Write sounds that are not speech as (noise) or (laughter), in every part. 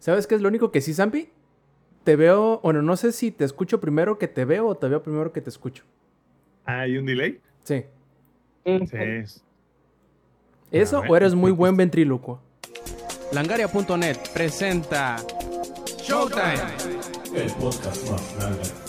¿Sabes qué es lo único que sí, Zampi? Te veo, bueno, no sé si te escucho primero que te veo o te veo primero que te escucho. Ah, ¿Hay un delay? Sí. Sí. ¿Eso o eres muy buen (laughs) ventrílocuo? Langaria.net presenta Showtime. El podcast más grande.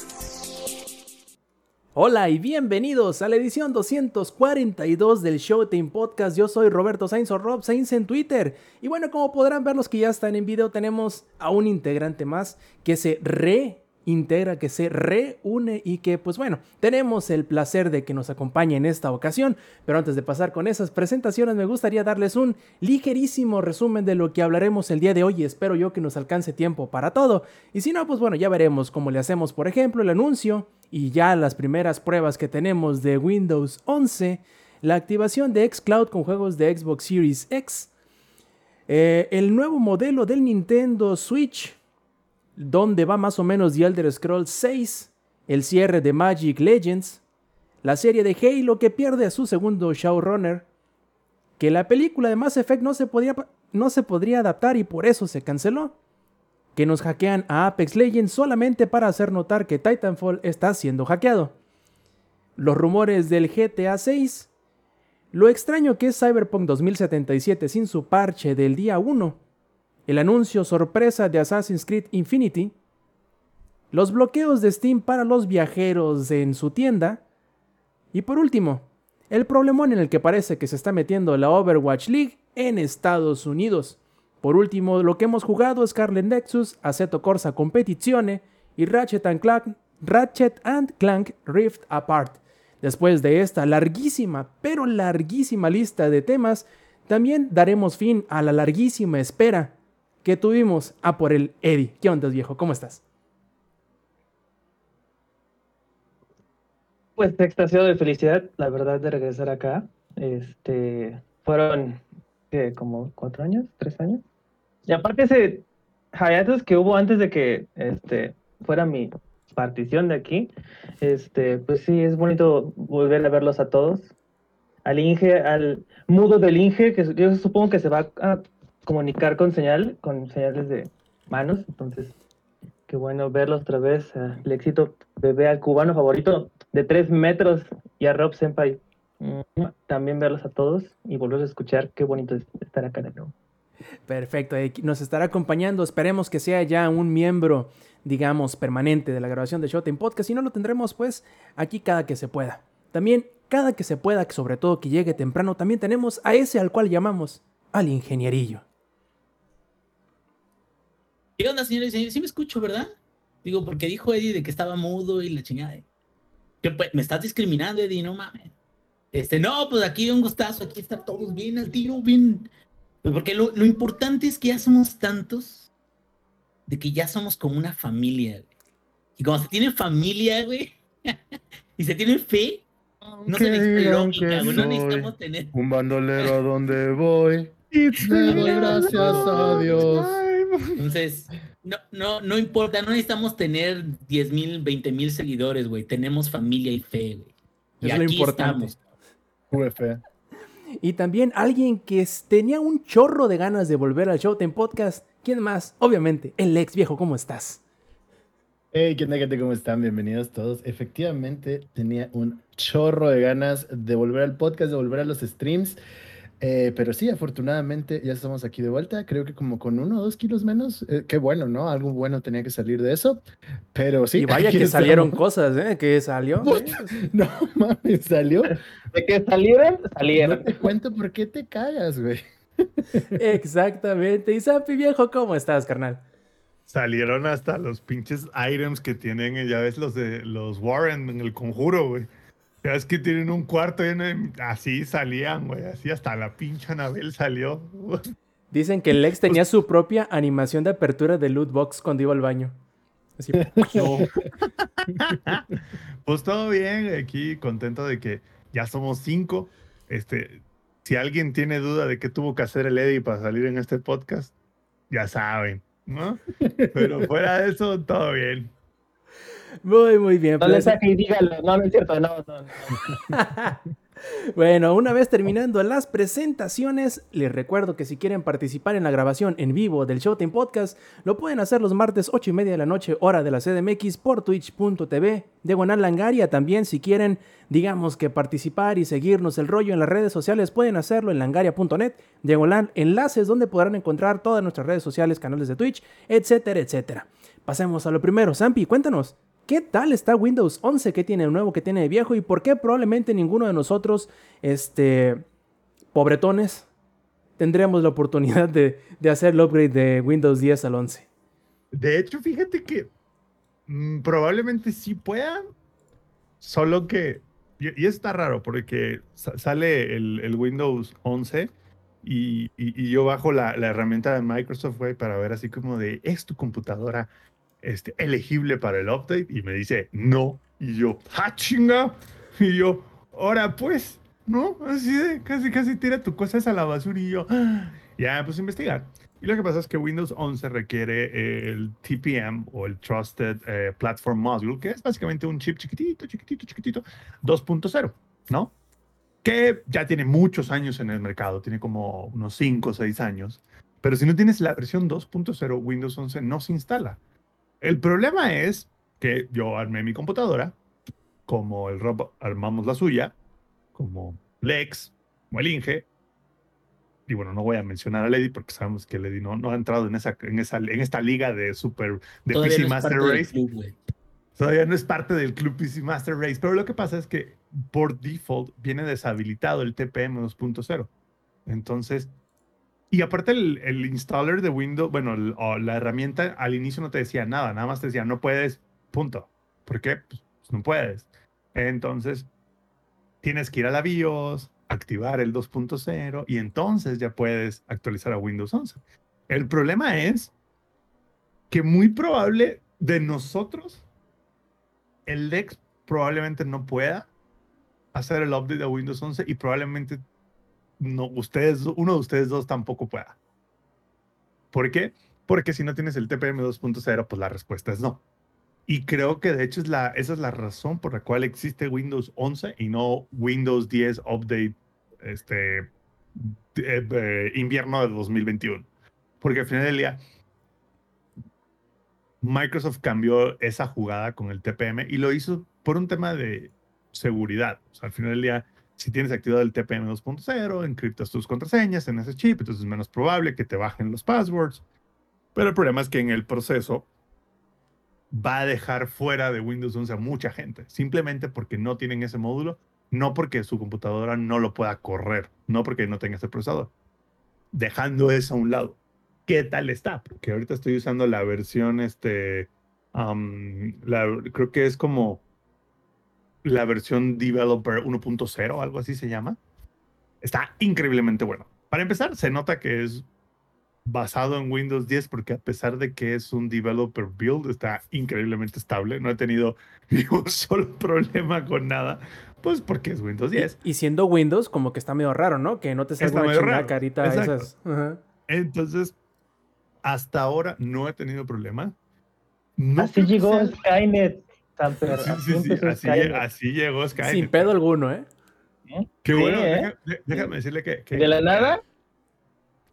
Hola y bienvenidos a la edición 242 del Showtime Podcast. Yo soy Roberto Sainz o Rob Sainz en Twitter. Y bueno, como podrán ver los que ya están en video, tenemos a un integrante más que se reintegra, que se reúne y que pues bueno, tenemos el placer de que nos acompañe en esta ocasión. Pero antes de pasar con esas presentaciones, me gustaría darles un ligerísimo resumen de lo que hablaremos el día de hoy espero yo que nos alcance tiempo para todo. Y si no, pues bueno, ya veremos cómo le hacemos, por ejemplo, el anuncio y ya las primeras pruebas que tenemos de Windows 11, la activación de xCloud con juegos de Xbox Series X, eh, el nuevo modelo del Nintendo Switch, donde va más o menos The Elder Scrolls 6, el cierre de Magic Legends, la serie de Halo que pierde a su segundo showrunner, que la película de Mass Effect no se, no se podría adaptar y por eso se canceló, que nos hackean a Apex Legends solamente para hacer notar que Titanfall está siendo hackeado. Los rumores del GTA 6. Lo extraño que es Cyberpunk 2077 sin su parche del día 1. El anuncio sorpresa de Assassin's Creed Infinity. Los bloqueos de Steam para los viajeros en su tienda. Y por último, el problemón en el que parece que se está metiendo la Overwatch League en Estados Unidos. Por último, lo que hemos jugado es Scarlet Nexus, Assetto Corsa Competizione y Ratchet and, Clank, Ratchet and Clank Rift Apart. Después de esta larguísima, pero larguísima lista de temas, también daremos fin a la larguísima espera que tuvimos a por el Eddie. ¿Qué onda, viejo? ¿Cómo estás? Pues extasiado de felicidad, la verdad, de regresar acá. Este, fueron ¿qué? como cuatro años, tres años. Y aparte ese hiatus que hubo antes de que este fuera mi partición de aquí, este, pues sí, es bonito volver a verlos a todos. Al Inge, al mudo del Inge, que yo supongo que se va a comunicar con señal, con señales de manos, entonces qué bueno verlos otra vez. El éxito bebé al cubano favorito de tres metros y a Rob Senpai. También verlos a todos y volver a escuchar. Qué bonito es estar acá de nuevo. Perfecto, eh, nos estará acompañando. Esperemos que sea ya un miembro, digamos, permanente de la grabación de Showtime Podcast. Si no, lo tendremos pues aquí cada que se pueda. También, cada que se pueda, sobre todo que llegue temprano, también tenemos a ese al cual llamamos al ingenierillo. ¿Qué onda, señores? Sí me escucho, ¿verdad? Digo, porque dijo Eddie de que estaba mudo y la chingada. ¿Qué, pues, me estás discriminando, Eddie, no mames. Este, no, pues aquí un gustazo, aquí está todos bien al tiro, bien. Pues porque lo, lo, importante es que ya somos tantos, de que ya somos como una familia, güey. Y cuando se tiene familia, güey, (laughs) y se tiene fe, no se necesita lógica, güey, no necesitamos tener. Un bandolero a (laughs) donde voy. Doy gracias a Dios. Entonces, no, no, no importa, no necesitamos tener 10 mil, 20 mil seguidores, güey. Tenemos familia y fe, güey. Y es aquí lo importante. estamos. UF. Y también alguien que tenía un chorro de ganas de volver al Showtime Podcast. ¿Quién más? Obviamente, el ex viejo, ¿cómo estás? Hey, ¿qué onda, gente? ¿Cómo están? Bienvenidos todos. Efectivamente, tenía un chorro de ganas de volver al podcast, de volver a los streams. Eh, pero sí, afortunadamente ya estamos aquí de vuelta. Creo que como con uno o dos kilos menos. Eh, qué bueno, ¿no? Algo bueno tenía que salir de eso. Pero sí. Y vaya que estamos. salieron cosas, ¿eh? Que salió. (laughs) No mames, salió. (laughs) De que salieron, salieron. No te cuento por qué te cagas, güey. (laughs) Exactamente. Y Zampi viejo, ¿cómo estás, carnal? Salieron hasta los pinches items que tienen, ya ves, los de los Warren en el conjuro, güey. Es que tienen un cuarto lleno de... Así salían, güey. Así hasta la pinche Anabel salió. Dicen que el ex tenía su propia animación de apertura de loot box cuando iba al baño. Así. (laughs) pues todo bien, aquí contento de que ya somos cinco. Este, si alguien tiene duda de qué tuvo que hacer el Eddie para salir en este podcast, ya saben, ¿no? Pero fuera de eso, todo bien. Muy, muy bien. No le saque y dígalo. No, no es cierto. No, no, no. (laughs) Bueno, una vez terminando las presentaciones, les recuerdo que si quieren participar en la grabación en vivo del Showtime Podcast, lo pueden hacer los martes 8 y media de la noche, hora de la CDMX, por twitch.tv, diagonal langaria. También, si quieren, digamos que participar y seguirnos el rollo en las redes sociales, pueden hacerlo en langaria.net, diagonal enlaces, donde podrán encontrar todas nuestras redes sociales, canales de Twitch, etcétera, etcétera. Pasemos a lo primero. Zampi, cuéntanos, ¿Qué tal está Windows 11? ¿Qué tiene de nuevo? ¿Qué tiene de viejo? ¿Y por qué probablemente ninguno de nosotros, este, pobretones, tendremos la oportunidad de, de hacer el upgrade de Windows 10 al 11? De hecho, fíjate que mm, probablemente sí puedan, solo que, y, está raro porque sa- sale el, Windows 11 y, y- yo bajo la, la herramienta de Microsoft para ver así como de, ¿es tu computadora este, elegible para el update? Y me dice, no. Y yo, ¡ah, chinga! Y yo, ahora pues, ¿no? Así de, casi, casi tira tu cosa esa a la basura y yo, "Ah". ya, pues investigar. Y lo que pasa es que Windows 11 requiere el TPM o el Trusted eh, Platform Module, que es básicamente un chip chiquitito, chiquitito, chiquitito, 2.0, ¿no? Que ya tiene muchos años en el mercado, tiene como unos 5 o 6 años. Pero si no tienes la versión 2.0, Windows 11 no se instala. El problema es que yo armé mi computadora, como el Rob armamos la suya, como Lex, como el Inge, y bueno, no voy a mencionar a Lady porque sabemos que Lady no, no ha entrado en, esa, en, esa, en esta liga de super de Todavía PC no Master Race. club. Todavía no es parte del club PC Master Race, pero lo que pasa es que por default viene deshabilitado el TPM 2.0. Entonces, y aparte el, el installer de Windows, bueno, o la herramienta al inicio no te decía nada, nada más te decía no puedes, punto. ¿Por qué? Pues, pues no puedes. Entonces, tienes que ir a la BIOS, activar el 2.0 y entonces ya puedes actualizar a Windows 11. El problema es que muy probable de nosotros, el Lex probablemente no pueda hacer el update a Windows 11 y probablemente no, ustedes, uno de ustedes dos tampoco pueda. ¿Por qué? Porque si no tienes el TPM 2.0, pues la respuesta es no. Y creo que de hecho es la, esa es la razón por la cual existe Windows 11 y no Windows 10 Update este, eh, eh, invierno de 2021. Porque al final del día, Microsoft cambió esa jugada con el TPM y lo hizo por un tema de seguridad. O sea, al final del día, si tienes activado el TPM 2.0, encriptas tus contraseñas en ese chip, entonces es menos probable que te bajen los passwords. Pero el problema es que en el proceso va a dejar fuera de Windows 11 a mucha gente, simplemente porque no tienen ese módulo, no porque su computadora no lo pueda correr, no porque no tenga ese procesador. Dejando eso a un lado. ¿Qué tal está? Porque ahorita estoy usando la versión, este, creo que es como la versión Developer 1.0, algo así se llama. Está increíblemente bueno. Para empezar, se nota que es basado en Windows 10 porque a pesar de que es un developer build, está increíblemente estable. No he tenido (laughs) ni un solo problema con nada, pues porque es Windows 10. Y siendo Windows, como que está medio raro, ¿no? Que no te salga una chingada carita Exacto. esas. Entonces, hasta ahora no he tenido problema. No Así llegó sea- Skynet, Sí, así sí, sí, empezó así, Skynet. así llegó Skynet. Sin pedo alguno, ¿eh? Qué Sí, bueno, ¿eh? déjame decirle que, que- De la nada,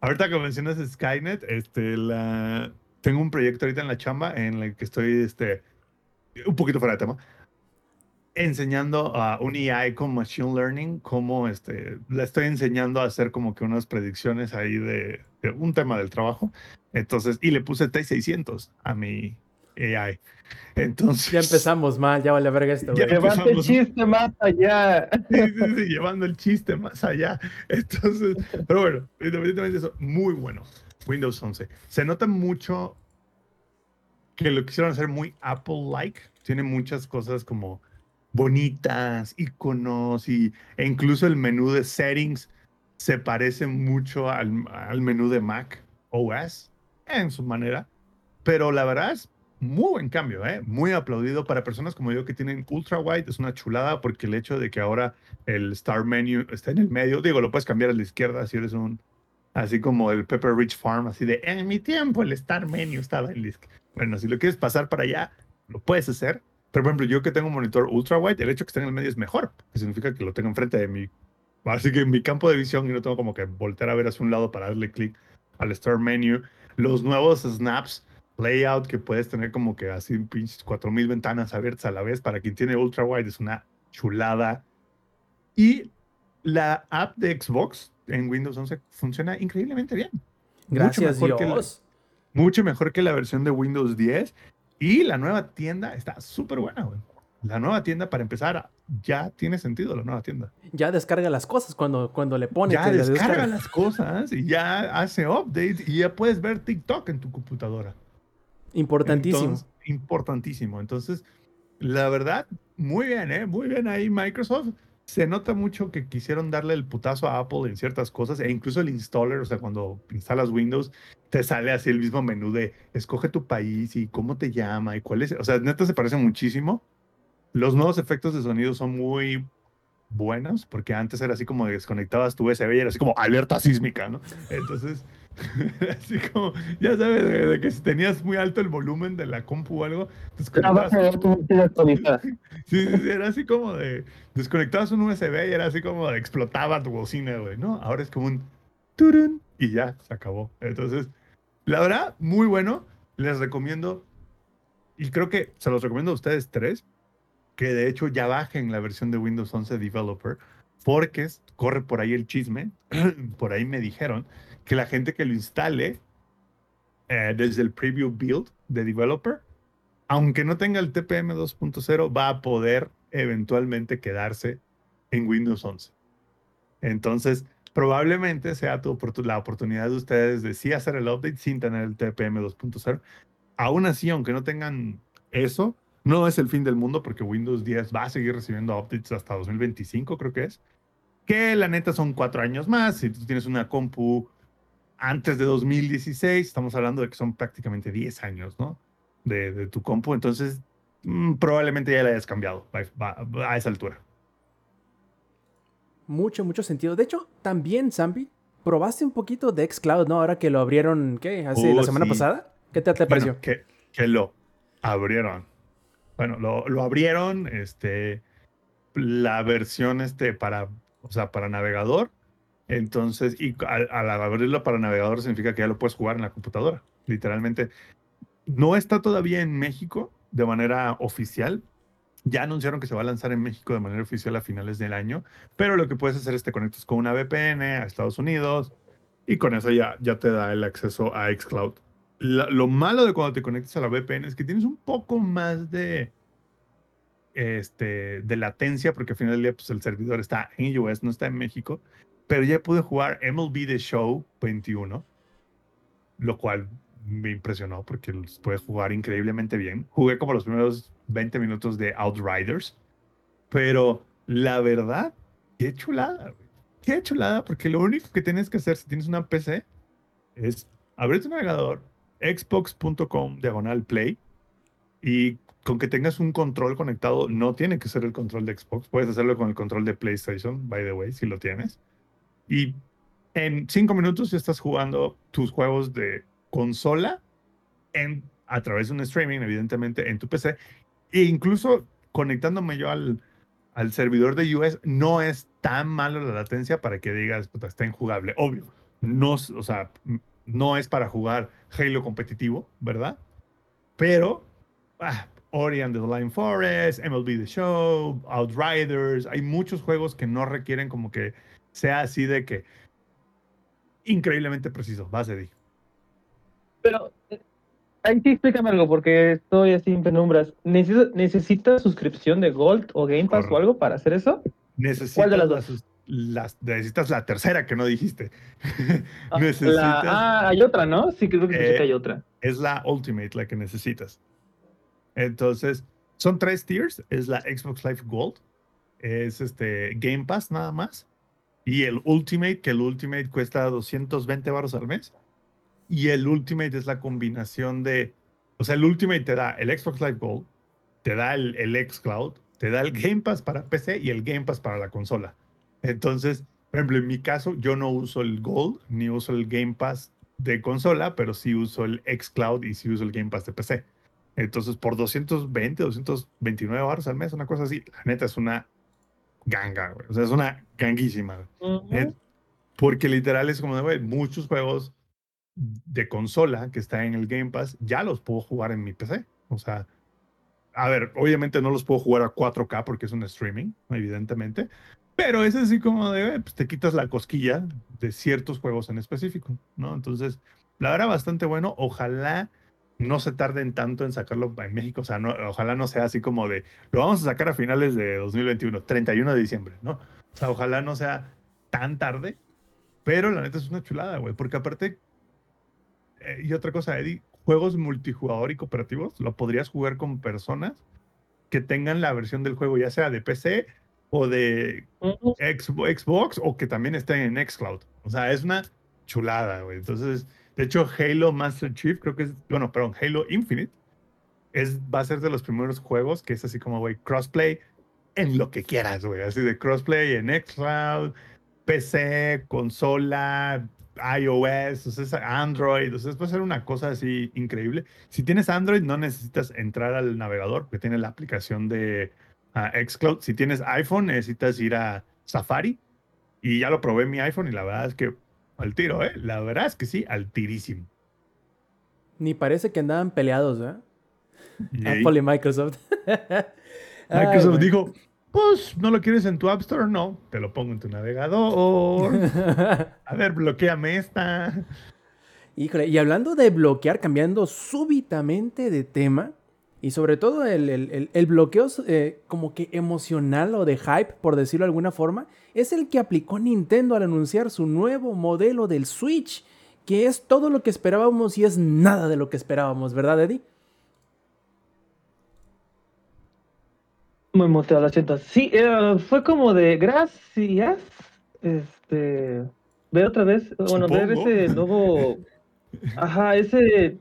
Ahorita que mencionas Skynet, este, la... tengo un proyecto ahorita en la chamba en el que estoy, este, un poquito fuera de tema, enseñando a un AI con Machine Learning, cómo, este, le estoy enseñando a hacer como que unas predicciones ahí de, de un tema del trabajo. Entonces, y le puse T600 a mi AI. Entonces, Ya empezamos mal, ya vale verga esto, llevaste el chiste más allá. Sí, sí, sí, llevando el chiste más allá. Entonces, pero bueno, independientemente de eso, muy bueno. Windows 11. Se nota mucho que lo quisieron hacer muy Apple-like. Tiene muchas cosas como bonitas, iconos y, e incluso el menú de settings se parece mucho al, al menú de Mac OS en su manera. Pero la verdad es muy buen cambio, ¿eh? muy aplaudido para personas como yo que tienen ultra wide. Es una chulada porque el hecho de que ahora el Star Menu está en el medio, digo, lo puedes cambiar a la izquierda si eres un, así como el Pepper Rich Farm, así de en mi tiempo el Star Menu estaba en la izquierda. Bueno, si lo quieres pasar para allá, lo puedes hacer, Pero, por ejemplo, yo que tengo un monitor ultra wide, el hecho que esté en el medio es mejor, que significa que lo tengo enfrente de mí. Así que en mi campo de visión y no tengo como que voltear a ver hacia un lado para darle clic al Start Menu. Los nuevos snaps, layout que puedes tener como que así pinches 4000 ventanas abiertas a la vez para quien tiene ultra wide es una chulada. Y la app de Xbox en Windows 11 funciona increíblemente bien. Gracias mejor que la- Dios. Mucho mejor que la versión de Windows 10. Y la nueva tienda está súper buena, güey. La nueva tienda, para empezar, ya tiene sentido la nueva tienda. Ya descarga las cosas cuando, cuando le pone ya descarga descarga. las cosas y ya hace update y ya puedes ver TikTok en tu computadora. Importantísimo. Importantísimo. Entonces, la verdad, muy bien, ¿eh? Muy bien ahí Microsoft. Se nota mucho que quisieron darle el putazo a Apple en ciertas cosas e incluso el installer, o sea, cuando instalas Windows, te sale así el mismo menú de escoge tu país y cómo te llama y cuál es. O sea, neta se parece muchísimo. Los nuevos efectos de sonido son muy buenos porque antes era así como desconectabas tu USB y era así como alerta sísmica, ¿no? Entonces, (laughs) así como, ya sabes, de, de que si tenías muy alto el volumen de la compu o algo, desconectabas (laughs) Sí, sí, sí, era así como de desconectabas un USB y era así como de explotaba tu bocina, güey, ¿no? Ahora es como un turun y ya se acabó. Entonces, la verdad, muy bueno. Les recomiendo, y creo que se los recomiendo a ustedes tres, que de hecho ya bajen la versión de Windows 11 Developer, porque corre por ahí el chisme, (clears throat) por ahí me dijeron que la gente que lo instale eh, desde el preview build de Developer aunque no tenga el TPM 2.0, va a poder eventualmente quedarse en Windows 11. Entonces, probablemente sea la oportunidad de ustedes de sí hacer el update sin tener el TPM 2.0. Aún así, aunque no tengan eso, no es el fin del mundo porque Windows 10 va a seguir recibiendo updates hasta 2025, creo que es. Que la neta son cuatro años más. Si tú tienes una compu antes de 2016, estamos hablando de que son prácticamente 10 años, ¿no? de, de tu compu, entonces mm, probablemente ya la hayas cambiado a, esa altura. Mucho, mucho sentido. De hecho, también, Zampi, probaste un poquito de Xcloud, ¿no? Ahora que lo abrieron, ¿qué? ¿Hace Oh, la semana sí. pasada? ¿Qué te, te Bueno, pareció? que, que lo abrieron. Bueno, lo, lo abrieron, este, la versión, este, para, o sea, para navegador. Entonces, y al, al abrirlo para navegador significa que ya lo puedes jugar en la computadora, literalmente. No está todavía en México de manera oficial. Ya anunciaron que se va a lanzar en México de manera oficial a finales del año, pero lo que puedes hacer es te conectas con una VPN a Estados Unidos y con eso ya, ya te da el acceso a xCloud. La- lo malo de cuando te conectas a la VPN es que tienes un poco más de, este, de latencia, porque al final del día pues, el servidor está en US, no está en México, pero ya pude jugar MLB The Show 21, lo cual me impresionó porque los puedes jugar increíblemente bien. Jugué como los primeros 20 minutos de Outriders, pero la verdad, qué chulada. Qué chulada, porque lo único que tienes que hacer si tienes una PC es abrir tu navegador, xbox.com diagonal play, y con que tengas un control conectado, no tiene que ser el control de Xbox, puedes hacerlo con el control de PlayStation, by the way, si lo tienes. Y en cinco minutos ya estás jugando tus juegos de consola en, a través de un streaming, evidentemente, en tu PC. E incluso conectándome yo al, al servidor de US, no es tan malo la latencia para que digas, puta, está injugable. Obvio, no, o sea, no es para jugar Halo competitivo, ¿verdad? Pero, ah, Ori and the Blind Forest, MLB The Show, Outriders, hay muchos juegos que no requieren como que sea así de que increíblemente preciso, base de Pero eh, ahí sí explícame algo, porque estoy así en penumbras. ¿Necesita, ¿Necesitas suscripción de Gold o Game Pass Correcto. o algo para hacer eso? Necesitas ¿Cuál de las dos? las- necesitas la tercera que no dijiste. Ah, (laughs) necesitas, la- ah, hay otra, ¿no? Sí, creo que Eh, que hay otra. es la Ultimate la que necesitas. Entonces, son tres tiers. Es la Xbox Live Gold, es este Game Pass nada más, y el Ultimate, que el Ultimate cuesta 220 baros al mes. Y el Ultimate es la combinación de, o sea, el Ultimate te da el Xbox Live Gold, te da el, el xCloud, te da el Game Pass para PC y el Game Pass para la consola. Entonces, por ejemplo, en mi caso, yo no uso el Gold ni uso el Game Pass de consola, pero sí uso el xCloud y sí uso el Game Pass de PC. Entonces, por 220, 229 baros al mes, una cosa así, la neta es una ganga, güey. O sea, es una ganguísima. Porque literal es como, de, güey, muchos juegos de consola que están en el Game Pass, ya los puedo jugar en mi PC. O sea, a ver, obviamente no los puedo jugar a 4K porque es un streaming, evidentemente. Pero es así como de, pues te quitas la cosquilla de ciertos juegos en específico, ¿no? Entonces, la verdad, bastante bueno. Ojalá no se tarden tanto en sacarlo en México. O sea, no, ojalá no sea así como de, lo vamos a sacar a finales de 2021, 31 de diciembre, ¿no? O sea, ojalá no sea tan tarde. Pero la neta es una chulada, güey. Porque aparte, eh, y otra cosa, Eddie, juegos multijugador y cooperativos lo podrías jugar con personas que tengan la versión del juego, ya sea de PC o de Xbox o que también estén en Xcloud. O sea, es una chulada, güey. Entonces, de hecho, Halo Master Chief, creo que es, bueno, perdón, Halo Infinite, es, va a ser de los primeros juegos que es así como, güey, crossplay en lo que quieras, güey. Así de crossplay en Xcloud, PC, consola, iOS, o Android. O sea, va a ser una cosa así increíble. Si tienes Android, no necesitas entrar al navegador, porque tiene la aplicación de ah, Xcloud. Si tienes iPhone, necesitas ir a Safari. Y ya lo probé en mi iPhone y la verdad es que al tiro, ¿eh? La verdad es que sí, al tirísimo. Ni parece que andaban peleados, ¿eh? Y Apple y Microsoft. (laughs) Microsoft dijo, pues, ¿no lo quieres en tu App Store? No, te lo pongo en tu navegador. (laughs) A ver, bloqueame esta. Híjole, y hablando de bloquear, cambiando súbitamente de tema, y sobre todo el, el- el- el bloqueo eh, como que emocional o de hype, por decirlo de alguna forma, es el que aplicó Nintendo al anunciar su nuevo modelo del Switch, que es todo lo que esperábamos y es nada de lo que esperábamos, ¿verdad, Eddie? Muy muteado, lo siento. Sí, eh, fue como de gracias. Este. Ver otra vez. Bueno, ver Supongo. ese nuevo. (laughs) Ajá, ese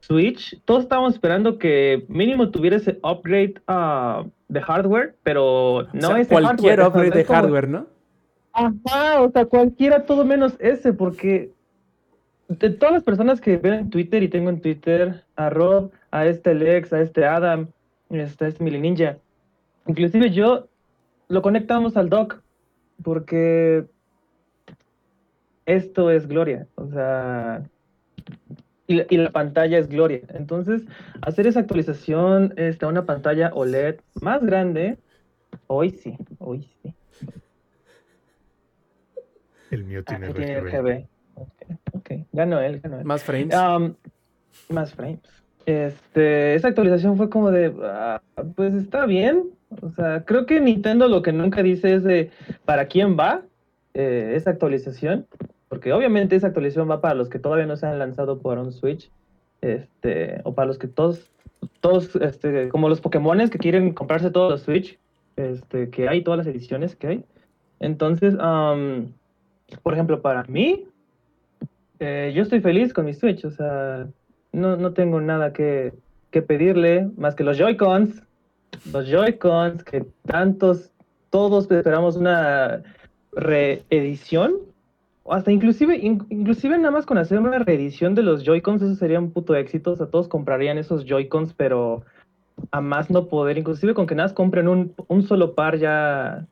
Switch. Todos estábamos esperando que mínimo tuviera ese upgrade ah, de hardware, pero no O sea, ese cualquier hardware, o sea, upgrade de como- hardware, ¿no? Ajá, o sea, cualquiera, todo menos ese, porque de todas las personas que veo en Twitter y tengo en Twitter, a Rob, a este Lex, a este Adam, este, a este Mili Ninja, inclusive yo lo conectamos al dock, porque esto es gloria, o sea, y, la- y la pantalla es gloria. Entonces, hacer esa actualización este, a una pantalla OLED más grande, hoy sí, hoy sí. El mío Ah, tiene tiene RGB. RGB. Ok, ok. Ganó él, ganó él. Más frames. Am, más frames. Este, esa actualización fue como de, ah, pues está bien. O sea, creo que Nintendo lo que nunca dice es de para quién va eh, esa actualización. Porque obviamente esa actualización va para los que todavía no se han lanzado por un Switch. Este, o para los que todos, todos, este, como los Pokémones que quieren comprarse todos los Switch. Este, que hay, todas las ediciones que hay. Entonces, am, por ejemplo, para mí, eh, yo estoy feliz con mi Switch, o sea, no, no tengo nada que, que pedirle más que los Joy-Cons. Los Joy-Cons que tantos, todos esperamos una reedición. O hasta inclusive, in- inclusive nada más con hacer una reedición de los Joy-Cons, eso sería un puto éxito. O sea, todos comprarían esos Joy-Cons, pero a más no poder. Inclusive con que nada más compren un, un solo par ya,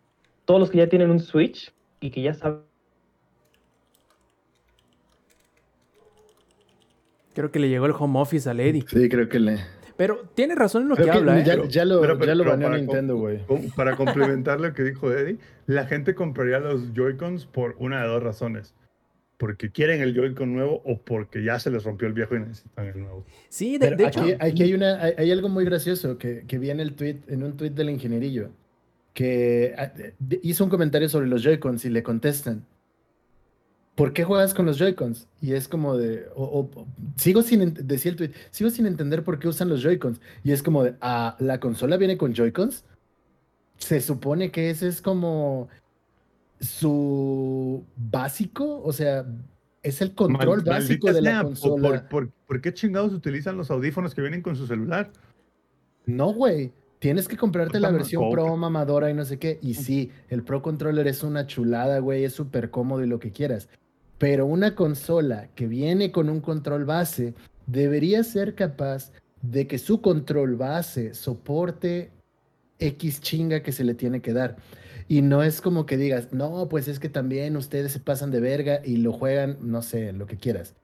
todos los que ya tienen un Switch y que ya saben Creo que le llegó el home office a Lady. Sí, creo que le. Pero tiene razón en lo Creo que que habla, ¿eh? ya, ya lo, Pero- pero- ya lo pero baneó para Nintendo, güey. com- Para complementar lo que dijo Eddie, la gente compraría los Joy-Cons por una de dos razones. Porque quieren el Joy-Con nuevo o porque ya se les rompió el viejo y necesitan el nuevo. Sí, de, hecho. aquí, aquí hay, una, hay, hay algo muy gracioso que, que vi en, el tweet, en un tweet del ingenierillo, que ah, de- hizo un comentario sobre los Joy-Cons y le contestan, ¿por qué juegas con los Joy-Cons? Y es como de, o- o- sigo sin, decía el tweet, sigo sin entender por qué usan los Joy-Cons. Y es como de, ah, ¿la consola viene con Joy-Cons? Se supone que ese es como su básico, o sea, es el control Mal- básico de la sea, ¿por- consola. ¿por, por, por qué chingados utilizan los audífonos que vienen con su celular? No, güey. Tienes que comprarte la Puta versión coca. Pro mamadora y no sé qué. Y sí, el Pro Controller es una chulada, güey. Es súper cómodo y lo que quieras. Pero una consola que viene con un control base debería ser capaz de que su control base soporte X chinga que se le tiene que dar. Y no es como que digas, no, pues es que también ustedes se pasan de verga y lo juegan, no sé, lo que quieras.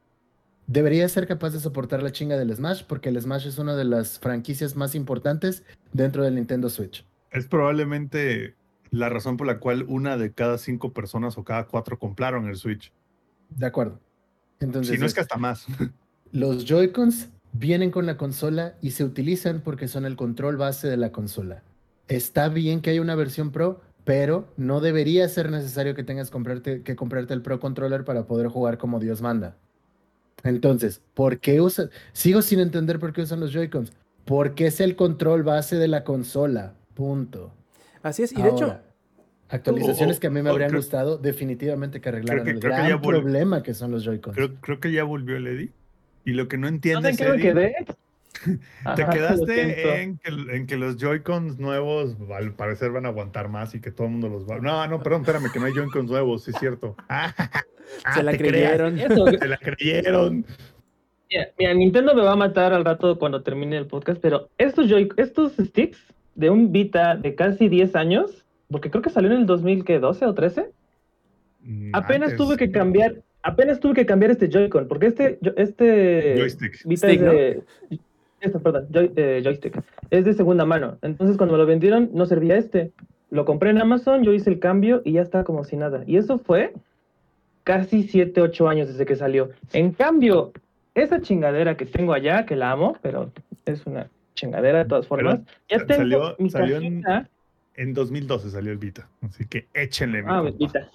Debería ser capaz de soportar la chinga del Smash porque el Smash es una de las franquicias más importantes dentro del Nintendo Switch. Es probablemente la razón por la cual una de cada cinco personas o cada cuatro compraron el Switch. De acuerdo. Entonces, si no es que hasta más. (laughs) los Joy-Cons vienen con la consola y se utilizan porque son el control base de la consola. Está bien que haya una versión Pro, pero no debería ser necesario que tengas comprarte, que comprarte el Pro Controller para poder jugar como Dios manda. Entonces, ¿por qué usan? Sigo sin entender por qué usan los Joy-Cons. Porque es el control base de la consola. Punto. Así es, y de hecho, actualizaciones O- o- que a mí me habrían creo- gustado definitivamente que arreglaran que- el creo que gran vol- problema que son los Joy-Cons. Creo, creo que ya volvió el Eddie. Y lo que no No entiendes, me Eddie, quedé. (laughs) te Ajá, quedaste en que, en que los Joy-Cons nuevos al parecer van a aguantar más y que todo el mundo los va. No, no, perdón, espérame, que no hay Joy-Cons nuevos, sí es cierto. (laughs) Ah, se la creas, creyeron. Eso, Se la creyeron. Mira, mira, Nintendo me va a matar al rato cuando termine el podcast, pero estos, Joy estos sticks de un Vita de casi 10 años, porque creo que salió en el 2012 o 13, Mm, apenas antes, tuve que cambiar, apenas tuve que cambiar este Joy-Con, porque este, este Joystick. Vita Stick, es de, este, perdón, joy- eh, joystick, es de segunda mano. Entonces cuando me lo vendieron no servía este. Lo compré en Amazon, yo hice el cambio y ya está como si nada. Y eso fue casi 7, 8 años desde que salió. En cambio, esa chingadera que tengo allá, que la amo, pero es una chingadera de todas Pero formas, ya sa- tengo salió- mi salió cajita. En 2012 salió el Vita. Así que échenle mi Ah, compa. Vita.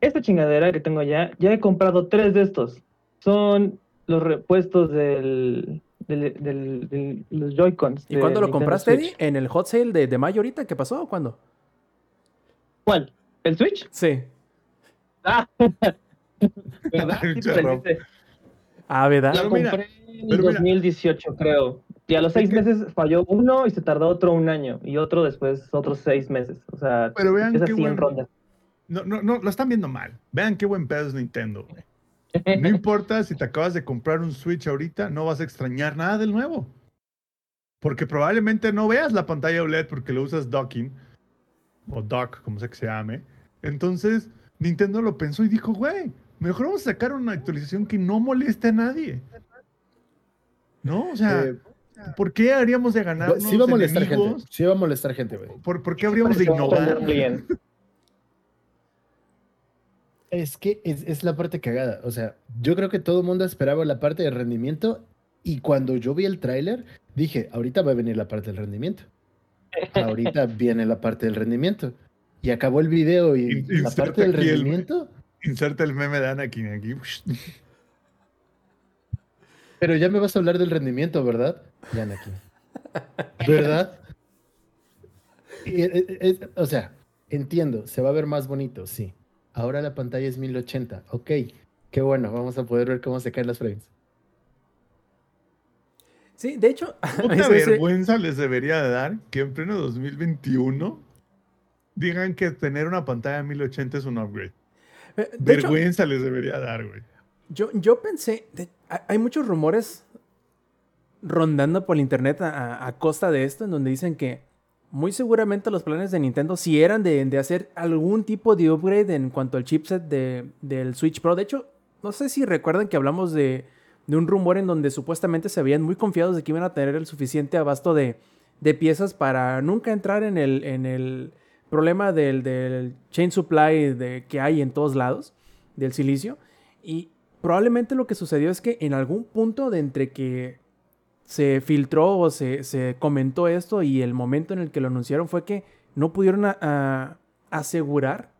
Esta chingadera que tengo allá, ya he comprado tres de estos. Son los repuestos del, del, del- del- los Joy-Cons. ¿Y cuándo lo Nintendo compraste, Switch. Eddie? ¿En el hot sale de, de mayo ahorita? ¿Qué pasó? ¿Cuándo? ¿Cuál? ¿El Switch? Sí. Ah, (laughs) (laughs) ¿verdad? Sí. Ah, ¿verdad? Lo mira, compré en pero mira. 2018, creo. Y a los seis meses falló uno y se tardó otro un año. Y otro después, otros seis meses. O sea, Pero vean es qué así en ronda. No, no, no, lo están viendo mal. Vean qué buen pedo es Nintendo. güey. No importa si te acabas de comprar un Switch ahorita, no vas a extrañar nada del nuevo. Porque probablemente no veas la pantalla OLED porque lo usas docking o dock, como sea que se llame. Entonces, Nintendo lo pensó y dijo, güey, mejor vamos a sacar una actualización que no moleste a nadie. ¿No? O sea, Eh, ¿por qué haríamos de ganar? sí va a molestar gente. Sí va a molestar gente, güey. ¿Por, por qué habríamos de innovar? bien. (laughs) Es que es, es la parte cagada. O sea, yo creo que todo el mundo esperaba la parte de rendimiento y cuando yo vi el tráiler, dije, ahorita va a venir la parte del rendimiento. Ahorita (laughs) viene la parte del rendimiento. Y acabó el video y In- la parte del el- rendimiento. Inserta el meme de Anakin aquí. Pero ya me vas a hablar del rendimiento, ¿verdad? Ya, aquí. (laughs) ¿Verdad? Y, eh, eh, es- o sea, entiendo, se va a ver más bonito, sí. Ahora la pantalla es 1080. Ok, qué bueno, vamos a poder ver cómo se caen las frames. Sí, de hecho, (laughs) Puta vergüenza les debería de dar que en pleno 2021 digan que tener una pantalla 1080 es un upgrade. eh, de hecho, Vergüenza les debería dar, güey. Yo, yo pensé, de- hay muchos rumores rondando por el internet a, costa de esto, en donde dicen que muy seguramente los planes de Nintendo sí eran de, de hacer algún tipo de upgrade en cuanto al chipset de- del Switch Pro. De hecho, no sé si recuerdan que hablamos de, de un rumor en donde supuestamente se habían muy confiados de que iban a tener el suficiente abasto de, de piezas para nunca entrar en el, en el problema del, del chain supply que hay en todos lados, del silicio. Y probablemente lo que sucedió es que en algún punto de entre que se filtró o se, se comentó esto y el momento en el que lo anunciaron fue que no pudieron asegurar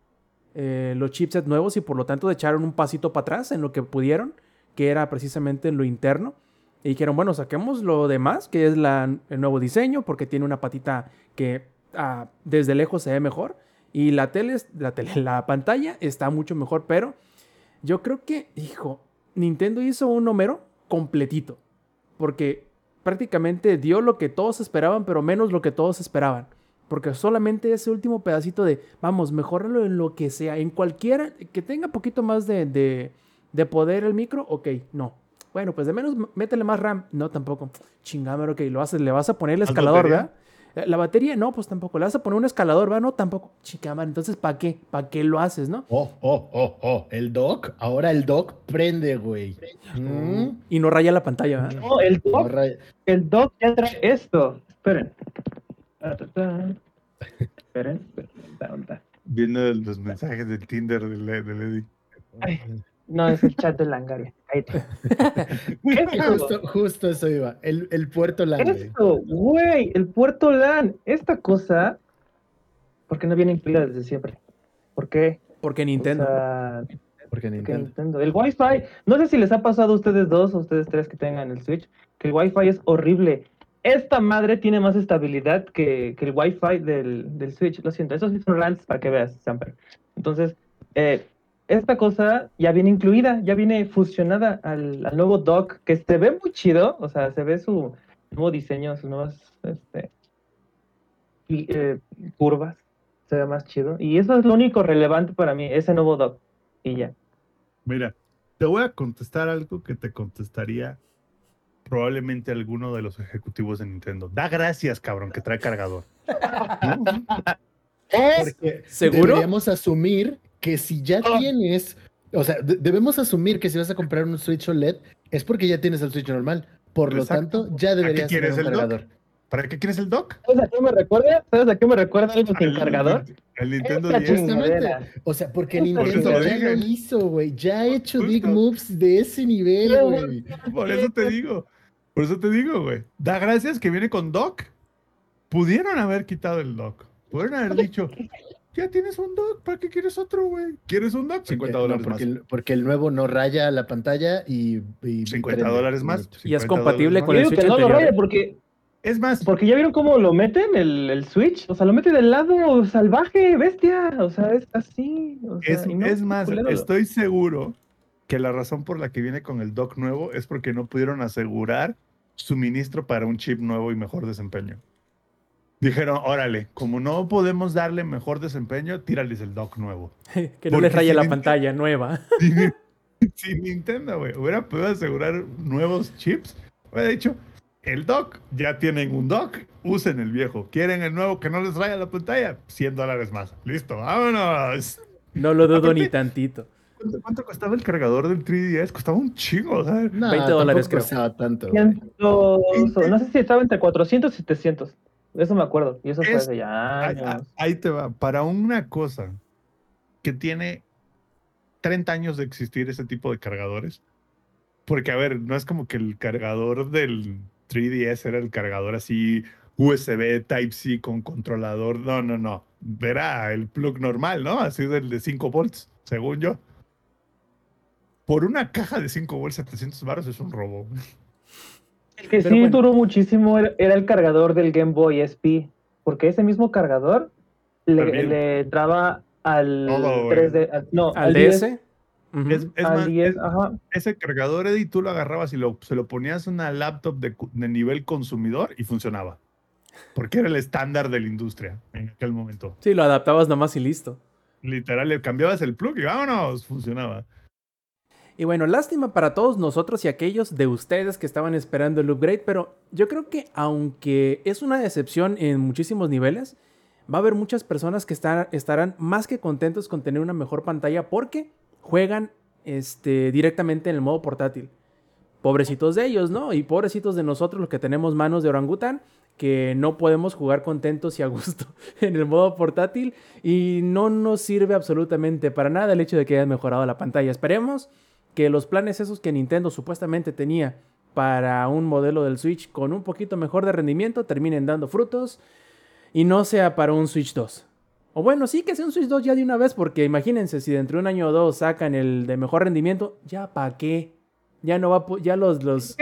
eh, los chipsets nuevos y por lo tanto echaron un pasito para atrás en lo que pudieron, que era precisamente en lo interno. Y dijeron, bueno, saquemos lo demás, que es la- el nuevo diseño, porque tiene una patita que ah, desde lejos se ve mejor. Y la tele, la tele, (laughs) la pantalla está mucho mejor, pero yo creo que, hijo, Nintendo hizo un Homero completito. Porque prácticamente dio lo que todos esperaban, pero menos lo que todos esperaban. Porque solamente ese último pedacito de, vamos, mejorarlo en lo que sea, en cualquiera, que tenga poquito más de, de, de poder el micro, ok, no. Bueno, pues de menos métele más RAM. No, tampoco. Chingámelo, ok. Lo haces, le vas a poner el ¿Más escalador? ¿verdad? Eh, La batería, no, pues tampoco. Le vas a poner un escalador, ¿verdad? No, tampoco. Chingámelo. Entonces, ¿para qué? ¿Para qué lo haces, no? Oh, oh, oh, oh. El dock, ahora el dock prende, güey. Mm, Y no raya la pantalla, ¿verdad? No, el dock, ahora- el dock ya trae esto. Esperen. Esperen, esperen. Viendo los mensajes del Tinder del, del Eddie. Ay. No, es el chat de Langaria. Ahí está. (laughs) Justo, justo eso iba. El, el puerto LAN, güey. esto, güey, el puerto LAN. Esta cosa, ¿por qué no viene incluida desde siempre? ¿Por qué? Porque O Nintendo. sea, Porque porque Nintendo. El Wi-Fi, no sé si les ha pasado a ustedes dos o a ustedes tres que tengan el Switch, que el Wi-Fi es horrible. Esta madre tiene más estabilidad que, que el Wi-Fi del, del Switch. Lo siento, esos sí son rants para que veas, Samper. Entonces, eh, esta cosa ya viene incluida, ya viene fusionada al, al nuevo dock, que se ve muy chido, o sea, se ve su nuevo diseño, sus nuevas este, y, eh, curvas, se ve más chido. Y eso es lo único relevante para mí, ese nuevo dock. Y ya. Mira, te voy a contestar algo que te contestaría probablemente alguno de los ejecutivos de Nintendo. Da gracias, cabrón, que trae cargador. (laughs) ¿No? Porque ¿Seguro? Deberíamos asumir que si ya tienes, o sea, de- debemos asumir que si vas a comprar un Switch OLED es porque ya tienes el Switch normal. Por lo tanto, ya deberías tener quieres un el dock? cargador. ¿Para qué quieres el dock? ¿Sabes a qué me recuerda? ¿Sabes a qué me recuerda sin El- cargador? El Nintendo Esta 10. chingadera. O sea, porque Por Nintendo lo ya dije. lo hizo, güey. Ya ha hecho Justo. big moves de ese nivel, güey. Por eso te digo. Por eso te digo, güey. Da gracias que viene con dock. Pudieron haber quitado el dock. Pudieron haber dicho, ya tienes un dock, ¿para qué quieres otro, güey? ¿Quieres un dock? 50 Porque- no, dólares porque, más. el, porque el nuevo no raya la pantalla y. y 50 prende. dólares más. Y es 50 compatible con el digo que Switch no lo raya porque, Es más, porque ya vieron cómo lo meten el, el Switch. O sea, lo mete del lado salvaje, bestia. O sea, es así. o sea, es, y no, es más, culero. estoy seguro que la razón por la que viene con el dock nuevo es porque no pudieron asegurar suministro para un chip nuevo y mejor desempeño. Dijeron, órale, como no podemos darle mejor desempeño, tírales el dock nuevo. (laughs) que no Porque les raye la Nintendo- pantalla nueva. (laughs) Si, si Nintendo, güey, hubiera podido asegurar nuevos chips, hubiera dicho, el dock, ya tienen un dock, usen el viejo. ¿Quieren el nuevo que no les raya la pantalla? 100 dólares más. Listo, vámonos. No lo dudo Aparte- ni tantito. ¿Cuánto, cuánto costaba el cargador del 3DS? Costaba un chingo, ¿sabes? No, 20 dólares, creo. costaba tanto. güey. Cientos- no sé si estaba entre 400 y 700. Eso me acuerdo. Y eso fue Es- hace ya Ahí, años. ahí te va. Para una cosa que tiene 30 años de existir ese tipo de cargadores, porque a ver, no es como que el cargador del 3DS era el cargador así USB Type-C con controlador. No, no, no. Era el plug normal, ¿no? Así del de 5 volts, según yo. Por una caja de 5 volts, 700 baros es un robo. El que Pero sí bueno. duró muchísimo era, era el cargador del Game Boy SP, porque ese mismo cargador le, le entraba al Todo, güey. 3D, al- no, Al 10, DS. ujú. Es, es al más, 10, es- ajá. ese cargador, Eddie, tú lo agarrabas y lo, se lo ponías en una laptop de, de nivel consumidor y funcionaba. Porque era el estándar de la industria en aquel momento. Sí, lo adaptabas nomás y listo. Literal, le cambiabas el plug y vámonos, funcionaba. Y bueno, lástima para todos nosotros y aquellos de ustedes que estaban esperando el upgrade, pero yo creo que aunque es una decepción en muchísimos niveles, va a haber muchas personas que estar- estarán más que contentos con tener una mejor pantalla porque juegan este, directamente en el modo portátil. Pobrecitos de ellos, ¿no? Y pobrecitos de nosotros los que tenemos manos de orangután, que no podemos jugar contentos y a gusto (laughs) en el modo portátil y no nos sirve absolutamente para nada el hecho de que hayan mejorado la pantalla. Esperemos que los planes esos que Nintendo supuestamente tenía para un modelo del Switch con un poquito mejor de rendimiento terminen dando frutos y no sea para un Switch 2. O bueno, sí que sea un Switch 2 ya de una vez, porque imagínense si dentro de un año o dos sacan el de mejor rendimiento, ya para qué. Ya no va, ya los, los,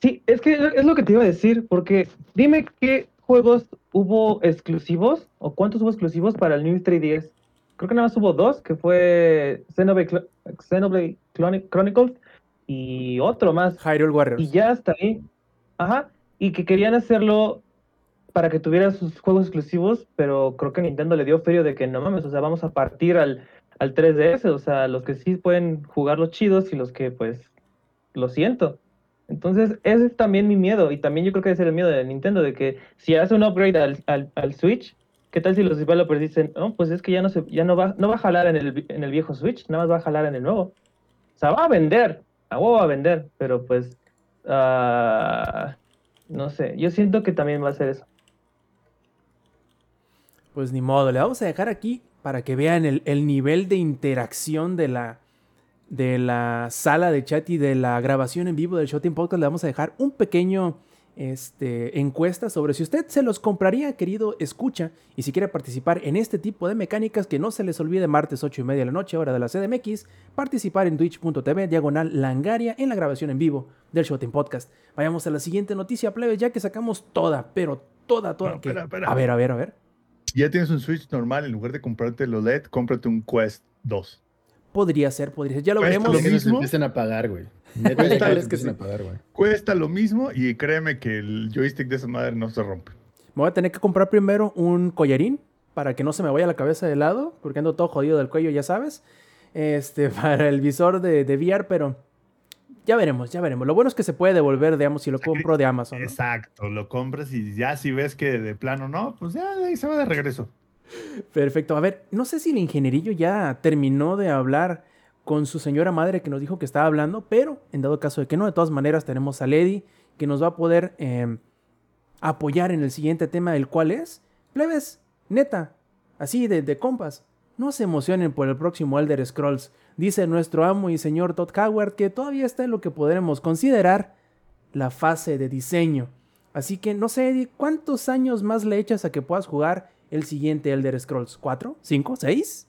Sí, es que es lo que te iba a decir, porque dime qué juegos hubo exclusivos o cuántos hubo exclusivos para el New 3DS. Creo que nada más hubo dos, que fue Xenoblade, Chronicles y otro más. Hyrule Warriors. Y ya hasta ahí. Ajá. Y que querían hacerlo para que tuviera sus juegos exclusivos, pero creo que Nintendo le dio ferio de que no mames, o sea, vamos a partir al, al 3DS, o sea, los que sí pueden jugar los chidos y los que pues lo siento. Entonces, ese es también mi miedo, y también yo creo que ese es el miedo de Nintendo, de que si hace un upgrade al, al, al Switch, ¿qué tal si los developers dicen, no, pues es que ya no se, ya no va, no va a jalar en el, en el viejo Switch, nada más va a jalar en el nuevo? O sea, va a vender, a huevo va a vender, pero pues, ah, no sé, yo siento que también va a ser eso. Pues ni modo, le vamos a dejar aquí para que vean el, el nivel de interacción de la, de la sala de chat y de la grabación en vivo del Showtime Podcast. Le vamos a dejar un pequeño este, encuesta sobre si usted se los compraría, querido escucha, y si quiere participar en este tipo de mecánicas, que no se les olvide martes 8 y media de la noche, hora de la CDMX, participar en twitch.tv, diagonal langaria, en la grabación en vivo del Showtime Podcast. Vayamos a la siguiente noticia, plebes, ya que sacamos toda, pero toda, toda. No, que- espera, espera. A ver, a ver, a ver. Si ya tienes un Switch normal, en lugar de comprarte los LED, cómprate un Quest 2. Podría ser, podría ser. Ya lo Cuesta veremos. lo mismo. empiecen a pagar, güey. (laughs) Cuesta- es que sí. a pagar, güey. Cuesta lo mismo y créeme que el joystick de esa madre no se rompe. Me voy a tener que comprar primero un collarín para que no se me vaya la cabeza de lado, porque ando todo jodido del cuello, ya sabes. Este, (laughs) para el visor de, de VR, pero ya veremos, ya veremos. Lo bueno es que se puede devolver, digamos, si lo compro de Amazon. ¿no? Exacto, lo compras y ya si ves que de plano no, pues ya de ahí se va de regreso. Perfecto. A ver, no sé si el ingenierillo ya terminó de hablar con su señora madre que nos dijo que estaba hablando, pero en dado caso de que no, de todas maneras tenemos a Lady que nos va a poder eh, apoyar en el siguiente tema, el cual es, plebes, neta, así de, de compas, no se emocionen por el próximo Elder Scrolls, dice nuestro amo y señor Todd Howard que todavía está en lo que podremos considerar la fase de diseño. Así que no sé, Eddie, ¿cuántos años más le echas a que puedas jugar el siguiente Elder Scrolls? ¿Cuatro? ¿Cinco? ¿Seis?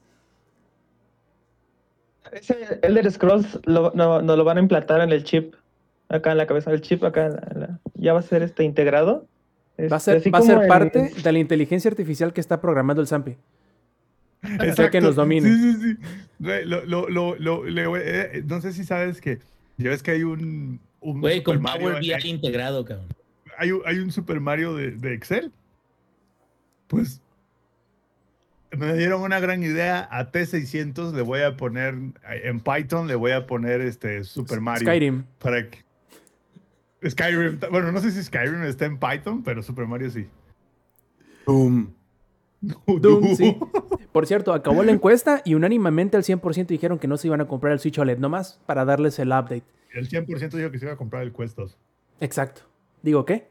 Ese Elder Scrolls lo, no, nos lo van a implantar en el chip, acá en la cabeza, el chip acá, en la- en la- ya va a ser este integrado. Va a ser, va a ser parte de la inteligencia artificial que está programando el Zampi. (laughs) que nos domine. Sí, sí, sí. Lo- lo- lo- lo- le voy- eh, no sé si sabes que ya ves que hay un, un Güey, Super con Mario, Power BI integrado, cabrón. hay, un- hay un Super Mario de, de Excel. Pues me dieron una gran idea. A T600 le voy a poner, en Python le voy a poner este Super Mario. Skyrim. Para que... Skyrim, bueno, no sé si Skyrim está en Python, pero Super Mario sí. Boom. (laughs) Doom, sí. Por cierto, acabó la encuesta y unánimemente el 100% dijeron que no se iban a comprar el Switch OLED, nomás para darles el update. El 100% dijo que se iba a comprar el Quest 2. Exacto. Digo, ¿qué?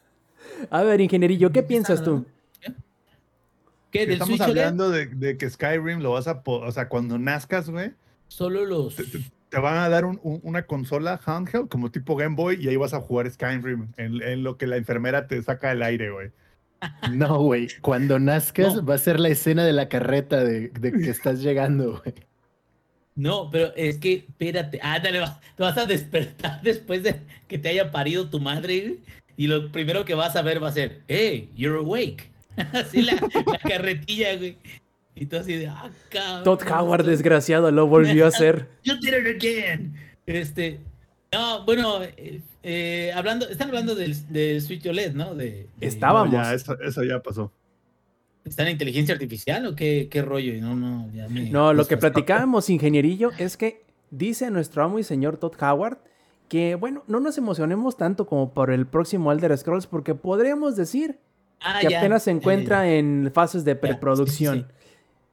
(laughs) a ver, ingenierillo, ¿qué piensas tú? ¿Qué? ¿Del Estamos Switch OLED? hablando de, de que Skyrim lo vas a... O sea, cuando nazcas, güey, Solo los... te, van a dar un- un- una consola handheld como tipo Game Boy y ahí vas a jugar Skyrim en, en lo que la enfermera te saca el aire, güey. (laughs) No, güey. Cuando nazcas No. va a ser la escena de la carreta de, de que estás llegando, güey. No, pero es que, espérate, ándale, va- te vas a despertar (laughs) después de que te haya parido tu madre y lo primero que vas a ver va a ser, hey, you're awake. (laughs) Así la, la carretilla, güey. Y tú así de, ah, cabrón. Todd Howard, desgraciado, lo volvió a hacer. You did it again. Este, no, bueno, eh, eh, hablando, están hablando del, del Switch OLED, ¿no? De. No, ya, eso, eso ya pasó. ¿Está en inteligencia artificial o qué, qué rollo? No, no, ya me- No, lo que platicábamos, ingenierillo, es que dice nuestro amo y señor Todd Howard que, bueno, no nos emocionemos tanto como por el próximo Elder Scrolls, porque podríamos decir ah, que ya, apenas se encuentra en fases de sí, preproducción. sí.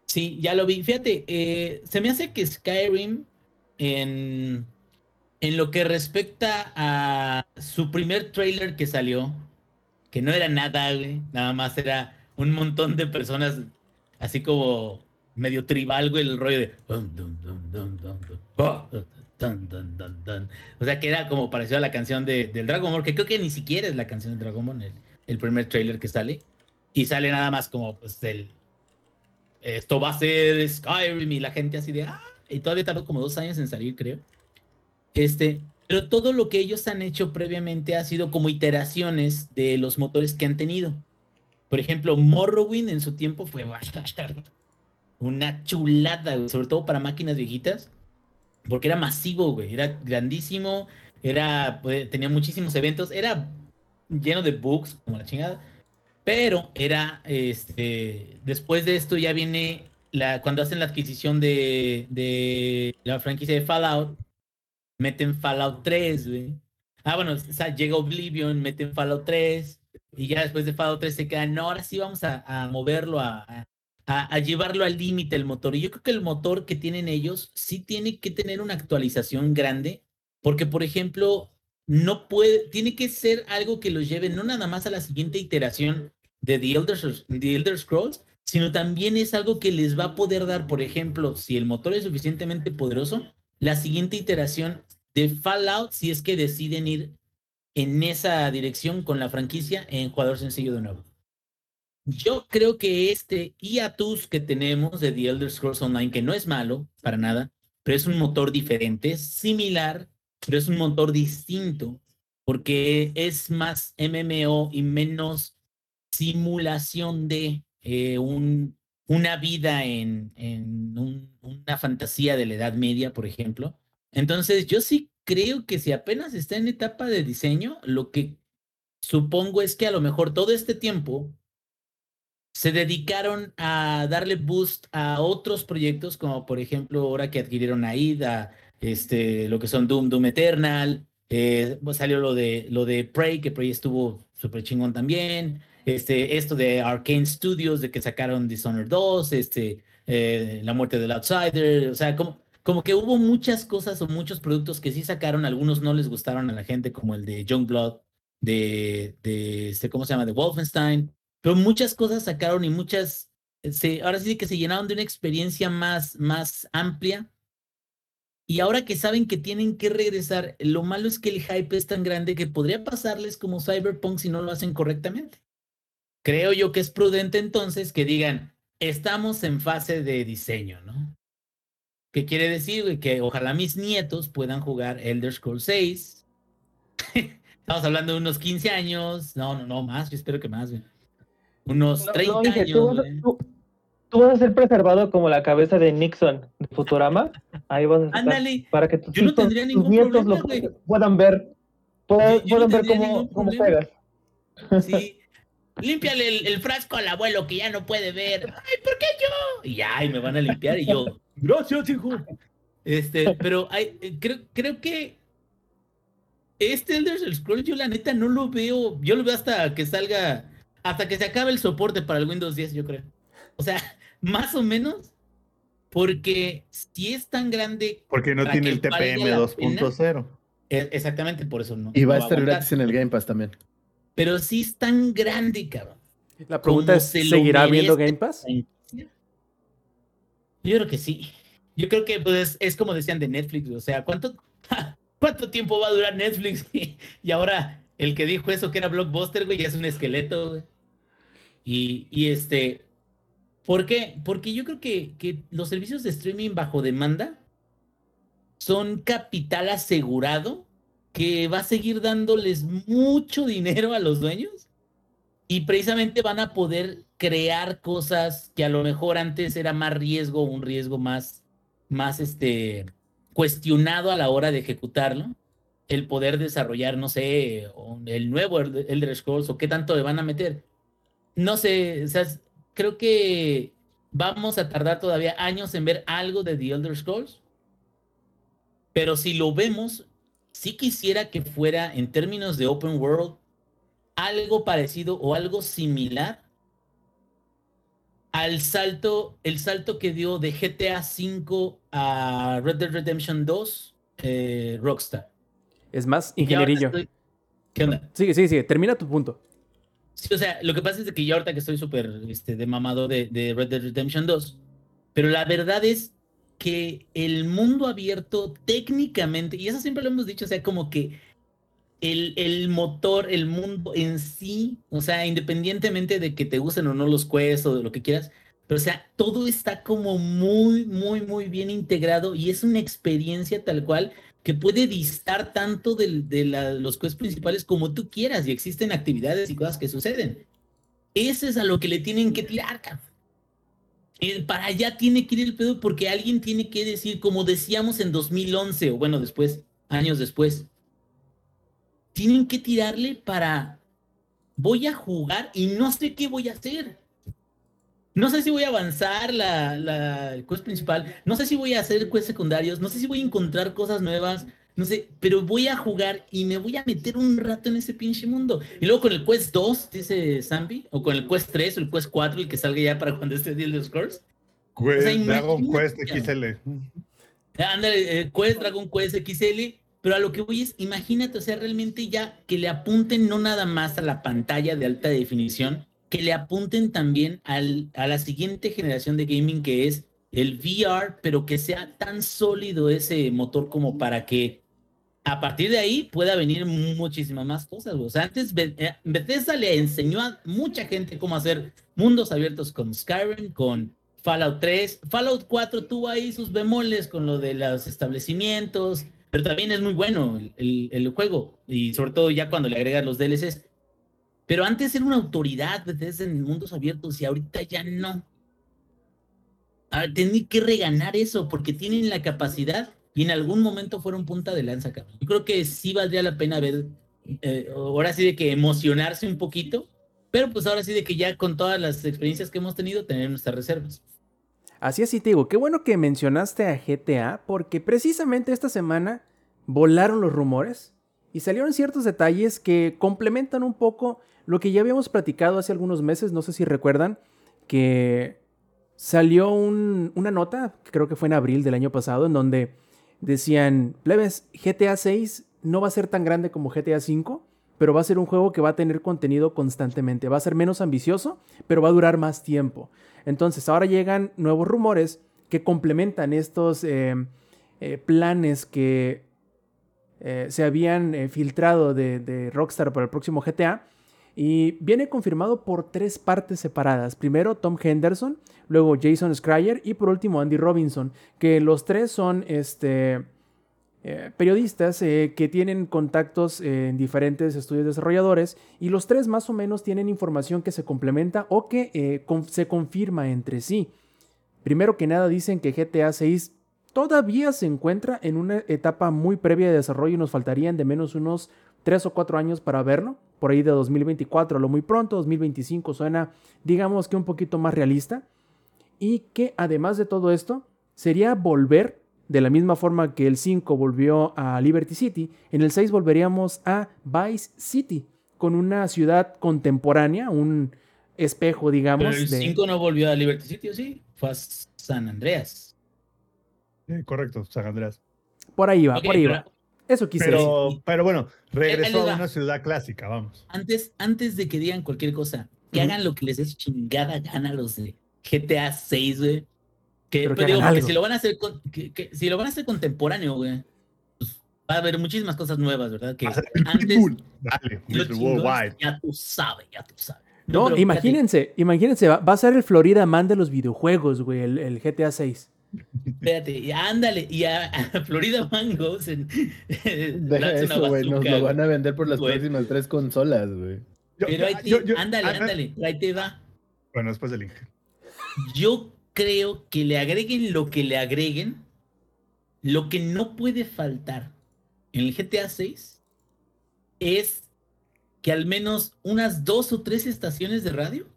Sí, ya lo vi. Fíjate, eh, se me hace que Skyrim, en, en lo que respecta a su primer trailer que salió, que no era nada, güey, nada más era un montón de personas así como medio tribal, güey, el rollo de... O sea, que era como parecido a la canción de, del Dragon Ball, que creo que ni siquiera es la canción de Dragon Ball, el, primer trailer que sale. Y sale nada más como, pues, el, esto va a ser Skyrim y la gente así de, ah, y todavía tardó como dos años en salir, creo. Este, pero todo lo que ellos han hecho previamente ha sido como iteraciones de los motores que han tenido. Por ejemplo, Morrowind en su tiempo fue (laughs) una chulada, sobre todo para máquinas viejitas, porque era masivo, güey, era grandísimo, era, pues, tenía muchísimos eventos, era lleno de bugs, como la chingada. Pero era, este, después de esto ya viene la, cuando hacen la adquisición de, de la franquicia de Fallout, meten Fallout 3, güey. Ah, bueno, o sea, llega Oblivion, meten Fallout 3, y ya después de Fallout 3 se quedan, no, ahora sí vamos a, a moverlo, a, a, a llevarlo al límite el motor. Y yo creo que el motor que tienen ellos sí tiene que tener una actualización grande, porque, por ejemplo, no puede, tiene que ser algo que los lleve no nada más a la siguiente iteración de The Elder, The Elder Scrolls, sino también es algo que les va a poder dar, por ejemplo, si el motor es suficientemente poderoso, la siguiente iteración de Fallout, si es que deciden ir en esa dirección con la franquicia en jugador sencillo de nuevo. Yo creo que este hiatus que tenemos de The Elder Scrolls Online, que no es malo para nada, pero es un motor diferente, similar, pero es un motor distinto, porque es más MMO y menos simulación de eh, un, una vida en, en un, una fantasía de la Edad Media, por ejemplo. Entonces, yo sí creo que si apenas está en etapa de diseño, lo que supongo es que a lo mejor todo este tiempo se dedicaron a darle boost a otros proyectos, como por ejemplo ahora que adquirieron a IDA, este, lo que son Doom, Doom Eternal, eh, salió lo de, lo de Prey, que Prey estuvo súper chingón también, este, esto de Arcane Studios, de que sacaron Dishonored 2, este, eh, La muerte del Outsider, o sea, como, como que hubo muchas cosas o muchos productos que sí sacaron, algunos no les gustaron a la gente, como el de Youngblood, de, de este, ¿cómo se llama? De Wolfenstein, pero muchas cosas sacaron y muchas, se, ahora sí que se llenaron de una experiencia más, más amplia. Y ahora que saben que tienen que regresar, lo malo es que el hype es tan grande que podría pasarles como Cyberpunk si no lo hacen correctamente. Creo yo que es prudente entonces que digan, estamos en fase de diseño, ¿no? ¿Qué quiere decir? Que ojalá mis nietos puedan jugar Elder Scrolls 6. (laughs) Estamos hablando de unos 15 años. No, no, no, más. Yo espero que más, güey. Unos 30 No, no, dije, años. tú, tú- tú vas a ser preservado como la cabeza de Nixon de Futurama. Ahí vas a estar. Ándale. Para que tus, Yo no tendría tus ningún nietos problema, lo güey. puedan ver. Puedan, Yo- yo no puedan ver cómo, cómo pegas. Sí. Límpiale el, el frasco al abuelo que ya no puede ver. Ay, ¿por qué yo? Y ya, y me van a limpiar y yo. Gracias, hijo. Este, pero hay, eh, creo, creo que este Elder Scrolls yo la neta no lo veo. Yo lo veo hasta que salga, hasta que se acabe el soporte para el Windows 10, yo creo. O sea, más o menos, porque si es tan grande, Porque no tiene el TPM la 2.0. eh, exactamente por eso no. Y va a estar gratis en el Game Pass también. Pero sí es tan grande, cabrón. La pregunta es, se ¿seguirá viendo. Game Pass? Yo creo que sí. Yo creo que pues, es como decían de Netflix, o sea, ¿cuánto, (laughs) ¿cuánto tiempo va a durar Netflix? (laughs) y ahora el que dijo eso que era Blockbuster, güey, ya es un esqueleto, güey. Y, y este, ¿por qué? Porque yo creo que, que los servicios de streaming bajo demanda son capital asegurado que va a seguir dándoles mucho dinero a los dueños y precisamente van a poder crear cosas que a lo mejor antes era más riesgo, un riesgo más, más este, cuestionado a la hora de ejecutarlo. El poder desarrollar, no sé, el nuevo Elder Scrolls o qué tanto le van a meter. No sé, o sea, creo que vamos a tardar todavía años en ver algo de The Elder Scrolls. Pero si lo vemos, sí quisiera que fuera en términos de open world algo parecido o algo similar al salto, el salto que dio de GTA V a Red Dead Redemption 2, eh, Rockstar. Es más, ingenierillo. estoy- ¿Qué onda? Sigue, sigue, sigue. Termina tu punto. Sí, o sea, lo que pasa es que yo ahorita que estoy súper este, de mamado de, de Red Dead Redemption 2, pero la verdad es que el mundo abierto técnicamente, y eso siempre lo hemos dicho, o sea, como que el, el motor, el mundo en sí, o sea, independientemente de que te gusten o no los quests o de lo que quieras, o sea, todo está como muy, muy, muy bien integrado y es una experiencia tal cual que puede distar tanto del- de, la- los quests principales como tú quieras y existen actividades y cosas que suceden. Ese es a lo que le tienen que tirar, para allá tiene que ir el pedo porque alguien tiene que decir, como decíamos en 2011, o bueno, después, años después, tienen que tirarle para, voy a jugar y no sé qué voy a hacer. No sé si voy a avanzar la, la el quest principal, no sé si voy a hacer quests secundarios, no sé si voy a encontrar cosas nuevas, no sé, pero voy a jugar y me voy a meter un rato en ese pinche mundo. Y luego con el quest 2, dice Zambi, o con el quest 3 o el quest 4, el que salga ya para cuando esté Deal de Scores. Quest, sea, Dragon Quest XL. Ándale, eh, Quest, Dragon Quest XL, pero a lo que voy es, imagínate, o sea, realmente ya que le apunten no nada más a la pantalla de alta definición, que le apunten también al, a la siguiente generación de gaming que es el VR, pero que sea tan sólido ese motor como para que a partir de ahí pueda venir muchísimas más cosas. O sea, antes eh, Bethesda le enseñó a mucha gente cómo hacer mundos abiertos con Skyrim, con Fallout 3. Fallout 4 tuvo ahí sus bemoles con lo de los establecimientos, pero también es muy bueno el, el- el juego y sobre todo ya cuando le agregas los DLCs. Pero antes era una autoridad Bethesda en mundos abiertos y ahorita ya no. Ah, Tienen que reganar eso porque tienen la capacidad y en algún momento fueron punta de lanza. cabrón. Yo creo que sí valdría la pena ver, eh, ahora sí de que emocionarse un poquito, pero pues ahora sí de que ya con todas las experiencias que hemos tenido, tener nuestras reservas. Así es, sí te digo, qué bueno que mencionaste a GTA, porque precisamente esta semana volaron los rumores y salieron ciertos detalles que complementan un poco lo que ya habíamos platicado hace algunos meses, no sé si recuerdan, que salió un- una nota, creo que fue en abril del año pasado, en donde decían, plebes, GTA 6 no va a ser tan grande como GTA 5, pero va a ser un juego que va a tener contenido constantemente, va a ser menos ambicioso, pero va a durar más tiempo. Entonces ahora llegan nuevos rumores que complementan estos eh, eh, planes que eh, se habían filtrado de Rockstar para el próximo GTA. Y viene confirmado por tres partes separadas. Primero Tom Henderson, luego Jason Schreier y por último Andy Robinson. Que los tres son este, eh, periodistas eh, que tienen contactos en diferentes estudios desarrolladores y los tres más o menos tienen información que se complementa o que eh, se confirma entre sí. Primero que nada dicen que GTA 6 todavía se encuentra en una etapa muy previa de desarrollo y nos faltarían de menos unos 3 o 4 años para verlo, por ahí de 2024, a lo muy pronto, 2025 suena digamos que un poquito más realista y que además de todo esto sería volver de la misma forma que el 5 volvió a Liberty City, en el 6 volveríamos a Vice City, con una ciudad contemporánea, un espejo, digamos. Pero el de- 5 no volvió a Liberty City, ¿o sí? Fue a San Andreas. Eh, correcto, San Andrés. Por ahí va, Ok, por ahí pero va. Eso quise decir. Pero, pero bueno, regresó a una ciudad clásica, vamos. Antes, antes de que digan cualquier cosa, que hagan lo que les su chingada gana los de GTA 6, güey. Que, Pero pues, que digo, porque si lo van a hacer con- que- que- si lo van a hacer contemporáneo, güey, pues, va a haber muchísimas cosas nuevas, ¿verdad? Que Va a ser el antes. Dale, Worldwide. ya tú sabes, ya tú sabes. No, pero fíjate, imagínense, imagínense, va, va a ser el Florida Man de los videojuegos, güey, el, el GTA 6. Espérate, y ándale, y a, a Florida Mangos en, Deja eso, güey. Nos lo van a vender por las próximas tres consolas, güey. Pero ahí te- yo- ándale, ándale, ahí te va. Bueno, después del link. Yo creo que le agreguen lo que le agreguen, lo que no puede faltar en el GTA 6 es que al menos unas dos o tres estaciones de radio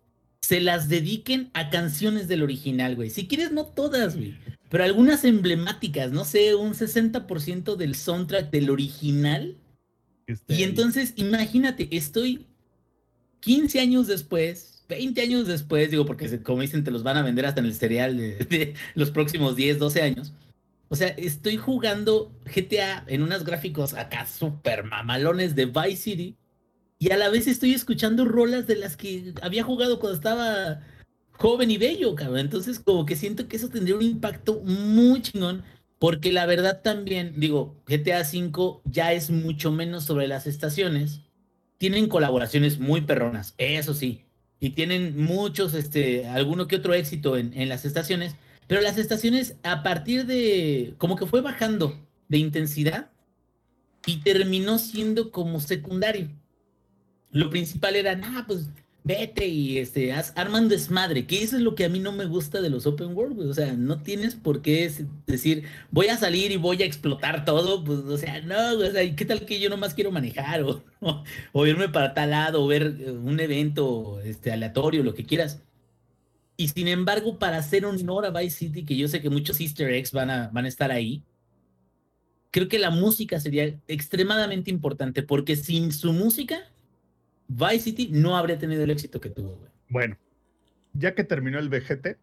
se las dediquen a canciones del original, güey. Si quieres, no todas, güey. Pero algunas emblemáticas, no sé, un 60% del soundtrack del original. Este, Y entonces, imagínate, estoy 15 años después, 20 años después, digo, porque como dicen, te los van a vender hasta en el cereal de, (laughs) de los próximos 10, 12 años. O sea, estoy jugando GTA en unos gráficos acá súper mamalones de Vice City y a la vez estoy escuchando rolas de las que había jugado cuando estaba joven y bello, cabrón. Entonces, como que siento que eso tendría un impacto muy chingón porque la verdad también, digo, GTA V ya es mucho menos sobre las estaciones. Tienen colaboraciones muy perronas, eso sí. Y tienen muchos, este, alguno que otro éxito en, en las estaciones. Pero las estaciones, a partir de, como que fue bajando de intensidad y terminó siendo como secundario. Lo principal era, nah, pues vete y este, haz, arman desmadre, que eso es lo que a mí no me gusta de los open world. O sea, no tienes por qué decir, voy a salir y voy a explotar todo, pues, o sea, no, o sea, ¿y ¿qué tal que yo nomás quiero manejar o, (laughs) o, o irme para tal lado o ver eh, un evento este, aleatorio, lo que quieras? Y sin embargo, para hacer honor a Vice City, que yo sé que muchos easter eggs van a, van a estar ahí, creo que la música sería extremadamente importante, porque sin su música, Vice City no habría tenido el éxito que tuvo, güey. Bueno, ya que terminó el VGT,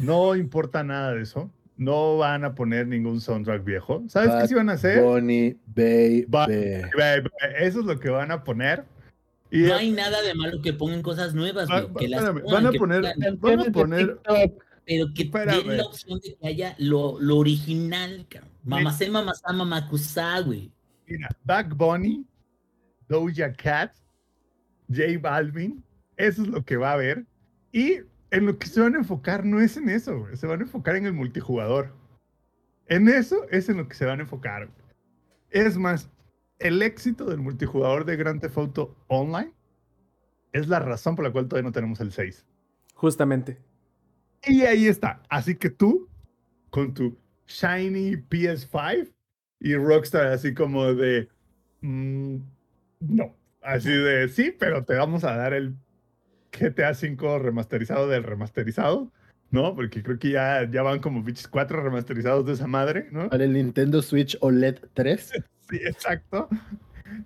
no importa nada de eso. No van a poner ningún soundtrack viejo. ¿Sabes qué sí van a hacer? Bonnie, baby. Baby. Eso es lo que van a poner. Y No hay nada de malo que pongan cosas nuevas, Va- güey. va- que las espérame, pongan, van a que poner, pongan- van a poner, pero que Espérame. den la opción de que haya lo, lo original, cabrón. Mamacé, mamazá, mamacusa, güey. mira, Back Bunny, Doja Cat, J Balvin, eso es lo que va a haber. Y en lo que se van a enfocar no es en eso, güey, se van a enfocar en el multijugador. En eso es en lo que se van a enfocar. güey. Es más, el éxito del multijugador de Grand Theft Auto Online es la razón por la cual todavía no tenemos el 6. Justamente. Y ahí está. Así que tú, con tu shiny PS5 y Rockstar así como de, mm, no, así de, sí, pero te vamos a dar el GTA V remasterizado del remasterizado, ¿no? Porque creo que ya, ya van como bichos cuatro remasterizados de esa madre, ¿no? Para el Nintendo Switch OLED 3. (laughs) Sí, exacto.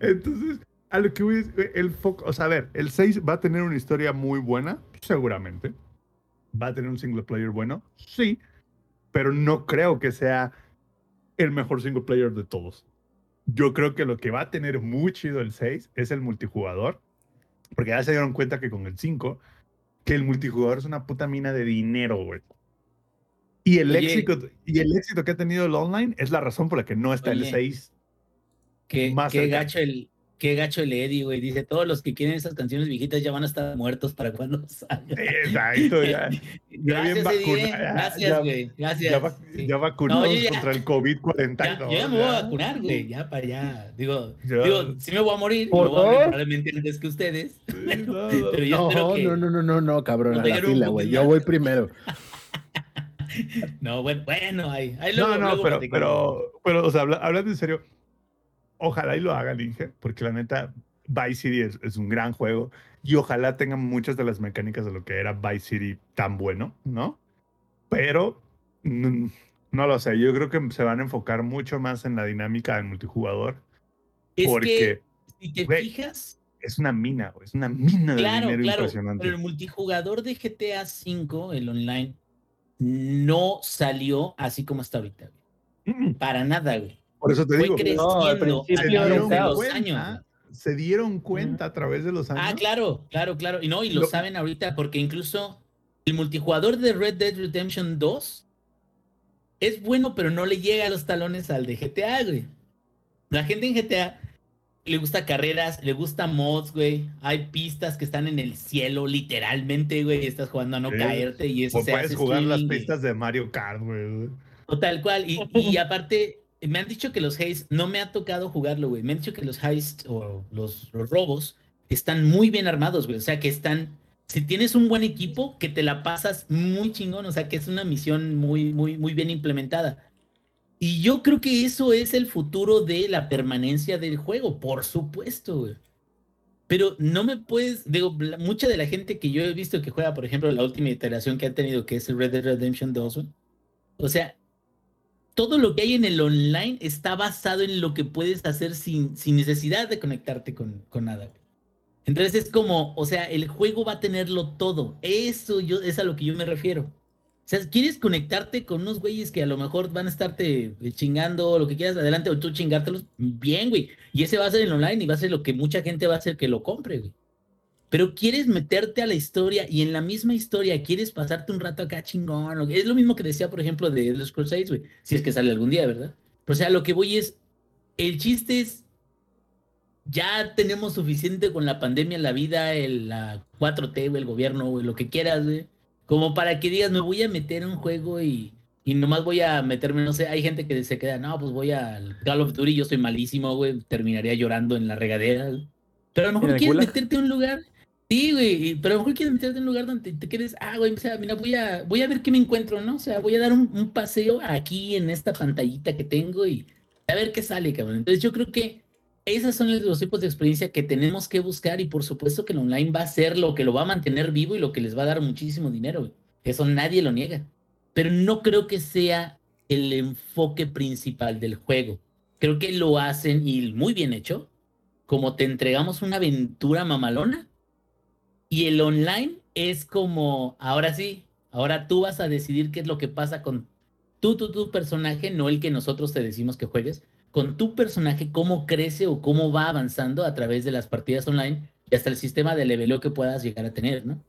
Entonces, a lo que voy es, eh, el foco, o sea, a ver, el 6 va a tener una historia muy buena, seguramente. Va a tener un single player bueno, sí, pero no creo que sea el mejor single player de todos. Yo creo que lo que va a tener muy chido el 6 es el multijugador, porque ya se dieron cuenta que con el 5, que el multijugador es una puta mina de dinero, güey. Y el, Oye. éxito, y el éxito que ha tenido el online es la razón por la que no está el Oye. 6 Qué, Más qué gacho el, qué gacho el Eddie, güey. Dice, todos los que quieren esas canciones viejitas ya van a estar muertos para cuando (laughs) salgan. Exacto, ya. (laughs) Gracias, bien Eddie. ya- Gracias, ya- güey. Gracias. Ya, va- Sí. ya vacunados No, ya- contra el Ya, COVID-42. yo ya me voy a ya. vacunar, güey. Ya para allá. Digo, Ya. digo, sí me voy a morir. ¿Por me voy a morir dos? probablemente antes que ustedes. Sí, (laughs) no, Pero yo No, espero que. no, no, no, no, no, cabrón, no a la fila, güey. Yo voy primero. No, bueno, bueno, ahí. ahí luego, No, no, luego pero, platicamos. pero, pero, o sea, habla- hablando en serio, ojalá y lo haga Inge, porque la neta, Vice City es, es un gran juego y ojalá tengan muchas de las mecánicas de lo que era Vice City tan bueno, ¿no? Pero mm, no lo sé, yo creo que se van a enfocar mucho más en la dinámica del multijugador, Es porque que, si te fijas, es una mina, es una mina de Claro, dinero claro. impresionante. Pero el multijugador de GTA V, el online, no salió así como está ahorita. güey. Mm, Para nada, güey. Por eso te Fue digo, creciendo No, al a principio se través dieron de los cuenta, años. se dieron cuenta a través de los años. Ah, claro, claro, claro. Y no, y lo, Lo- saben ahorita porque incluso el multijugador de Red Dead Redemption 2 es bueno, pero no le llega a los talones al de GTA, güey. La gente en GTA le gusta carreras, le gusta mods, güey. Hay pistas que están en el cielo, literalmente, güey. y Estás jugando a no Sí. caerte y eso O se puedes hace jugar las pistas de Mario Kart, güey. O tal cual. Y, y aparte, me han dicho que los heists, no me ha tocado jugarlo, güey. Me han dicho que los heists o los, los robos están muy bien armados, güey. O sea, que están. Si tienes un buen equipo, que te la pasas muy chingón. O sea, que es una misión muy, muy, muy bien implementada. Y yo creo que eso es el futuro de la permanencia del juego, por supuesto, güey. Pero no me puedes, digo, mucha de la gente que yo he visto que juega, por ejemplo, la última iteración que han tenido, que es el Red Dead Redemption 2, güey. O sea, todo lo que hay en el online está basado en lo que puedes hacer sin, sin necesidad de conectarte con, con nada. Entonces es como, o sea, el juego va a tenerlo todo. Eso yo, es a lo que yo me refiero. O sea, quieres conectarte con unos güeyes que a lo mejor van a estarte eh, chingando lo que quieras adelante o tú chingártelos, bien, güey. Y ese va a ser en online y va a ser lo que mucha gente va a hacer que lo compre, güey. Pero quieres meterte a la historia y en la misma historia quieres pasarte un rato acá chingón. Es lo mismo que decía, por ejemplo, de los Crusades, güey. Si es que sale algún día, ¿verdad? O sea, lo que voy es, el chiste es, ya tenemos suficiente con la pandemia, la vida, el, la 4T, güey, el gobierno, güey, lo que quieras, güey. Como para que digas, me voy a meter en un juego y, y nomás voy a meterme, no sé, hay gente que se queda, no, pues voy al Call of Duty, yo soy malísimo, güey, terminaría llorando en la regadera. Pero a lo ¿En mejor quieres meterte a un lugar, sí, güey, pero a lo mejor quieres meterte en un lugar donde te quedes, ah, güey, o sea, mira, voy a, voy a ver qué me encuentro, ¿no? O sea, voy a dar un, un paseo aquí en esta pantallita que tengo y a ver qué sale, cabrón. Entonces yo creo que esos son los tipos de experiencia que tenemos que buscar y por supuesto que el online va a ser lo que lo va a mantener vivo y lo que les va a dar muchísimo dinero. güey. Eso nadie lo niega. Pero no creo que sea el enfoque principal del juego. Creo que lo hacen y muy bien hecho. Como te entregamos una aventura mamalona. Y el online es como, ahora sí, ahora tú vas a decidir qué es lo que pasa con tú, tu personaje, no el que nosotros te decimos que juegues, con tu personaje, cómo crece o cómo va avanzando a través de las partidas online y hasta el sistema de leveleo que puedas llegar a tener, ¿no?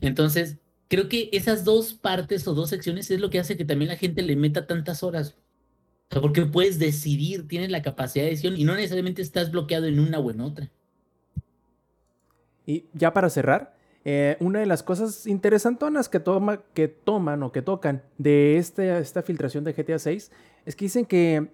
Entonces, creo que esas dos partes o dos secciones es lo que hace que también la gente le meta tantas horas. Porque puedes decidir, tienes la capacidad de decisión y no necesariamente estás bloqueado en una o en otra. Y ya para cerrar, eh, una de las cosas interesantonas que, toma, que toman o que tocan de este, esta filtración de GTA 6 es que dicen que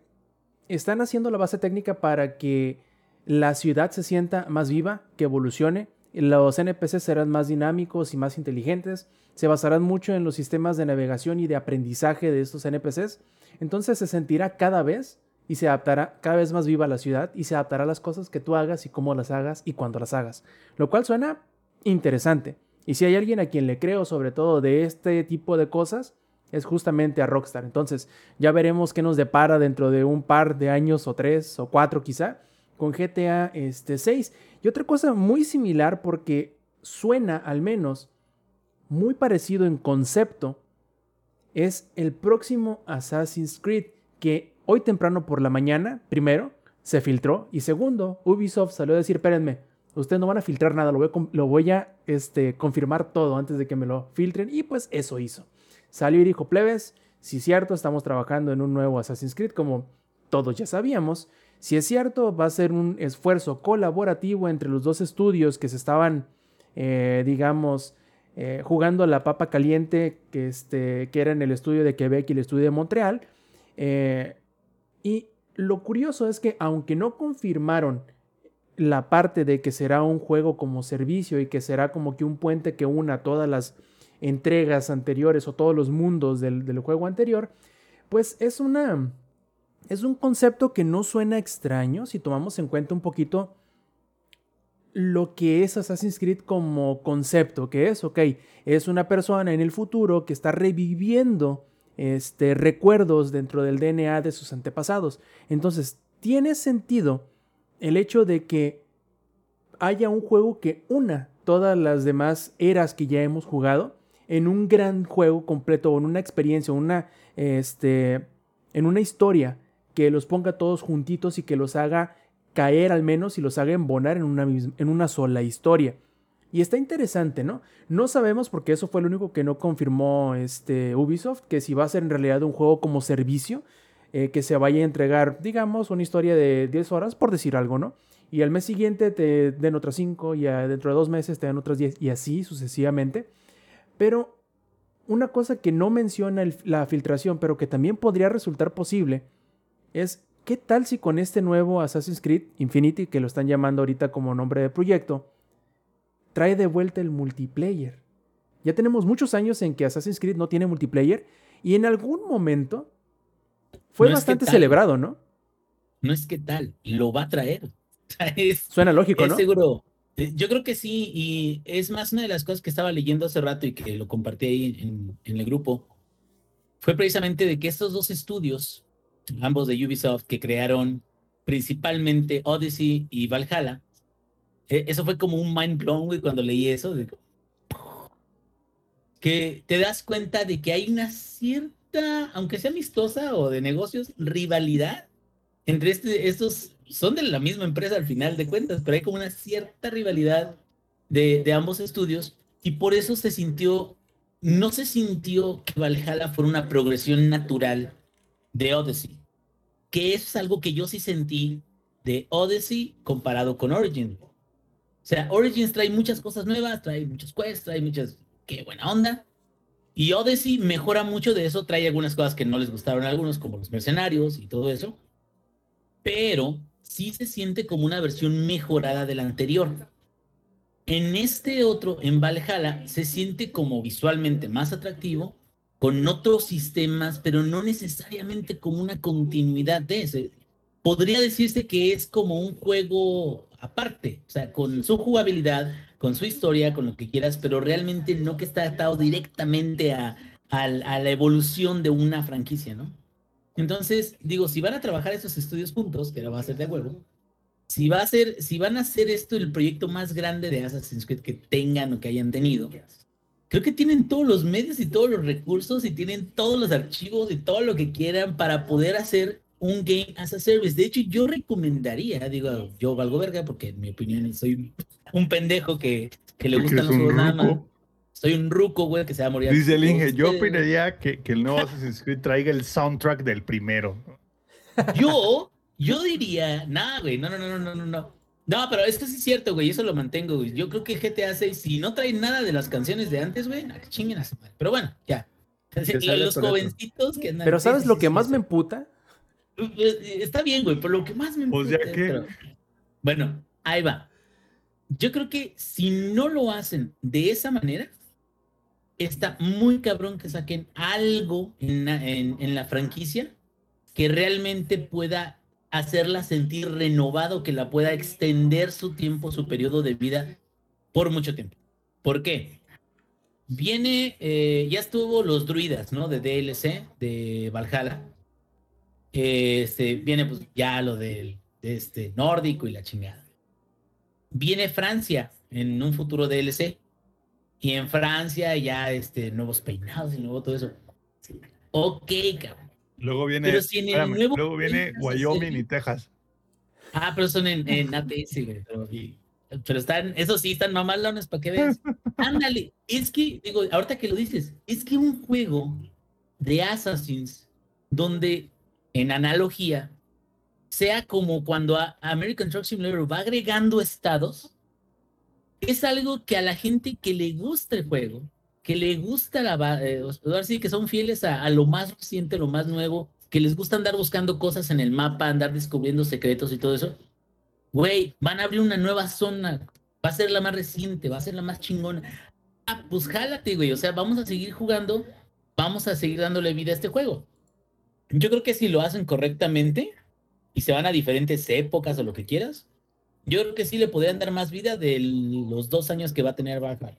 están haciendo la base técnica para que la ciudad se sienta más viva, que evolucione. Los NPCs serán más dinámicos y más inteligentes. Se basarán mucho en los sistemas de navegación y de aprendizaje de estos NPCs. Entonces se sentirá cada vez y se adaptará cada vez más viva la ciudad y se adaptará a las cosas que tú hagas y cómo las hagas y cuándo las hagas. Lo cual suena interesante. Y si hay alguien a quien le creo sobre todo de este tipo de cosas, es justamente a Rockstar. Entonces, ya veremos qué nos depara dentro de un par de años o tres o cuatro quizá con GTA este, 6. Y otra cosa muy similar porque suena al menos muy parecido en concepto es el próximo Assassin's Creed que hoy temprano por la mañana, primero, se filtró y segundo, Ubisoft salió a decir, espérenme, ustedes no van a filtrar nada, lo voy a, a este, confirmar todo antes de que me lo filtren y pues eso hizo. Salió y dijo, plebes, si es cierto, estamos trabajando en un nuevo Assassin's Creed, como todos ya sabíamos. Si es cierto, va a ser un esfuerzo colaborativo entre los dos estudios que se estaban, eh, digamos, eh, jugando la papa caliente, que, este, que era en el estudio de Quebec y el estudio de Montreal. Eh, y lo curioso es que aunque no confirmaron la parte de que será un juego como servicio y que será como que un puente que una todas las entregas anteriores o todos los mundos del, juego anterior, pues es una... Es un concepto que no suena extraño si tomamos en cuenta un poquito lo que es Assassin's Creed como concepto, que es, ok, es una persona en el futuro que está reviviendo este, recuerdos dentro del DNA de sus antepasados. Entonces, tiene sentido el hecho de que haya un juego que una todas las demás eras que ya hemos jugado en un gran juego completo, o en una experiencia, una, este, en una historia que los ponga todos juntitos y que los haga caer al menos y los haga embonar en una, en una sola historia. Y está interesante, ¿no? No sabemos porque eso fue lo único que no confirmó este Ubisoft, que si va a ser en realidad un juego como servicio, eh, que se vaya a entregar, digamos, una historia de 10 horas, por decir algo, ¿no? Y al mes siguiente te den otras 5 y dentro de dos meses te den otras 10 y así sucesivamente. Pero una cosa que no menciona la filtración, pero que también podría resultar posible, es qué tal si con este nuevo Assassin's Creed Infinity, que lo están llamando ahorita como nombre de proyecto, trae de vuelta el multiplayer. Ya tenemos muchos años en que Assassin's Creed no tiene multiplayer y en algún momento fue bastante celebrado, ¿no? No es que tal, lo va a traer. (laughs) Suena lógico, ¿no? Seguro, eh, yo creo que sí, y es más una de las cosas que estaba leyendo hace rato y que lo compartí ahí en, el grupo, fue precisamente de que estos dos estudios, ambos de Ubisoft, que crearon principalmente Odyssey y Valhalla, eso fue como un mind blown, güey, cuando leí eso, que te das cuenta de que hay una cierta, aunque sea amistosa o de negocios, rivalidad entre este, estos son de la misma empresa al final de cuentas, pero hay como una cierta rivalidad de, de ambos estudios y por eso se sintió, no se sintió que Valhalla fuera una progresión natural de Odyssey, que es algo que yo sí sentí de Odyssey comparado con Origins. O sea, Origins trae muchas cosas nuevas, trae muchos quests, trae muchas, qué buena onda. Y Odyssey mejora mucho de eso, trae algunas cosas que no les gustaron a algunos, como los mercenarios y todo eso. Pero sí se siente como una versión mejorada de la anterior. En este otro, en Valhalla, se siente como visualmente más atractivo, con otros sistemas, pero no necesariamente como una continuidad de ese. Podría decirse que es como un juego aparte, o sea, con su jugabilidad, con su historia, con lo que quieras, pero realmente no que está atado directamente a, la evolución de una franquicia, ¿no? Entonces, digo, si van a trabajar esos estudios juntos, que lo va a hacer de huevo, si va a ser, si van a hacer esto el proyecto más grande de Assassin's Creed que tengan o que hayan tenido, creo que tienen todos los medios y todos los recursos y tienen todos los archivos y todo lo que quieran para poder hacer un game as a service. De hecho, yo recomendaría, digo, yo valgo verga porque en mi opinión soy un pendejo que, que le gustan los juegos nada más. Soy un ruco, güey, que se va a morir. Dice el Inge, yo opinaría que, que el nuevo Assassin's Creed traiga el soundtrack del primero. Yo, yo diría, nada, güey, no, no, no, no, no, no. No, pero esto sí es cierto, güey, eso lo mantengo, güey. Yo creo que GTA 6, si no trae nada de las canciones de antes, güey, no, que chinguen a su madre. Pero bueno, ya. Los jovencitos que andan. Pero ¿sabes lo que más me emputa? Está bien, güey, pero lo que más me ya emputa, que- pero- Bueno, ahí va. Yo creo que si no lo hacen de esa manera, está muy cabrón que saquen algo en, la- en- en la franquicia que realmente pueda hacerla sentir renovado, que la pueda extender su tiempo, su periodo de vida por mucho tiempo. ¿Por qué? Viene, eh, ya estuvo los druidas, ¿no? De DLC, de Valhalla. Este, viene pues ya lo del de este nórdico y la chingada. Viene Francia en un futuro DLC. Y en Francia ya este, nuevos peinados y nuevo todo eso. Ok, cabrón. Luego viene, Pero si en el espérame, nuevo luego viene Wyoming y Texas. Ah, pero son en, en ATS, güey. Pero, y- pero están, eso sí, están mamalones para que veas. Ándale, es que, digo, ahorita que lo dices, es que un juego de Assassins donde en analogía sea como cuando a- American Truck Simulator va agregando estados, es algo que a la gente que le gusta el juego, que le gusta la, eh, sí que son fieles a, a lo más reciente, lo más nuevo, que les gusta andar buscando cosas en el mapa, andar descubriendo secretos y todo eso, güey, van a abrir una nueva zona, va a ser la más reciente, va a ser la más chingona. Ah, pues jálate, güey, o sea, vamos a seguir jugando, vamos a seguir dándole vida a este juego. Yo creo que si lo hacen correctamente y se van a diferentes épocas o lo que quieras, yo creo que sí le podrían dar más vida de los dos años que va a tener Valhalla.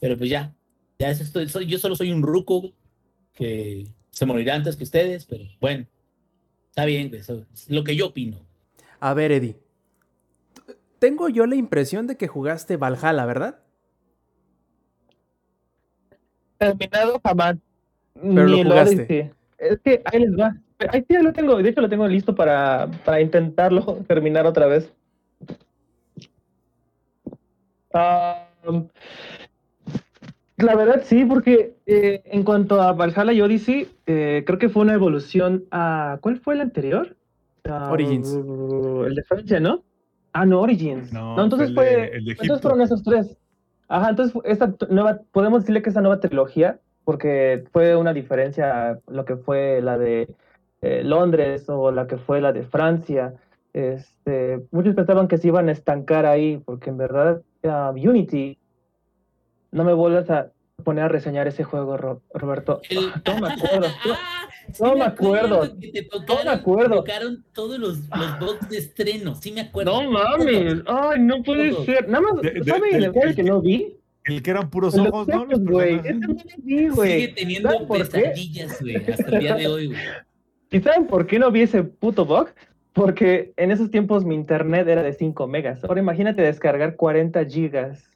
Pero pues ya, ya eso estoy, soy, yo solo soy un ruco que se morirá antes que ustedes, pero bueno, está bien, eso es lo que yo opino. A ver, Eddie. Tengo yo la impresión de que jugaste Valhalla, ¿verdad? Terminado jamás. Pero lo Ni el jugaste. Es que ahí les va. Ahí sí ya lo tengo. De hecho, lo tengo listo para, para intentarlo (laughs) terminar otra vez. La verdad sí, porque eh, en cuanto a Valhalla y Odyssey, eh, creo que fue una evolución a... ¿Cuál fue el anterior? Origins. El de Francia, ¿no? Ah, no, Origins. No, No, entonces fue el de- fue... el de entonces fueron esos tres. Ajá, entonces esta nueva, podemos decirle que esta nueva trilogía, porque fue una diferencia a lo que fue la de eh, Londres o la que fue la de Francia. Este, muchos pensaban que se iban a estancar ahí, porque en verdad ah, Unity, no me vuelvas a poner a reseñar ese juego, Ro- Roberto. El- (laughs) no me (laughs) acuerdo. (laughs) No, no me acuerdo. que te me tocaron, acuerdo. tocaron todos los, los bugs de estreno, sí me acuerdo. No mames, ay, no puede Todo. ser. Nada más, De- de- ¿saben del- el juego que- no vi? El que eran puros ojos, ¿no? Güey. no. Sigue teniendo pesadillas, güey, hasta el día de hoy, güey. (laughs) ¿Y saben por qué no vi ese puto bug? Porque en esos tiempos mi internet era de 5 megas. Ahora imagínate descargar 40 gigas.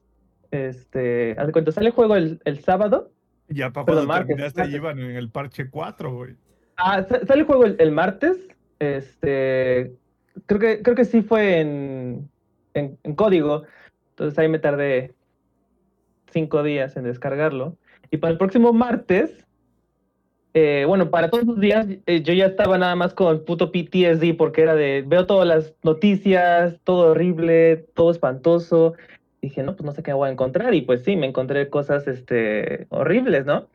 Este, cuenta, sale el juego el, el sábado. Ya para cuando martes, terminaste martes. iban en el parche 4, güey. Ah, sa- sale el juego el, el martes. Este, creo que, creo que sí fue en, en, en código. Entonces ahí me tardé 5 días en descargarlo. Y para el próximo martes, eh, bueno, para todos los días eh, yo ya estaba nada más con puto PTSD porque era de, veo todas las noticias, todo horrible, todo espantoso. Dije, no, pues no sé qué voy a encontrar. Y pues sí, me encontré cosas este, horribles, ¿no?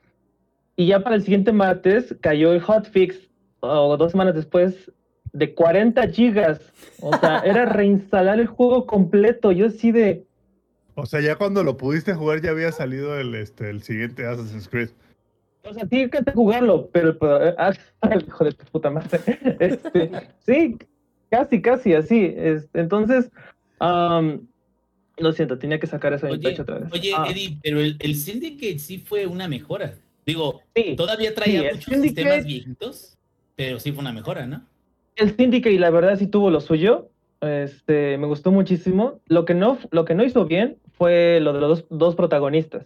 Y ya para el siguiente martes cayó el hotfix, o dos semanas después, de 40 gigas. O sea, era (laughs) reinstalar el juego completo. Yo sí de, O sea, ya cuando lo pudiste jugar ya había salido el, este, el siguiente Assassin's Creed. o sea, sí que jugarlo, pero, pero, ah, (laughs) hijo de tu puta madre. (laughs) Este, sí, casi, casi así. Este, entonces, Am, lo siento, tenía que sacar eso de mi pecho otra vez. oye Ah, Eddie, pero el, el Syndicate sí fue una mejora. Digo, sí, todavía traía Sí, muchos Syndicate- sistemas viejitos, pero sí fue una mejora, ¿no? el Syndicate, la verdad, sí tuvo lo suyo. Este, me gustó muchísimo. Lo que no, lo que no hizo bien fue lo de los dos, protagonistas,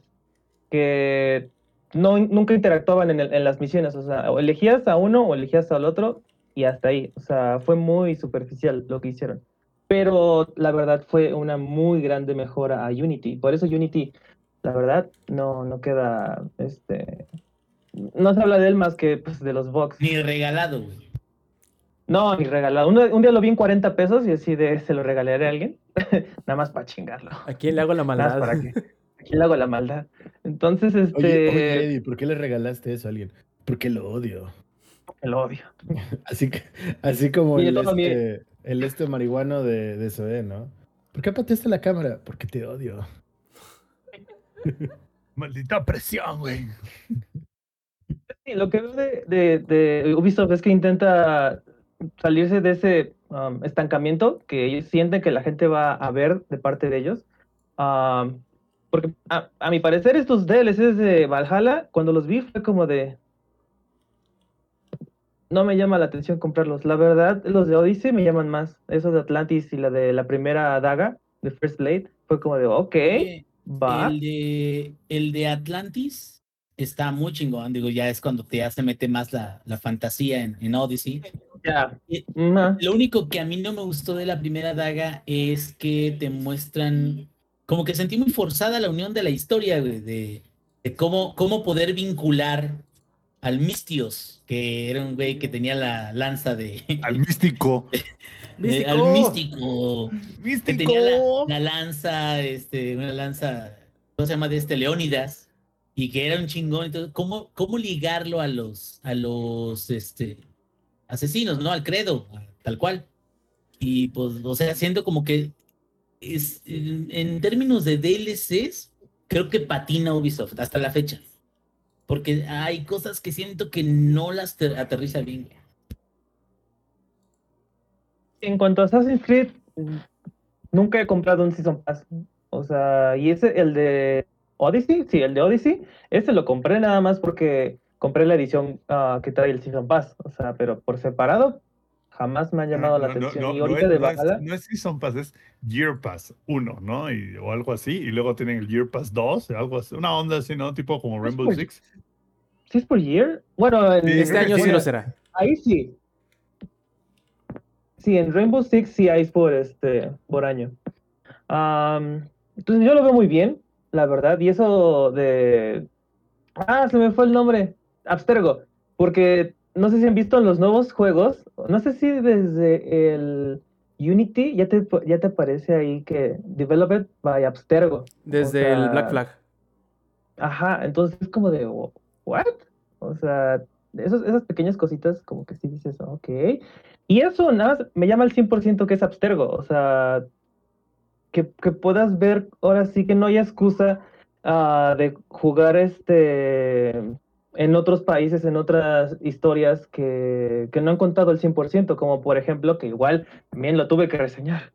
que no, nunca interactuaban en, el- las misiones. O sea, o elegías a uno o elegías al otro y hasta ahí. O sea, fue muy superficial lo que hicieron. Pero la verdad fue una muy grande mejora a Unity. Por eso Unity, la verdad, no, no queda, este, no se habla de él más que pues, de los bugs. Ni regalado. No, ni regalado. Un, un día lo vi en 40 pesos y así de se lo regalaré a alguien. (laughs) Nada más para chingarlo. ¿A quién le hago la Nada más maldad? para que. Aquí le hago la maldad. Entonces, este. oye, Eddie, ¿por qué le regalaste eso a alguien? Porque lo odio. el odio. (laughs) Así que, así como el, este, el este marihuano de, de Zoé, ¿no? ¿Por qué pateaste la cámara? Porque te odio. (laughs) Maldita presión, güey. Sí, lo que veo de, de, de Ubisoft es que intenta salirse de ese um, estancamiento que ellos sienten que la gente va a ver de parte de ellos. Um, porque a, a mi parecer estos DLCs de Valhalla, cuando los vi fue como de... No me llama la atención comprarlos. La verdad, los de Odyssey me llaman más. Esos de Atlantis y la de la primera daga, de First Blade, fue como de, ok, va. El de, el de Atlantis está muy chingón. Digo, ya es cuando te hace mete más la, la fantasía en, en Odyssey. Lo único que a mí no me gustó de la primera daga es que te muestran, como que sentí muy forzada la unión de la historia, güey, de, de cómo, cómo poder vincular al Mistios, que era un güey que tenía la lanza de... (laughs) Al místico. eh, (laughs) al místico. Que ¡Místico! tenía la, la lanza, este, una lanza, ¿cómo se llama? De este, Leónidas, y que era un chingón. Entonces, ¿cómo, cómo ligarlo a los, a los, este, asesinos, ¿no? Al credo, tal cual. Y pues, o sea, siendo como que, es, en, en términos de DLCs, creo que patina Ubisoft hasta la fecha. Porque hay cosas que siento que no las ter- aterriza bien. En cuanto a Assassin's Creed, nunca he comprado un Season Pass. O sea, y ese, el de Odyssey, sí, el de Odyssey, ese lo compré nada más porque compré la edición ah, que trae el Season Pass. O sea, pero por separado, jamás me ha llamado la No, atención. no, y no ahorita es, de no es- Valhalla, no es Season Pass, es Year Pass 1, ¿no? Y, o algo así. Y luego tienen el Year Pass 2, algo así. Una onda así, ¿no? Tipo como Rainbow Six. ¿sí es por year? Bueno, en, Sí, Este año sí lo será. ahí sí. Sí, en Rainbow Six sí hay por este por año. Entonces yo lo veo muy bien, la verdad. Y eso de ah, se me fue el nombre, Abstergo, porque no sé si han visto en los nuevos juegos, no sé si desde el Unity ya te ya te aparece ahí que developed by Abstergo. Desde el sea, Black Flag. Ajá, entonces es como de, "Wha- ¿what? O sea, esos, esas pequeñas cositas como que sí dices, ok. Y eso nada más me llama al 100% que es Abstergo, o sea, que, que puedas ver, ahora sí que no hay excusa ah, de jugar este en otros países, en otras historias que, que no han contado el 100%, como por ejemplo, que igual también lo tuve que reseñar,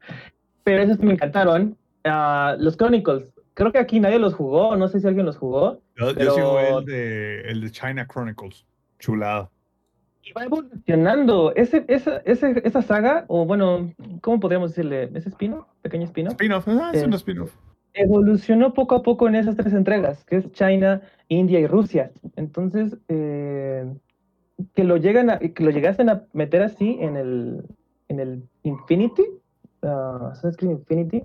pero esos me encantaron, ah, los Chronicles. Creo que aquí nadie los jugó, no sé si alguien los jugó. Yo, yo pero- sigo el de, el de China Chronicles. Chulado. Y va evolucionando. Ese, esa, ese- esa saga, o bueno, ¿cómo podríamos decirle? ¿Ese spin ¿Pequeño spin Spin-off, ah, es un Eh, spin-off. Evolucionó poco a poco en esas tres entregas, que es China, India y Rusia. Entonces, eh, que lo llegan a, que lo llegasen a meter así en el, en el Infinity, Creed Infinity.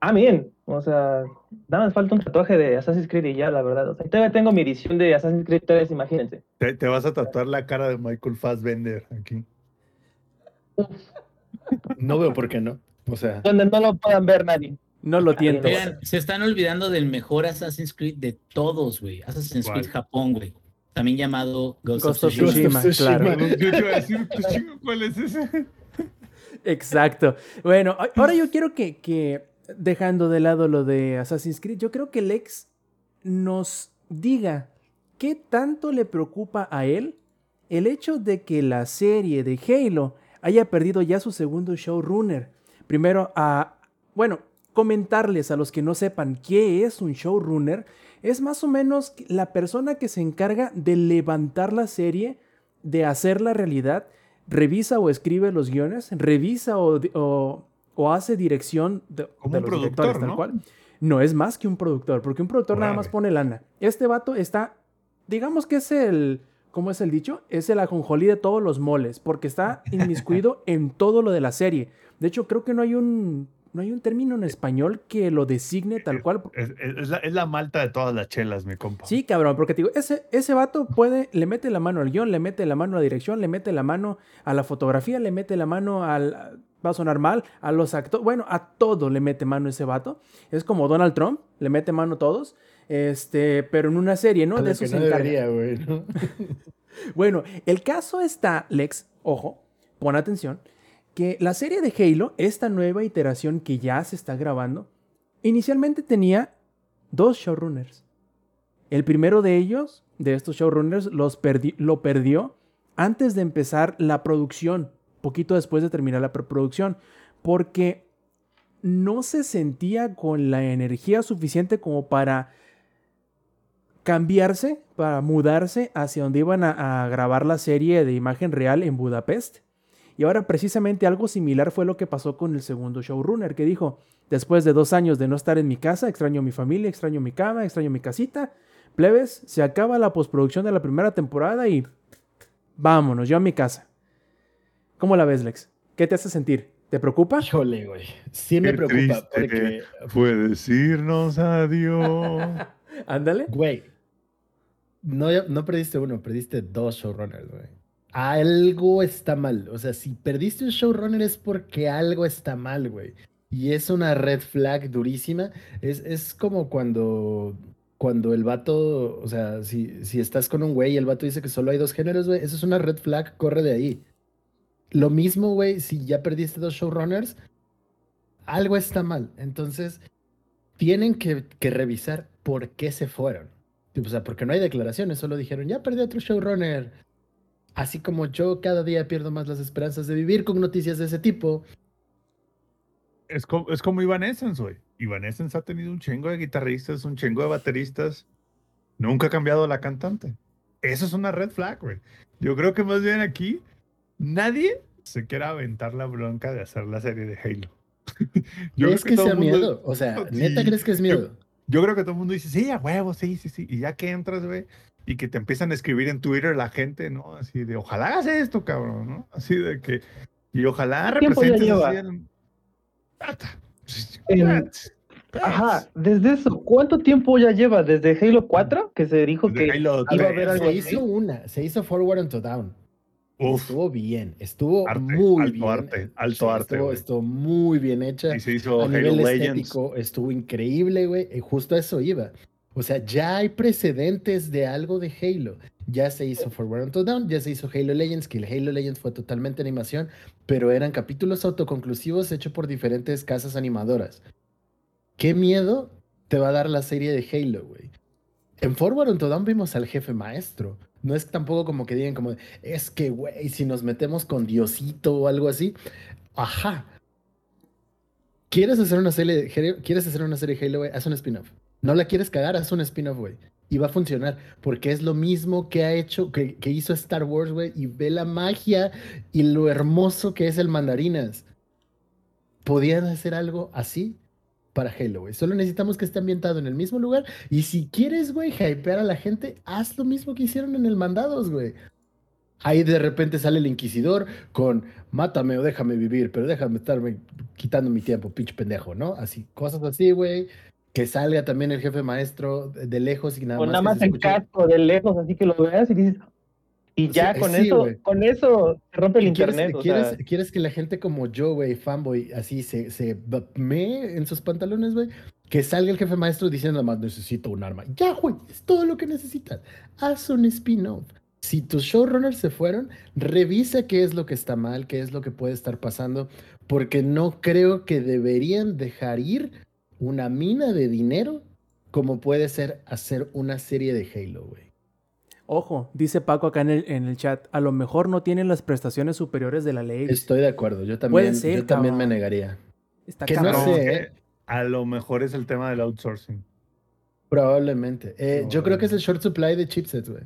Ah, bien. O sea, nada más falta un tatuaje de Assassin's Creed y ya, la verdad. O sea, todavía tengo mi edición de Assassin's Creed 3, imagínense. Te, te vas a tatuar la cara de Michael Fassbender aquí. No veo por qué no. O sea, Donde no lo puedan ver nadie. No lo tiento. Oigan, se están olvidando del mejor Assassin's Creed de todos, güey. Assassin's ¿Cuál? Creed Japón, güey. También llamado Ghost, Ghost of Tsushima. Claro. Yo te iba a decir, pues, ¿cuál es ese? Exacto. Bueno, ahora yo quiero que, que, dejando de lado lo de Assassin's Creed, yo creo que Lex nos diga qué tanto le preocupa a él el hecho de que la serie de Halo haya perdido ya su segundo showrunner. primero a, bueno, comentarles a los que no sepan qué es un showrunner. Es más o menos la persona que se encarga de levantar la serie, de hacerla realidad, revisa o escribe los guiones, revisa o, o- o hace dirección de, Como de un los productor, directores, tal ¿no? cual. No es más que un productor, porque un productor nada más pone lana. Este vato está, digamos que es el, ¿cómo es el dicho? Es el ajonjolí de todos los moles, porque está (laughs) inmiscuido en todo lo de la serie. De hecho, creo que no hay un, no hay un término en español que lo designe tal cual. Es, es- es la, es la malta de todas las chelas, mi compa. Sí, cabrón, porque te digo, ese, ese vato puede, le mete la mano al guion, le mete la mano a la dirección, le mete la mano a la fotografía, le mete la mano al, va a sonar mal, a los actores, bueno, a todo le mete mano ese vato. Es como Donald Trump, le mete mano a todos, este, pero en una serie, ¿no? A De eso que se no encarga. debería, güey, ¿no? (laughs) Bueno, el caso está, Lex, ojo, pon atención, que la serie de Halo, esta nueva iteración que ya se está grabando, inicialmente tenía dos showrunners. El primero de ellos, de estos showrunners, los perdi- lo perdió antes de empezar la producción, poquito después de terminar la preproducción, porque no se sentía con la energía suficiente como para cambiarse, para mudarse hacia donde iban a, a grabar la serie de imagen real en Budapest. Y ahora precisamente algo similar fue lo que pasó con el segundo showrunner, que dijo, después de dos años de no estar en mi casa, extraño mi familia, extraño mi cama, extraño mi casita, plebes, se acaba la postproducción de la primera temporada y vámonos, yo a mi casa. ¿Cómo la ves, Lex? ¿Qué te hace sentir? ¿Te preocupa? Híjole, güey. Sí me Qué preocupa porque, Fue decirnos adiós. (laughs) Ándale. güey, no, no perdiste uno, perdiste dos showrunners, güey. Algo está mal. O sea, si perdiste un showrunner es porque algo está mal, güey. Y es una red flag durísima. Es, es como cuando, cuando el vato, o sea, si, si estás con un güey y el vato dice que solo hay dos géneros, güey, eso es una red flag, corre de ahí. Lo mismo, güey, si ya perdiste dos showrunners, algo está mal. Entonces, tienen que, que revisar por qué se fueron. O sea, porque no hay declaraciones, solo dijeron, ya perdí otro showrunner. Así como yo cada día pierdo más las esperanzas de vivir con noticias de ese tipo. es, como, es como Evanescence, güey. Evanescence ha tenido un chingo de guitarristas, un chingo de bateristas. Nunca ha cambiado la cantante. Eso es una red flag, güey. Yo creo que más bien aquí nadie se quiere aventar la bronca de hacer la serie de Halo. (laughs) Yo ¿Crees creo que, todo sea mundo- miedo? O sea, (laughs) Sí, ¿neta crees que es miedo? Yo creo que todo el mundo dice, sí, a huevo, sí, sí, sí. Y ya que entras, güey, y que te empiezan a escribir en Twitter la gente, ¿no? Así de, ojalá hagas esto, cabrón, ¿no? Así de que, y ojalá ¿Qué tiempo ya representes lleva? así el- Ajá, desde eso, ¿cuánto tiempo ya lleva? ¿Desde Halo 4? Que se dijo que Halo iba a 3, haber algo Se hizo una, se hizo Forward and to Down. Uf, Estuvo bien, estuvo Arte, muy alto bien. arte, alto Sí, arte, Estuvo, estuvo muy bien hecha. y se hizo a Halo nivel Legends. estético estuvo increíble, güey. y Justo a eso iba. O sea, ya hay precedentes de algo de Halo. Ya se hizo Forward Until Down, ya se hizo Halo Legends, que el Halo Legends fue totalmente animación, pero eran capítulos autoconclusivos hechos por diferentes casas animadoras. ¿Qué miedo te va a dar la serie de Halo, güey? En Forward Until Dawn vimos al jefe maestro. No es tampoco como que digan como, es que, güey, si nos metemos con Diosito o algo así. Ajá. ¿Quieres hacer una serie? ¿Quieres hacer una serie Halo, güey? Haz un spin-off. No la quieres cagar, haz un spin-off, güey. Y va a funcionar. Porque es lo mismo que ha hecho, que, que hizo Star Wars, güey. Y ve la magia y lo hermoso que es el mandarinas. Podían hacer algo así para Halo, güey. Solo necesitamos que esté ambientado en el mismo lugar. Y si quieres, güey, hypear a la gente, haz lo mismo que hicieron en el Mandados, güey. Ahí de repente sale el Inquisidor con mátame o déjame vivir, pero déjame estarme quitando mi tiempo, pinche pendejo, ¿no? Así, cosas así, güey. Que salga también el jefe maestro de lejos y nada Con más. nada más escuche- casco de lejos, así que lo veas y dices. Y ya Sí, con sí, eso, con eso se rompe el ¿Y quieres, internet. o quieres- sea, quieres que la gente como yo, güey, fanboy, así se, se mee en sus pantalones, güey? Que salga el jefe maestro diciendo, nada más necesito un arma. Ya, güey, es todo lo que necesitas. Haz un spin-off. Si tus showrunners se fueron, revisa qué es lo que está mal, qué es lo que puede estar pasando, porque no creo que deberían dejar ir una mina de dinero como puede ser hacer una serie de Halo, güey. Ojo, dice Paco acá en el, en el chat, a lo mejor no tienen las prestaciones superiores de la ley. Estoy de acuerdo, yo Puede también, ser, yo también me negaría. Está Que no sé, ¿eh? A lo mejor es el tema del outsourcing. Probablemente. Eh, yo creo que es el short supply de chipsets, güey.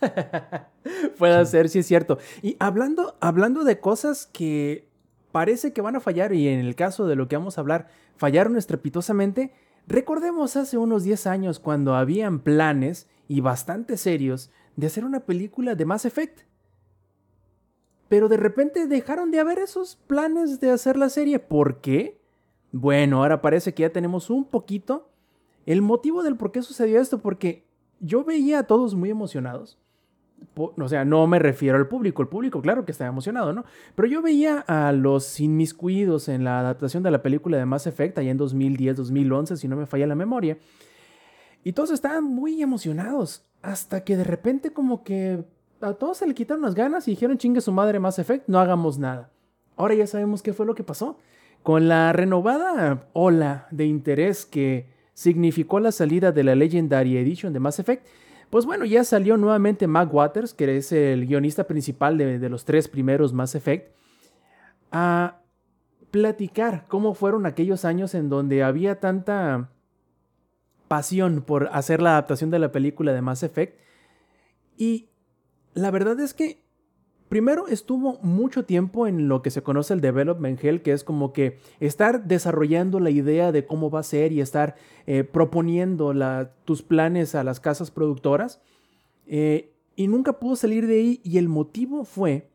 (laughs) Puede ser, sí es cierto. Y hablando, hablando de cosas que parece que van a fallar, y en el caso de lo que vamos a hablar, fallaron estrepitosamente, recordemos hace unos 10 años cuando habían planes, y bastante serios, de hacer una película de Mass Effect. Pero de repente dejaron de haber esos planes de hacer la serie. ¿Por qué? Bueno, ahora parece que ya tenemos un poquito el motivo del por qué sucedió esto, porque yo veía a todos muy emocionados. O sea, no me refiero al público. El público, claro que estaba emocionado, ¿no? Pero yo veía a los inmiscuidos en la adaptación de la película de Mass Effect, allá en 2010, 2011, si no me falla la memoria. Y todos estaban muy emocionados. Hasta que de repente, como que a todos se le quitaron las ganas y dijeron: chingue su madre Mass Effect, no hagamos nada. Ahora ya sabemos qué fue lo que pasó. Con la renovada ola de interés que significó la salida de la Legendary Edition de Mass Effect, pues bueno, ya salió nuevamente Mac Waters, que es el guionista principal de, de los tres primeros Mass Effect, a platicar cómo fueron aquellos años en donde había tanta pasión por hacer la adaptación de la película de Mass Effect. Y la verdad es que primero estuvo mucho tiempo en lo que se conoce el development hell, que es como que estar desarrollando la idea de cómo va a ser y estar eh, proponiendo tus planes a las casas productoras. Eh, y nunca pudo salir de ahí y el motivo fue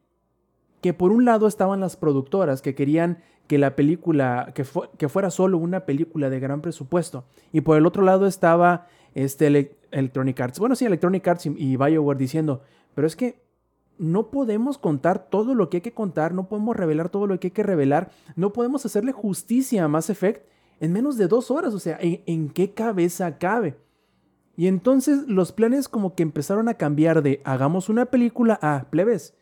que por un lado estaban las productoras que querían que la película, que, que fuera solo una película de gran presupuesto. Y por el otro lado estaba este Ele- Electronic Arts. Bueno, sí, Electronic Arts y, y BioWare diciendo, pero es que no podemos contar todo lo que hay que contar, no podemos revelar todo lo que hay que revelar, no podemos hacerle justicia a Mass Effect en menos de dos horas, o sea, ¿en, en qué cabeza cabe? Y entonces los planes como que empezaron a cambiar de hagamos una película a plebes.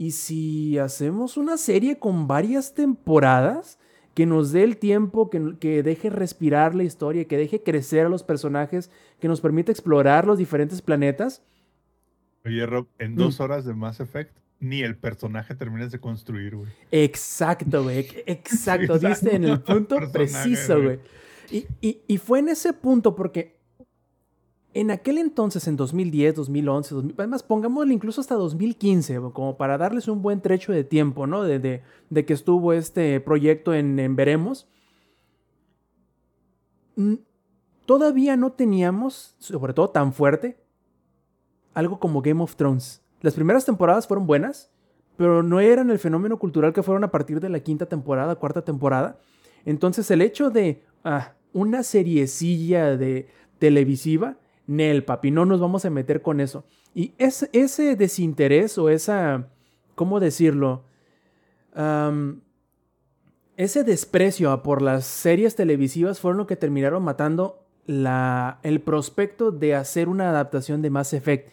Y si hacemos una serie con varias temporadas, que nos dé el tiempo, que, que deje respirar la historia, que deje crecer a los personajes, que nos permita explorar los diferentes planetas, Oye, Rob, en Mm. dos horas de Mass Effect, ni el personaje terminas de construir, güey. Exacto, güey. (laughs) Exacto. Diste en el punto preciso, güey. güey. Y, y- y fue en ese punto porque en aquel entonces, en 2010, 2011, 2000, además pongámosle incluso hasta 2015, güey, como para darles un buen trecho de tiempo, ¿no? De, de- que estuvo este proyecto en, Veremos. Todavía no teníamos, sobre todo tan fuerte, algo como Game of Thrones. Las primeras temporadas fueron buenas, pero no eran el fenómeno cultural que fueron a partir de la quinta temporada, cuarta temporada. Entonces el hecho de ah, una seriecilla de televisiva, Nel, papi, no nos vamos a meter con eso. Y ese, ese desinterés o esa, ¿cómo decirlo? Ese desprecio por las series televisivas fueron lo que terminaron matando la, el prospecto de hacer una adaptación de Mass Effect.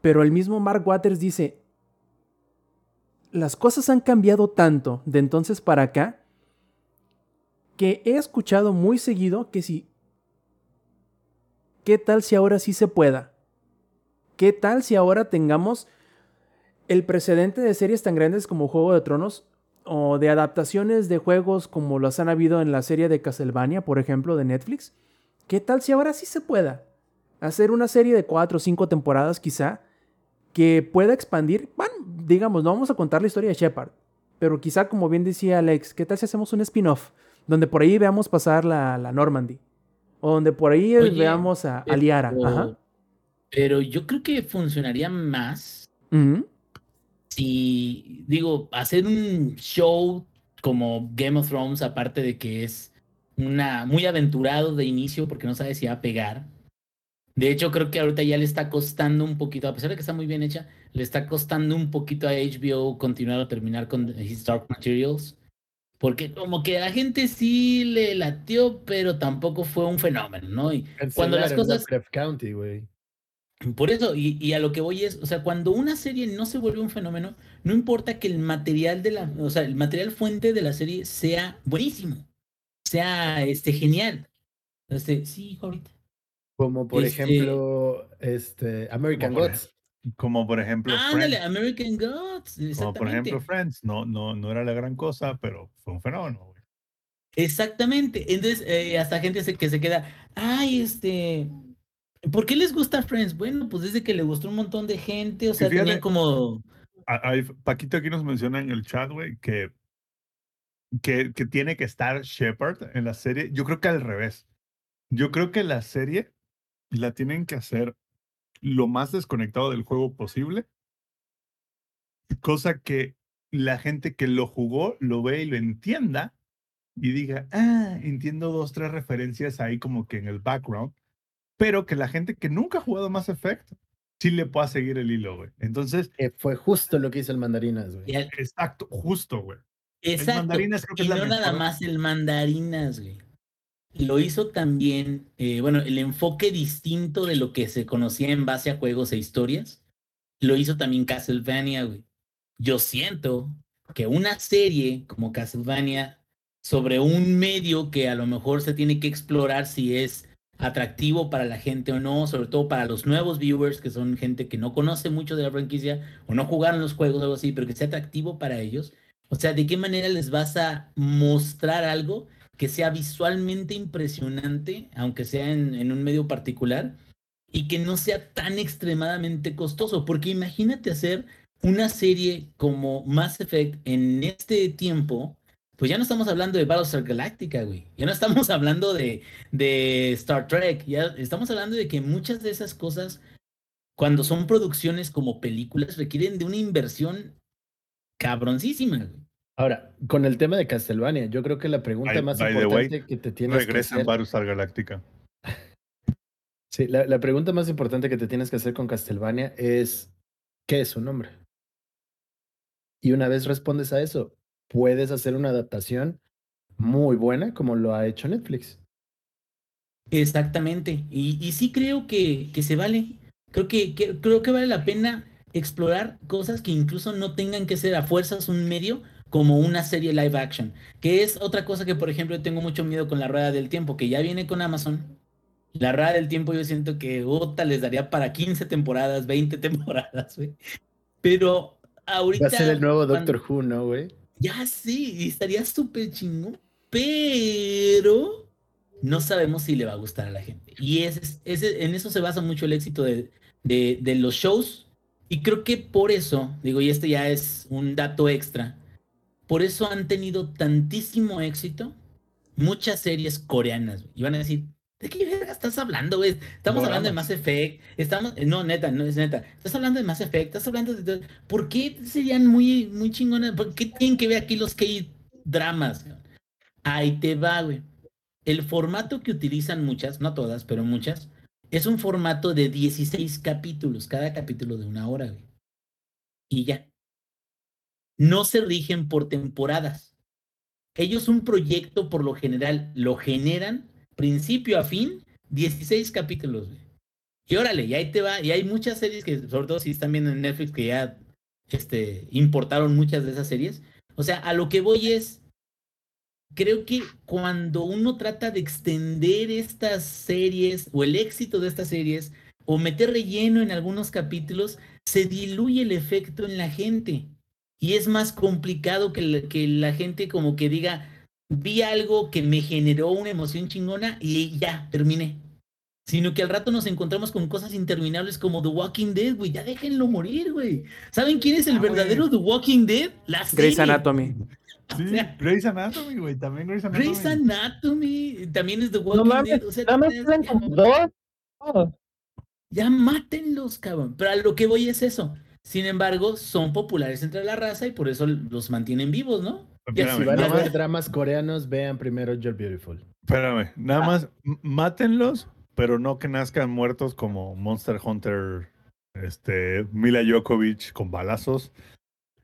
Pero el mismo Mark Waters dice, las cosas han cambiado tanto de entonces para acá que he escuchado muy seguido que si... ¿Qué tal si ahora sí se pueda? ¿Qué tal si ahora tengamos el precedente de series tan grandes como Juego de Tronos o de adaptaciones de juegos como las han habido en la serie de Castlevania, por ejemplo, de Netflix? ¿Qué tal si ahora sí se pueda hacer una serie de cuatro o cinco temporadas quizá que pueda expandir? Bueno, digamos, no vamos a contar la historia de Shepard, pero quizá como bien decía Alex, ¿qué tal si hacemos un spin-off donde por ahí veamos pasar la, la Normandy? O donde por ahí Oye, veamos a, a Liara. Pero, Ajá. pero yo creo que funcionaría más si, digo, hacer un show como Game of Thrones, aparte de que es una muy aventurado de inicio porque no sabe si va a pegar. De hecho, creo que ahorita ya le está costando un poquito, a pesar de que está muy bien hecha, le está costando un poquito a HBO continuar o terminar con His Dark Materials. Porque como que a la gente sí le latió, pero tampoco fue un fenómeno, ¿no? Y cuando las cosas... County, güey. Por eso, y, y a lo que voy es, o sea, cuando una serie no se vuelve un fenómeno, no importa que el material de la, o sea, el material fuente de la serie sea buenísimo, sea este genial. Este, sí, ahorita. Como por Este- ejemplo, este, American Gods. Como por ejemplo Ándale, Friends. American Gods, Como por ejemplo Friends. No, no, no era la gran cosa, pero fue un fenómeno, güey. Exactamente. Entonces, eh, hasta gente se- que se queda, ay, este, ¿por qué les gusta Friends? Bueno, pues desde que le gustó un montón de gente, o sea, fíjate- tenían como, A- Paquito aquí nos menciona en el chat, güey, que, que, que tiene que estar Shepard en la serie. Yo creo que al revés. Yo creo que la serie la tienen que hacer lo más desconectado del juego posible. Cosa que la gente que lo jugó lo ve y lo entienda y diga, ah, entiendo dos, tres referencias ahí como que en el background, pero que la gente que nunca ha jugado Mass Effect sí le pueda seguir el hilo, güey. Entonces, Que fue justo lo que hizo el Mandarinas, güey. exacto, justo, güey. exacto, mandarinas creo que y es la no nada mejor. más el mandarinas, güey. Lo hizo también, eh, bueno, el enfoque distinto de lo que se conocía en base a juegos e historias, lo hizo también Castlevania. Yo siento que una serie como Castlevania sobre un medio que a lo mejor se tiene que explorar si es atractivo para la gente o no, sobre todo para los nuevos viewers, que son gente que no conoce mucho de la franquicia o no jugaron los juegos o algo así, pero que sea atractivo para ellos. O sea, ¿de qué manera les vas a mostrar algo que sea visualmente impresionante, aunque sea en, un medio particular, y que no sea tan extremadamente costoso? Porque imagínate hacer una serie como Mass Effect en este tiempo, pues ya no estamos hablando de Battlestar Galactica, güey. Ya no estamos (laughs) hablando de, de Star Trek. Ya estamos hablando de que muchas de esas cosas, cuando son producciones como películas, requieren de una inversión cabroncísima, güey. Ahora, con el tema de Castlevania, yo creo que la pregunta By- más by the way, importante que te tienes que Regresa en hacer... Battlestar Galáctica. (laughs) Sí, la, la pregunta más importante que te tienes que hacer con Castlevania es ¿qué es su nombre? Y una vez respondes a eso, puedes hacer una adaptación muy buena como lo ha hecho Netflix. Exactamente. Y, y sí creo que, que se vale. Creo que, que- creo que vale la pena explorar cosas que incluso no tengan que ser a fuerzas un medio como una serie live action. Que es otra cosa que, por ejemplo, tengo mucho miedo con la rueda del tiempo, que ya viene con Amazon. La rueda del tiempo yo siento que Ota les daría para 15 temporadas, 20 (laughs) temporadas, güey. Pero ahorita... Va a ser el nuevo cuando- Doctor Who, ¿no, güey? ya sí, estaría súper chingón, pero no sabemos si le va a gustar a la gente. Y ese, ese, en eso se basa mucho el éxito de, de, de los shows. Y creo que por eso, digo, y este ya es un dato extra, por eso han tenido tantísimo éxito muchas series coreanas. Y van a decir, ¿de qué verga estás hablando, güey? Estamos hablando de. Mass Effect. Estamos, no, neta, no es neta. Estás hablando de Mass Effect, estás hablando de... ¿Por qué serían muy, muy chingonas? ¿Por qué tienen que ver aquí los K-dramas? Ahí te va, güey. El formato que utilizan muchas, no todas, pero muchas, es un formato de 16 capítulos, cada capítulo de una hora, güey. Y ya. No se rigen por temporadas. Ellos un proyecto por lo general lo generan principio a fin, 16 capítulos. Y órale, y ahí te va, y hay muchas series que, sobre todo si están viendo en Netflix, que ya este, importaron muchas de esas series. O sea, a lo que voy es, creo que cuando uno trata de extender estas series o el éxito de estas series o meter relleno en algunos capítulos, se diluye el efecto en la gente. Y es más complicado que la, que la gente como que diga, vi algo que me generó una emoción chingona y ya, terminé. Sino que al rato nos encontramos con cosas interminables como The Walking Dead, güey. Ya déjenlo morir, güey. ¿Saben quién es el Ah, verdadero The Walking Dead? La Grey's serie. Anatomy. Sí, sea, Grey's Anatomy, güey. También Grey's Anatomy. Grey's Anatomy también es The Walking No Dead. O sea, nada más ya- como dos. Oh, ya mátenlos, cabrón. Pero a lo que voy es eso. Sin embargo, son populares entre la raza y por eso los mantienen vivos, ¿no? Espérame, Si van a nada ver más- dramas coreanos, vean primero You're Beautiful. Espérame, Ah. nada más m- mátenlos, pero no que nazcan muertos como Monster Hunter, este, Mila Jokovic con balazos,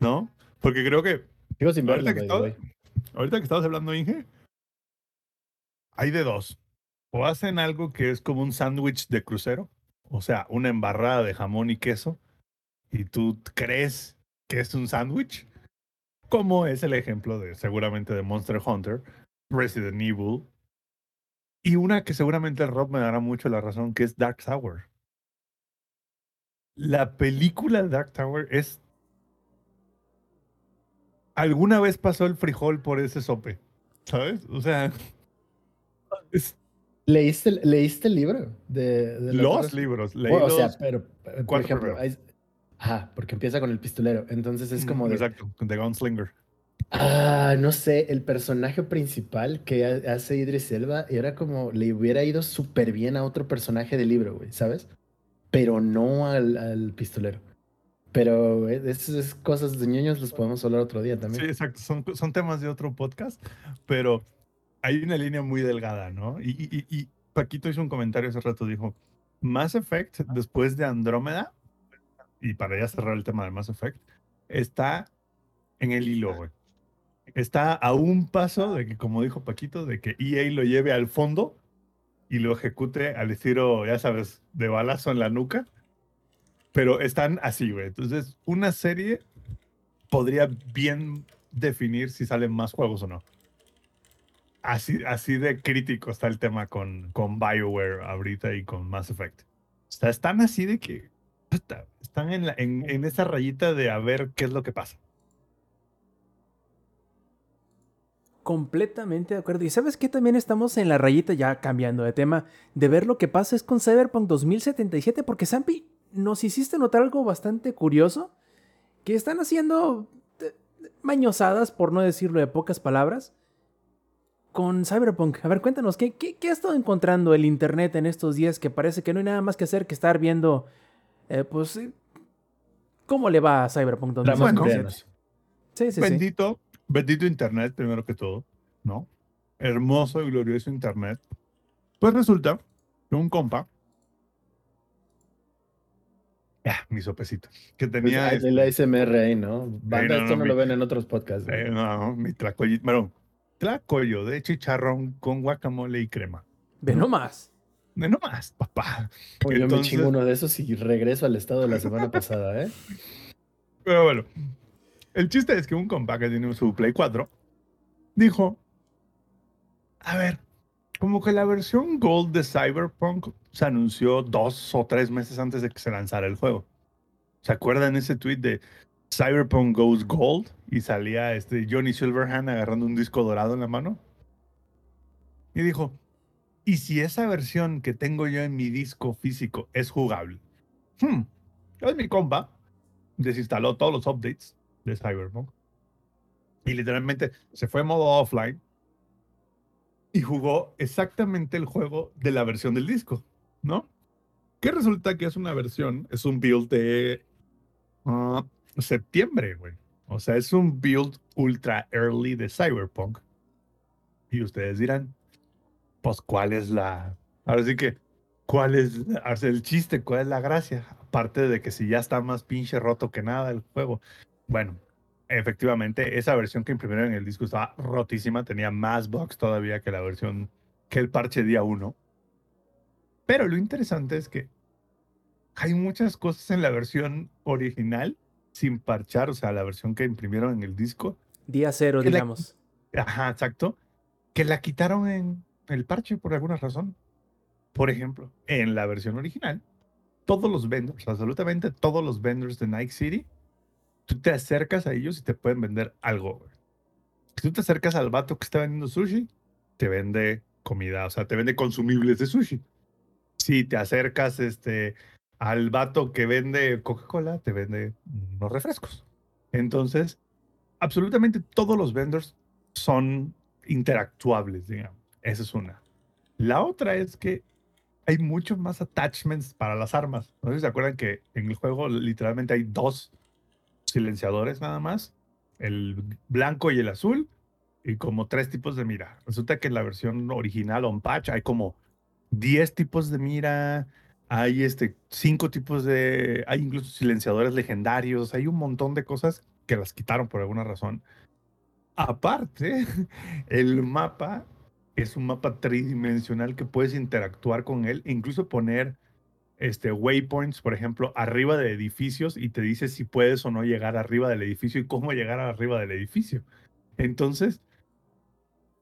¿no? Porque creo que Sigo sin verlo, ahorita que, by the estaba- way. ahorita que estabas hablando, Inge, hay de dos. O hacen algo que es como un sándwich de crucero, o sea, una embarrada de jamón y queso, y tú crees que es un sándwich, como es el ejemplo de seguramente de Monster Hunter, Resident Evil, y una que seguramente Rob me dará mucho la razón, que es Dark Tower. La película de Dark Tower es... ¿Alguna vez pasó el frijol por ese sope? ¿Sabes? O sea, es- ¿Leíste, el- ¿Leíste el libro? De, los libros. Leí Bueno, o sea, pero, por ejemplo, hay- ajá, porque empieza con el pistolero. Entonces es como de, Exacto, de Gunslinger. ah, no sé, el personaje principal que ha- hace Idris Elba era como le hubiera ido súper bien a otro personaje del libro, güey, ¿sabes? Pero no al, al pistolero. Pero eh, esas cosas de ñoños los podemos hablar otro día Sí, también. exacto. Son, son temas de otro podcast, pero hay una línea muy delgada, ¿no? Y, y- y- y Paquito hizo un comentario hace rato, dijo, Mass Effect, después de Andrómeda, y para ya cerrar el tema de Mass Effect, está en el hilo, güey. Está a un paso de que, como dijo Paquito, de que EA lo lleve al fondo y lo ejecute al estilo, ya sabes, de balazo en la nuca. Pero están así, güey. Entonces, una serie podría bien definir si salen más juegos o no. Así, así de crítico está el tema con, con BioWare ahorita y con Mass Effect. O sea, están así de que están en, esa rayita de a ver qué es lo que pasa. Completamente de acuerdo. Y sabes que también estamos en la rayita, ya cambiando de tema, de ver lo que pasa es con Cyberpunk 2077, porque Zampi, nos hiciste notar algo bastante curioso, que están haciendo eh, mañosadas, por no decirlo de pocas palabras, con Cyberpunk. A ver, cuéntanos, ¿qué, qué, qué ha estado encontrando el Internet en estos días que parece que no hay nada más que hacer que estar viendo, eh, pues, cómo le va a Cyberpunk Dramas 2077? coreanos. Sí, sí, sí. bendito, bendito Internet, primero que todo, ¿no? Hermoso y glorioso Internet. Pues resulta que un compa, ah, mi sopecito, que Pues, tenía... este- el ASMR ahí, ¿no? Banda, no, esto no, no lo mi- ven en otros podcasts. güey. Eh, no, mi tlacoyo, bueno, tlacoyo de chicharrón con guacamole y crema. Ve nomás. De no más, papá. Uy, yo me chingo uno de esos y regreso al estado de la semana pasada, ¿eh? Pero bueno, el chiste es que un compa que tiene su Play 4 dijo, a ver, como que la versión Gold de Cyberpunk se anunció dos o tres meses antes de que se lanzara el juego. ¿Se acuerdan ese tweet de Cyberpunk Goes Gold? Y salía este Johnny Silverhand agarrando un disco dorado en la mano. Y dijo, ¿y si esa versión que tengo yo en mi disco físico es jugable? Hmm. Entonces mi compa desinstaló todos los updates de Cyberpunk y literalmente se fue a modo offline y jugó exactamente el juego de la versión del disco, ¿no? Que resulta que es una versión, es un build de ah, septiembre, güey. O sea, es un build ultra early de Cyberpunk. Y ustedes dirán, pues, ¿cuál es la... Ahora sí que, ¿cuál es el chiste? ¿Cuál es la gracia? Aparte de que si ya está más pinche roto que nada el juego. Bueno, efectivamente, esa versión que imprimieron en el disco estaba rotísima, tenía más bugs todavía que la versión, que el parche día 1. Pero lo interesante es que hay muchas cosas en la versión original sin parchar, o sea, la versión que imprimieron en el disco. Día cero, la- digamos. Ajá, exacto. Que la quitaron en el parche por alguna razón. Por ejemplo, en la versión original, todos los vendors, absolutamente todos los vendors de Night City, tú te acercas a ellos y te pueden vender algo. Si tú te acercas al vato que está vendiendo sushi, te vende comida, o sea, te vende consumibles de sushi. Si te acercas este, al vato que vende Coca-Cola, te vende unos refrescos. Entonces, absolutamente todos los vendors son interactuables, digamos. Esa es una. La otra es que hay muchos más attachments para las armas. No sé si se acuerdan que en el juego literalmente hay dos silenciadores nada más, el blanco y el azul, y como tres tipos de mira. Resulta que en la versión original on patch hay como 10 tipos de mira, hay este cinco tipos de, hay incluso silenciadores legendarios, hay un montón de cosas que las quitaron por alguna razón. Aparte, (laughs) el mapa es un mapa tridimensional que puedes interactuar con él, incluso poner este, waypoints, por ejemplo, arriba de edificios y te dice si puedes o no llegar arriba del edificio y cómo llegar arriba del edificio. Entonces,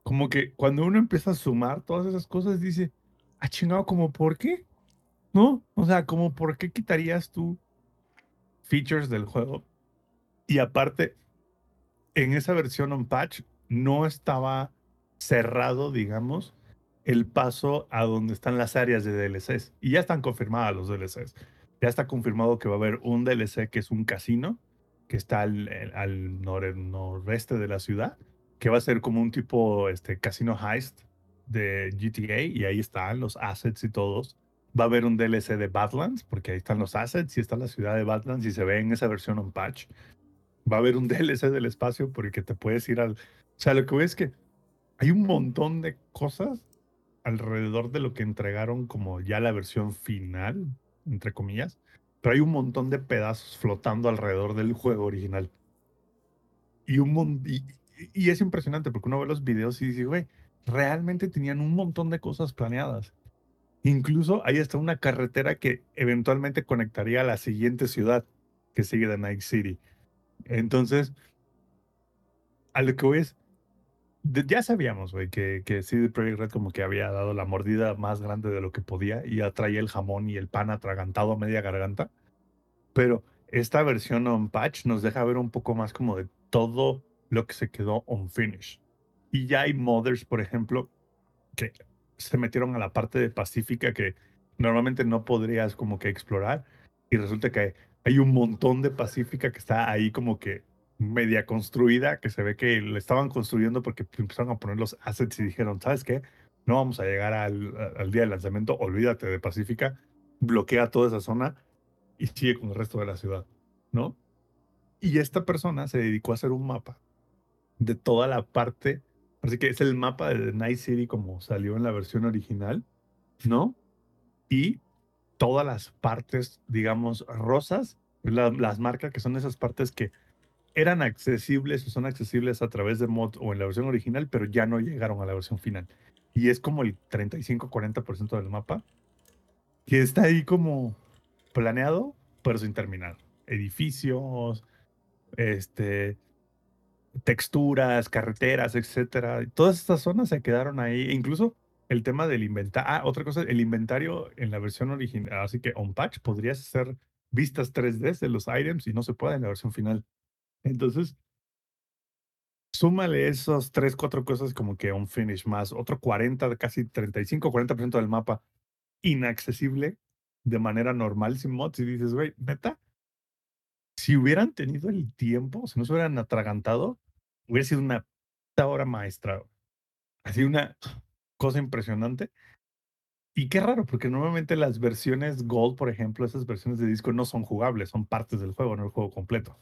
como que cuando uno empieza a sumar todas esas cosas, dice, ah, chingado, ¿como por qué? ¿No? O sea, como por qué quitarías tú features del juego? Y aparte, en esa versión on patch no estaba cerrado, digamos, el paso a donde están las áreas de DLCs. Y ya están confirmadas los DLCs. Ya está confirmado que va a haber un DLC que es un casino, que está al, eh, al nor- noreste de la ciudad, que va a ser como un tipo este, casino heist de GTA, y ahí están los assets y todos. Va a haber un DLC de Badlands, porque ahí están los assets y está la ciudad de Badlands y se ve en esa versión on patch. Va a haber un DLC del espacio porque te puedes ir al... O sea, lo que voy es que hay un montón de cosas alrededor de lo que entregaron como ya la versión final, entre comillas, pero hay un montón de pedazos flotando alrededor del juego original. Y, un y, y es impresionante porque uno ve los videos y dice, güey, realmente tenían un montón de cosas planeadas. Incluso ahí está una carretera que eventualmente conectaría a la siguiente ciudad que sigue de Night City. Entonces, a lo que voy es, de- ya sabíamos, güey, que, que CD Projekt Red como que había dado la mordida más grande de lo que podía y ya traía el jamón y el pan atragantado a media garganta. Pero esta versión on patch nos deja ver un poco más como de todo lo que se quedó on finish. Y ya hay modders, por ejemplo, que se metieron a la parte de Pacífica que normalmente no podrías como que explorar. Y resulta que hay un montón de Pacífica que está ahí como que media construida, que se ve que le estaban construyendo porque empezaron a poner los assets y dijeron, ¿sabes qué? No vamos a llegar al, día del lanzamiento, olvídate de Pacífica, bloquea toda esa zona y sigue con el resto de la ciudad, ¿no? Y esta persona se dedicó a hacer un mapa de toda la parte, así que es el mapa de Night City como salió en la versión original, ¿no? Y todas las partes, digamos, rosas, la- las marcas que son esas partes que eran accesibles o son accesibles a través de mod o en la versión original, pero ya no llegaron a la versión final. Y es como el 35-40% del mapa que está ahí como planeado, pero sin terminar. Edificios, este, texturas, carreteras, etcétera. Todas estas zonas se quedaron ahí. E incluso el tema del inventario. Ah, otra cosa, el inventario en la versión original, así que on patch podrías hacer vistas 3D de los items y no se puede en la versión final. Entonces, súmale esos 3, 4 cosas como que un finish más, otro 40, casi 35, 40% del mapa inaccesible de manera normal sin mods y dices, güey, neta, si hubieran tenido el tiempo, si no se hubieran atragantado, hubiera sido una obra maestra. Así una cosa impresionante. Y qué raro, porque normalmente las versiones Gold, por ejemplo, esas versiones de disco no son jugables, son partes del juego, no el juego completo.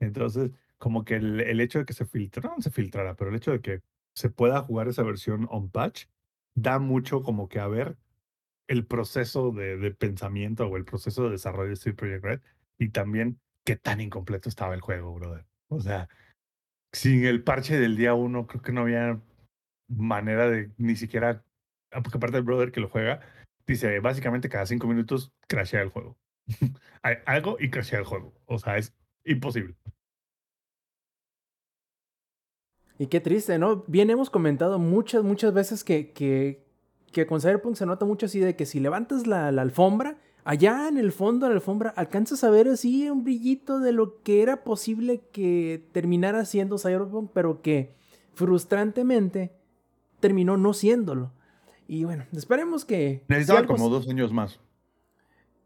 Entonces, como que el, el hecho de que se filtrara, no se filtrara, pero el hecho de que se pueda jugar esa versión on patch, da mucho como que a ver el proceso de, de pensamiento o el proceso de desarrollo de Steel Project Red y también qué tan incompleto estaba el juego, brother. O sea, sin el parche del día uno, creo que no había manera de ni siquiera, ah, porque aparte del brother que lo juega, dice, básicamente cada cinco minutos crashea el juego. (laughs) Hay algo y crashea el juego. O sea, es imposible. Y qué triste, ¿no? Bien hemos comentado muchas, muchas veces que, que, que con Cyberpunk se nota mucho así de que si levantas la, la alfombra, allá en el fondo de la alfombra alcanzas a ver así un brillito de lo que era posible que terminara siendo Cyberpunk, pero que frustrantemente terminó no siéndolo. Y bueno, esperemos que... si Necesitaba algo- como dos años más.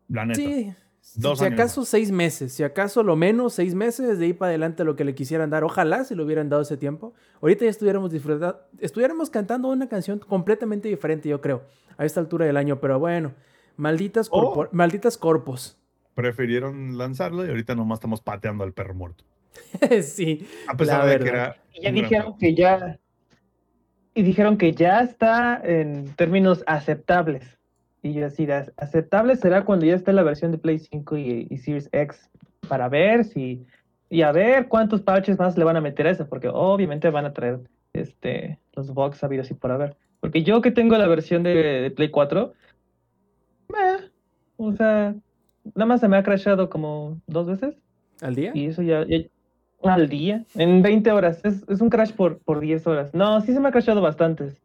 La neta. Sí, Dos si años acaso seis meses, si acaso lo menos seis meses, de ahí para adelante lo que le quisieran dar, ojalá si lo hubieran dado ese tiempo, ahorita ya estuviéramos disfrutando, estuviéramos cantando una canción completamente diferente, yo creo, a esta altura del año, pero bueno, malditas, Oh. malditas corpos. Prefirieron lanzarlo y ahorita nomás estamos pateando al perro muerto. (laughs) sí, A pesar La de que verdad. era. Y ya dijeron que ya. Y dijeron que ya está en términos aceptables. Y yo así, "Ac- aceptable será cuando ya esté la versión de Play 5 y, y Series X para ver si. Y a ver cuántos parches más le van a meter a eso, porque obviamente van a traer este, los bugs sabidos y por haber. Porque yo que tengo la versión de, de Play 4, meh, o sea, nada más se me ha crashado como dos veces. al día. Y eso ya, ya- al día, en 20 horas. Es, es un crash por, por 10 horas. No, sí se me ha crashado bastantes.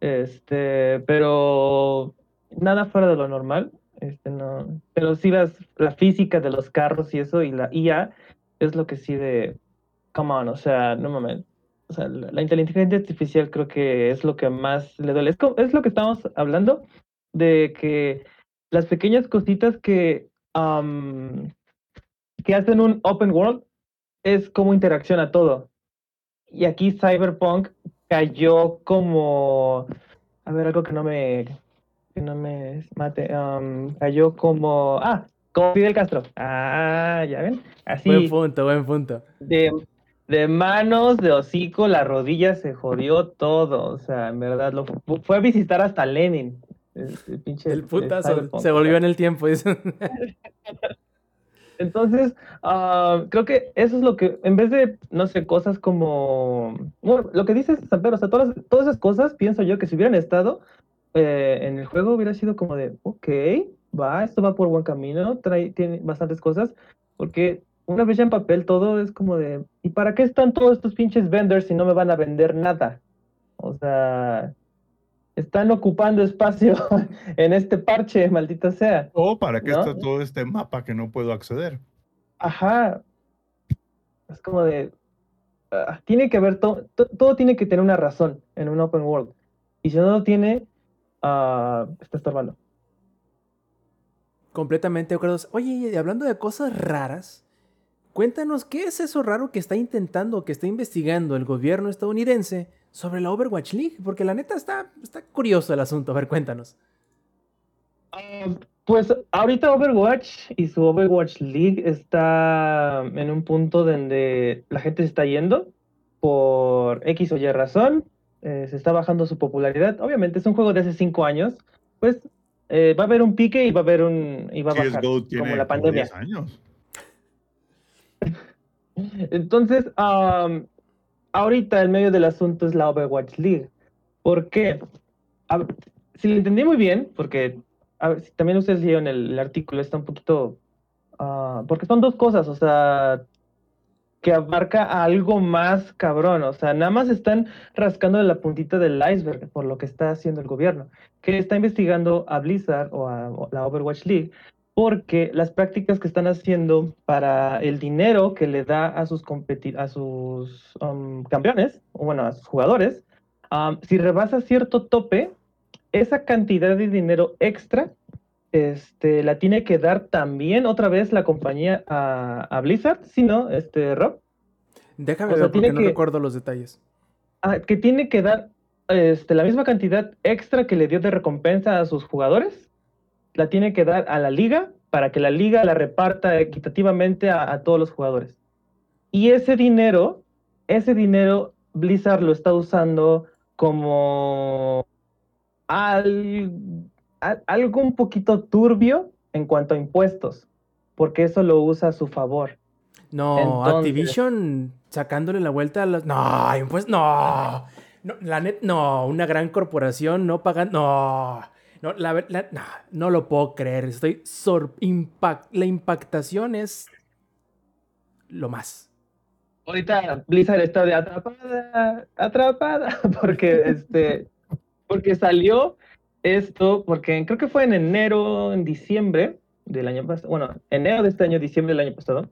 Este, pero nada fuera de lo normal. Este, no. Pero sí las, la física de los carros y eso y la IA es lo que sí de, come on, o sea, no mames. o sea, la, inteligencia artificial creo que es lo que más le duele. Es, es lo que estamos hablando de que las pequeñas cositas que, am, que hacen un open world es como interacciona todo. Y aquí Cyberpunk cayó como, a ver, algo que no me, que no me mate, am, cayó como, ah, como Fidel Castro. Ah, ya ven, así Buen punto, buen punto. de, de manos, de hocico, la rodilla se jodió todo. O sea, en verdad, lo fu- fue a visitar hasta Lenin. El, el pinche El putazo se volvió en el tiempo. (laughs) Entonces, ah, creo que eso es lo que, en vez de, no sé, cosas como, bueno, lo que dices, San Pedro, o sea, todas, todas esas cosas, pienso yo que si hubieran estado eh, en el juego hubiera sido como de, ok, va, esto va por buen camino, trae, tiene bastantes cosas, porque una vez ya en papel todo es como de, ¿y para qué están todos estos pinches vendors si no me van a vender nada? O sea, están ocupando espacio (laughs) en este parche, maldita sea. O para qué ¿No? está todo este mapa que no puedo acceder. Ajá. Es como de. ah, tiene que haber todo. todo tiene que tener una razón en un open world. Y si no lo tiene, ah, está estorbando. Completamente de acuerdo. Oye, y hablando de cosas raras, cuéntanos qué es eso raro que está intentando, que está investigando el gobierno estadounidense sobre la Overwatch League, porque la neta está, está curioso el asunto. A ver, cuéntanos. Ah, pues ahorita Overwatch y su Overwatch League está en un punto donde la gente se está yendo por X o Y razón. Eh, se está bajando su popularidad. Obviamente es un juego de hace cinco años. Pues eh, va a haber un pique y va a haber un. y va a bajar. CSGO tiene como la como pandemia. 10 años. (laughs) Entonces, am, ahorita el medio del asunto es la Overwatch League. ¿Por qué? A si lo entendí muy bien, porque a ver, si también ustedes leyeron el, el artículo, está un poquito... ah, porque son dos cosas, o sea, que abarca algo más cabrón, o sea, nada más están rascando la puntita del iceberg por lo que está haciendo el gobierno, que está investigando a Blizzard o a la Overwatch League porque las prácticas que están haciendo para el dinero que le da a sus, a sus um, campeones, o bueno, a sus jugadores, um, si rebasa cierto tope, esa cantidad de dinero extra este, la tiene que dar también otra vez la compañía a, a Blizzard, ¿sí no, este, Rob? Déjame O sea, ver porque no que- recuerdo los detalles. Ah, que tiene que dar este, la misma cantidad extra que le dio de recompensa a sus jugadores, la tiene que dar a la liga para que la liga la reparta equitativamente a, a todos los jugadores. Y ese dinero, ese dinero Blizzard lo está usando como al- algo un poquito turbio en cuanto a impuestos, porque eso lo usa a su favor. No, Entonces- Activision sacándole la vuelta a los. No, pues no. No, la net, no, una gran corporación no pagan. No. No, la, la- no, no lo puedo creer. Estoy sor, impact, la impactación es lo más. Ahorita Blizzard está de atrapada, atrapada, (laughs) porque este, porque salió esto, porque creo que fue en enero, en diciembre del año pasado, bueno, enero de este año, diciembre del año pasado,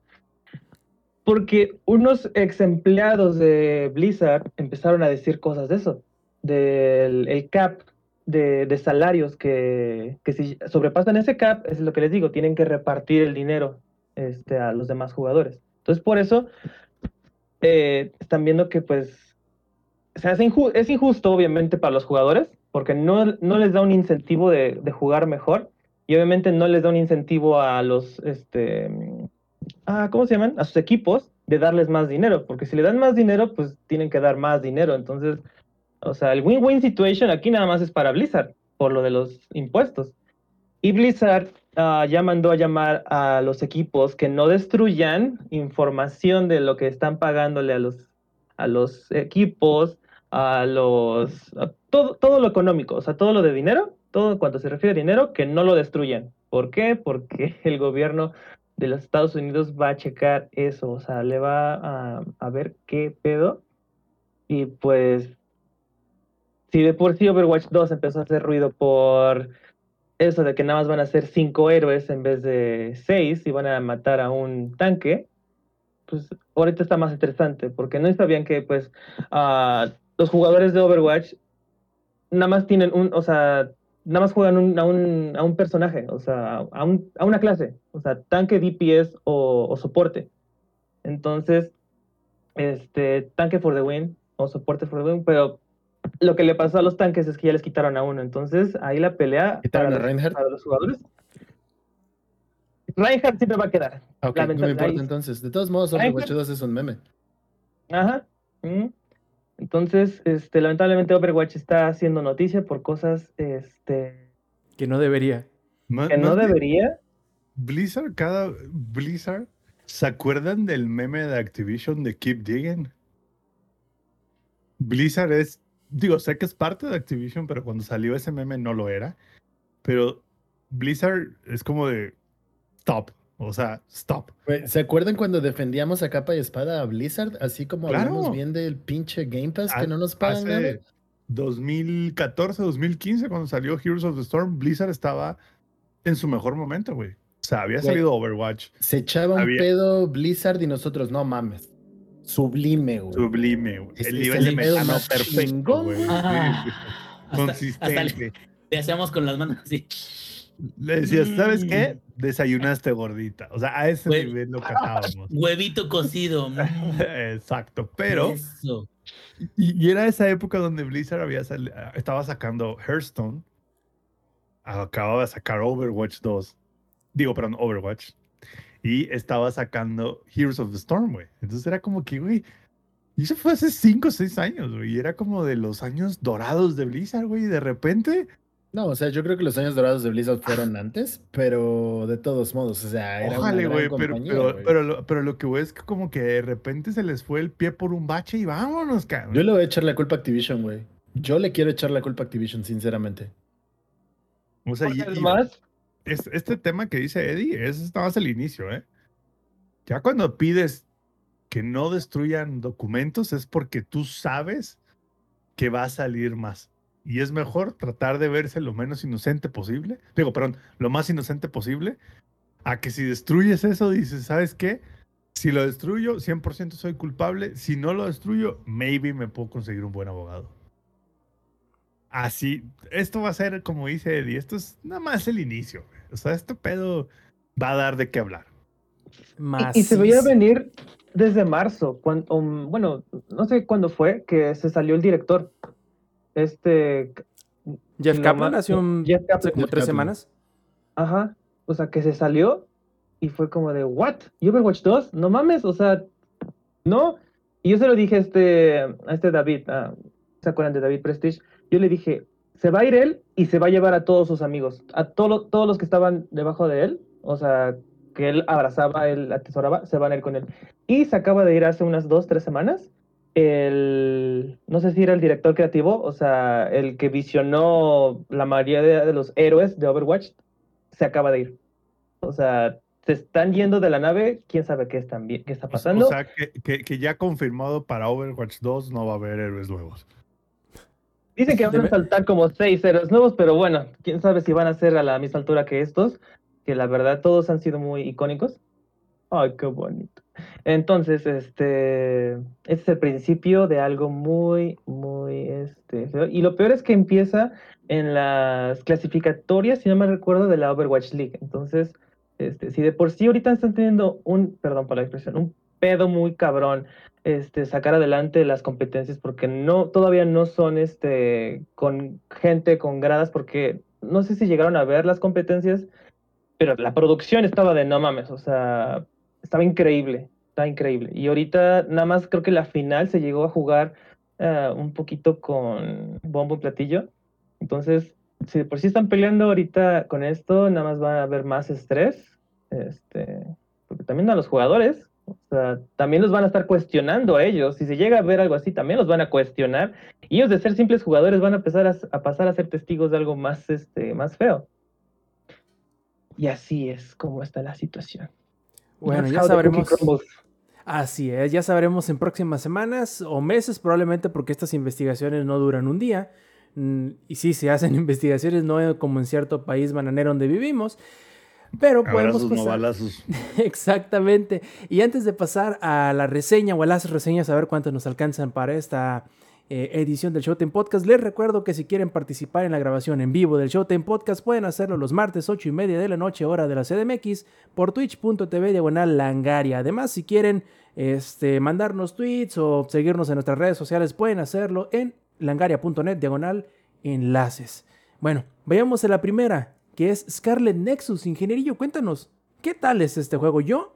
porque unos ex empleados de Blizzard empezaron a decir cosas de eso, del el cap de, salarios que, que si sobrepasan ese cap, es lo que les digo, tienen que repartir el dinero este, a los demás jugadores. Entonces, por eso eh, están viendo que pues se hace inju- es injusto obviamente para los jugadores porque no, no les da un incentivo de, de jugar mejor y obviamente no les da un incentivo a los este mm, ah, ¿cómo se llaman? a sus equipos de darles más dinero porque si le dan más dinero pues tienen que dar más dinero entonces o sea el win-win situation aquí nada más es para Blizzard por lo de los impuestos y Blizzard ah, ya mandó a llamar a los equipos que no destruyan información de lo que están pagándole a los, a los equipos, a los a todo, todo lo económico, o sea, todo lo de dinero, todo cuanto se refiere a dinero, que no lo destruyan. ¿Por qué? Porque (laughs) el gobierno de los Estados Unidos va a checar eso, o sea, le va a, a ver qué pedo. Y pues, si de por sí Overwatch 2 empezó a hacer ruido por eso de que nada más van a ser cinco héroes en vez de seis y van a matar a un tanque, pues ahorita está más interesante, porque no sabían que pues ah, los jugadores de Overwatch nada más tienen un, o sea, nada más juegan un- a, un, a un personaje, o sea, a, un- a una clase, o sea, tanque, DPS o, o soporte. Entonces, este, tanque for the win o soporte for the win, pero lo que le pasó a los tanques es que ya les quitaron a uno, entonces ahí la pelea ¿Quitaron para a los- Reinhardt? para los jugadores. Reinhardt siempre va a quedar. Ok, no me importa entonces. De todos modos, Overwatch 2 es un meme. Ajá. ujú. Entonces, este, lamentablemente Overwatch está haciendo noticia por cosas este, Que no debería. Que no debería. Blizzard, cada Blizzard, ¿se acuerdan del meme de Activision de Keep Digging? Blizzard es, digo, sé que es parte de Activision, pero cuando salió ese meme no lo era. Pero Blizzard es como de stop, o sea, stop. ¿Se acuerdan cuando defendíamos a capa y espada a Blizzard? Así como Claro. hablamos bien del pinche Game Pass que no nos pagan nada. Hace 2014, 2015, cuando salió Heroes of the Storm, Blizzard estaba en su mejor momento, güey. O sea, había Güey. salido Overwatch, Se echaba un pedo Blizzard y nosotros, no mames. Sublime, güey. sublime, güey. El es nivel el de más perfecto, chingón, güey. Ah, Sí, hasta- Consistente. hasta le, le hacemos con las manos así. Le decías, ¿sabes Mm. qué? Desayunaste gordita. O sea, a ese Güey. nivel lo catábamos. Huevito cocido. (laughs) mm, Exacto. Pero, eso. y, y era esa época donde Blizzard había sali- estaba sacando Hearthstone. Acababa de sacar Overwatch 2. Digo, perdón, Overwatch. Y estaba sacando Heroes of the Storm, güey. Entonces era como que, güey. Y eso fue hace 5 o 6 años, güey. Y era como de los años dorados de Blizzard, güey. Y de repente, No, o sea, yo creo que los años dorados de Blizzard fueron antes, pero de todos modos, o sea, era Ojalá, una gran güey, pero, compañía, pero, lo, pero lo que güey es que como que de repente se les fue el pie por un bache y vámonos, cabrón. Yo le voy a echar la culpa a Activision, güey. Yo le quiero echar la culpa a Activision, sinceramente. O sea, y- y Además, es- este tema que dice Eddie es más el inicio, ¿eh? Ya cuando pides que no destruyan documentos es porque tú sabes que va a salir más. Y es mejor tratar de verse lo menos inocente posible. Digo, perdón, lo más inocente posible. A que si destruyes eso, dices, ¿sabes qué? Si lo destruyo, 100% soy culpable. Si no lo destruyo, maybe me puedo conseguir un buen abogado. Así, esto va a ser, como dice Eddie, esto es nada más el inicio. O sea, este pedo va a dar de qué hablar. y, y se veía venir desde marzo, cuando, bueno, no sé cuándo fue que se salió el director. Este, Jeff no Kaplan hace un, Jeff Kaplan. hace como Jeff tres Kaplan. semanas. ajá, o sea, que se salió y fue como de, ¿what? ¿Y Overwatch 2? No mames, o sea, no. Y yo se lo dije a este, a este David, a- ¿se acuerdan de David Prestige? Yo le dije, se va a ir él y se va a llevar a todos sus amigos, a todo- todos los que estaban debajo de él, o sea, que él abrazaba, él atesoraba, se van a ir con él. Y se acaba de ir hace unas dos, tres semanas. El, no sé si era el director creativo, o sea, el que visionó la mayoría de, de los héroes de Overwatch, se acaba de ir. O sea, se están yendo de la nave, quién sabe qué, están, qué está pasando. O sea, que, que- que ya confirmado para Overwatch 2 no va a haber héroes nuevos. Dicen que van a saltar como seis héroes nuevos, pero bueno, quién sabe si van a ser a la misma altura que estos, que la verdad todos han sido muy icónicos. Ay, qué bonito. Entonces, este, este es el principio de algo muy, muy, este, feo. Y lo peor es que empieza en las clasificatorias, si no me recuerdo, de la Overwatch League. Entonces, este, si de por sí ahorita están teniendo un, perdón por la expresión, un pedo muy cabrón, este, sacar adelante las competencias porque no, todavía no son, este, con gente, con gradas, porque no sé si llegaron a ver las competencias, pero la producción estaba de no mames, o sea, estaba increíble, estaba increíble. Y ahorita nada más creo que la final se llegó a jugar eh, un poquito con bombo y platillo. Entonces, si por sí están peleando ahorita con esto, nada más va a haber más estrés. Este, porque también a los jugadores, también los van a estar cuestionando a ellos. Si se llega a ver algo así, también los van a cuestionar. Y ellos de ser simples jugadores van a empezar a, a pasar a ser testigos de algo más, este, más feo. Y así es como está la situación. Bueno, ya sabremos. Así es, ya sabremos en próximas semanas o meses probablemente porque estas investigaciones no duran un día. Mm, Y sí, se hacen (laughs) investigaciones, no como en cierto país bananero donde vivimos. Pero podemos Abrazos, no pasar. balazos. (laughs) Exactamente. Y antes de pasar a la reseña o a las reseñas, a ver cuántos nos alcanzan para esta eh, edición del Showtime Podcast, les recuerdo que si quieren participar en la grabación en vivo del Showtime Podcast, pueden hacerlo los martes 8 y media de la noche, hora de la CDMX, por twitch.tv diagonal langaria. Además, si quieren este, mandarnos tweets o seguirnos en nuestras redes sociales, pueden hacerlo en langaria.net diagonal enlaces. Bueno, vayamos a la primera, que es Scarlet Nexus. Ingenierillo, cuéntanos, ¿qué tal es este juego? Yo,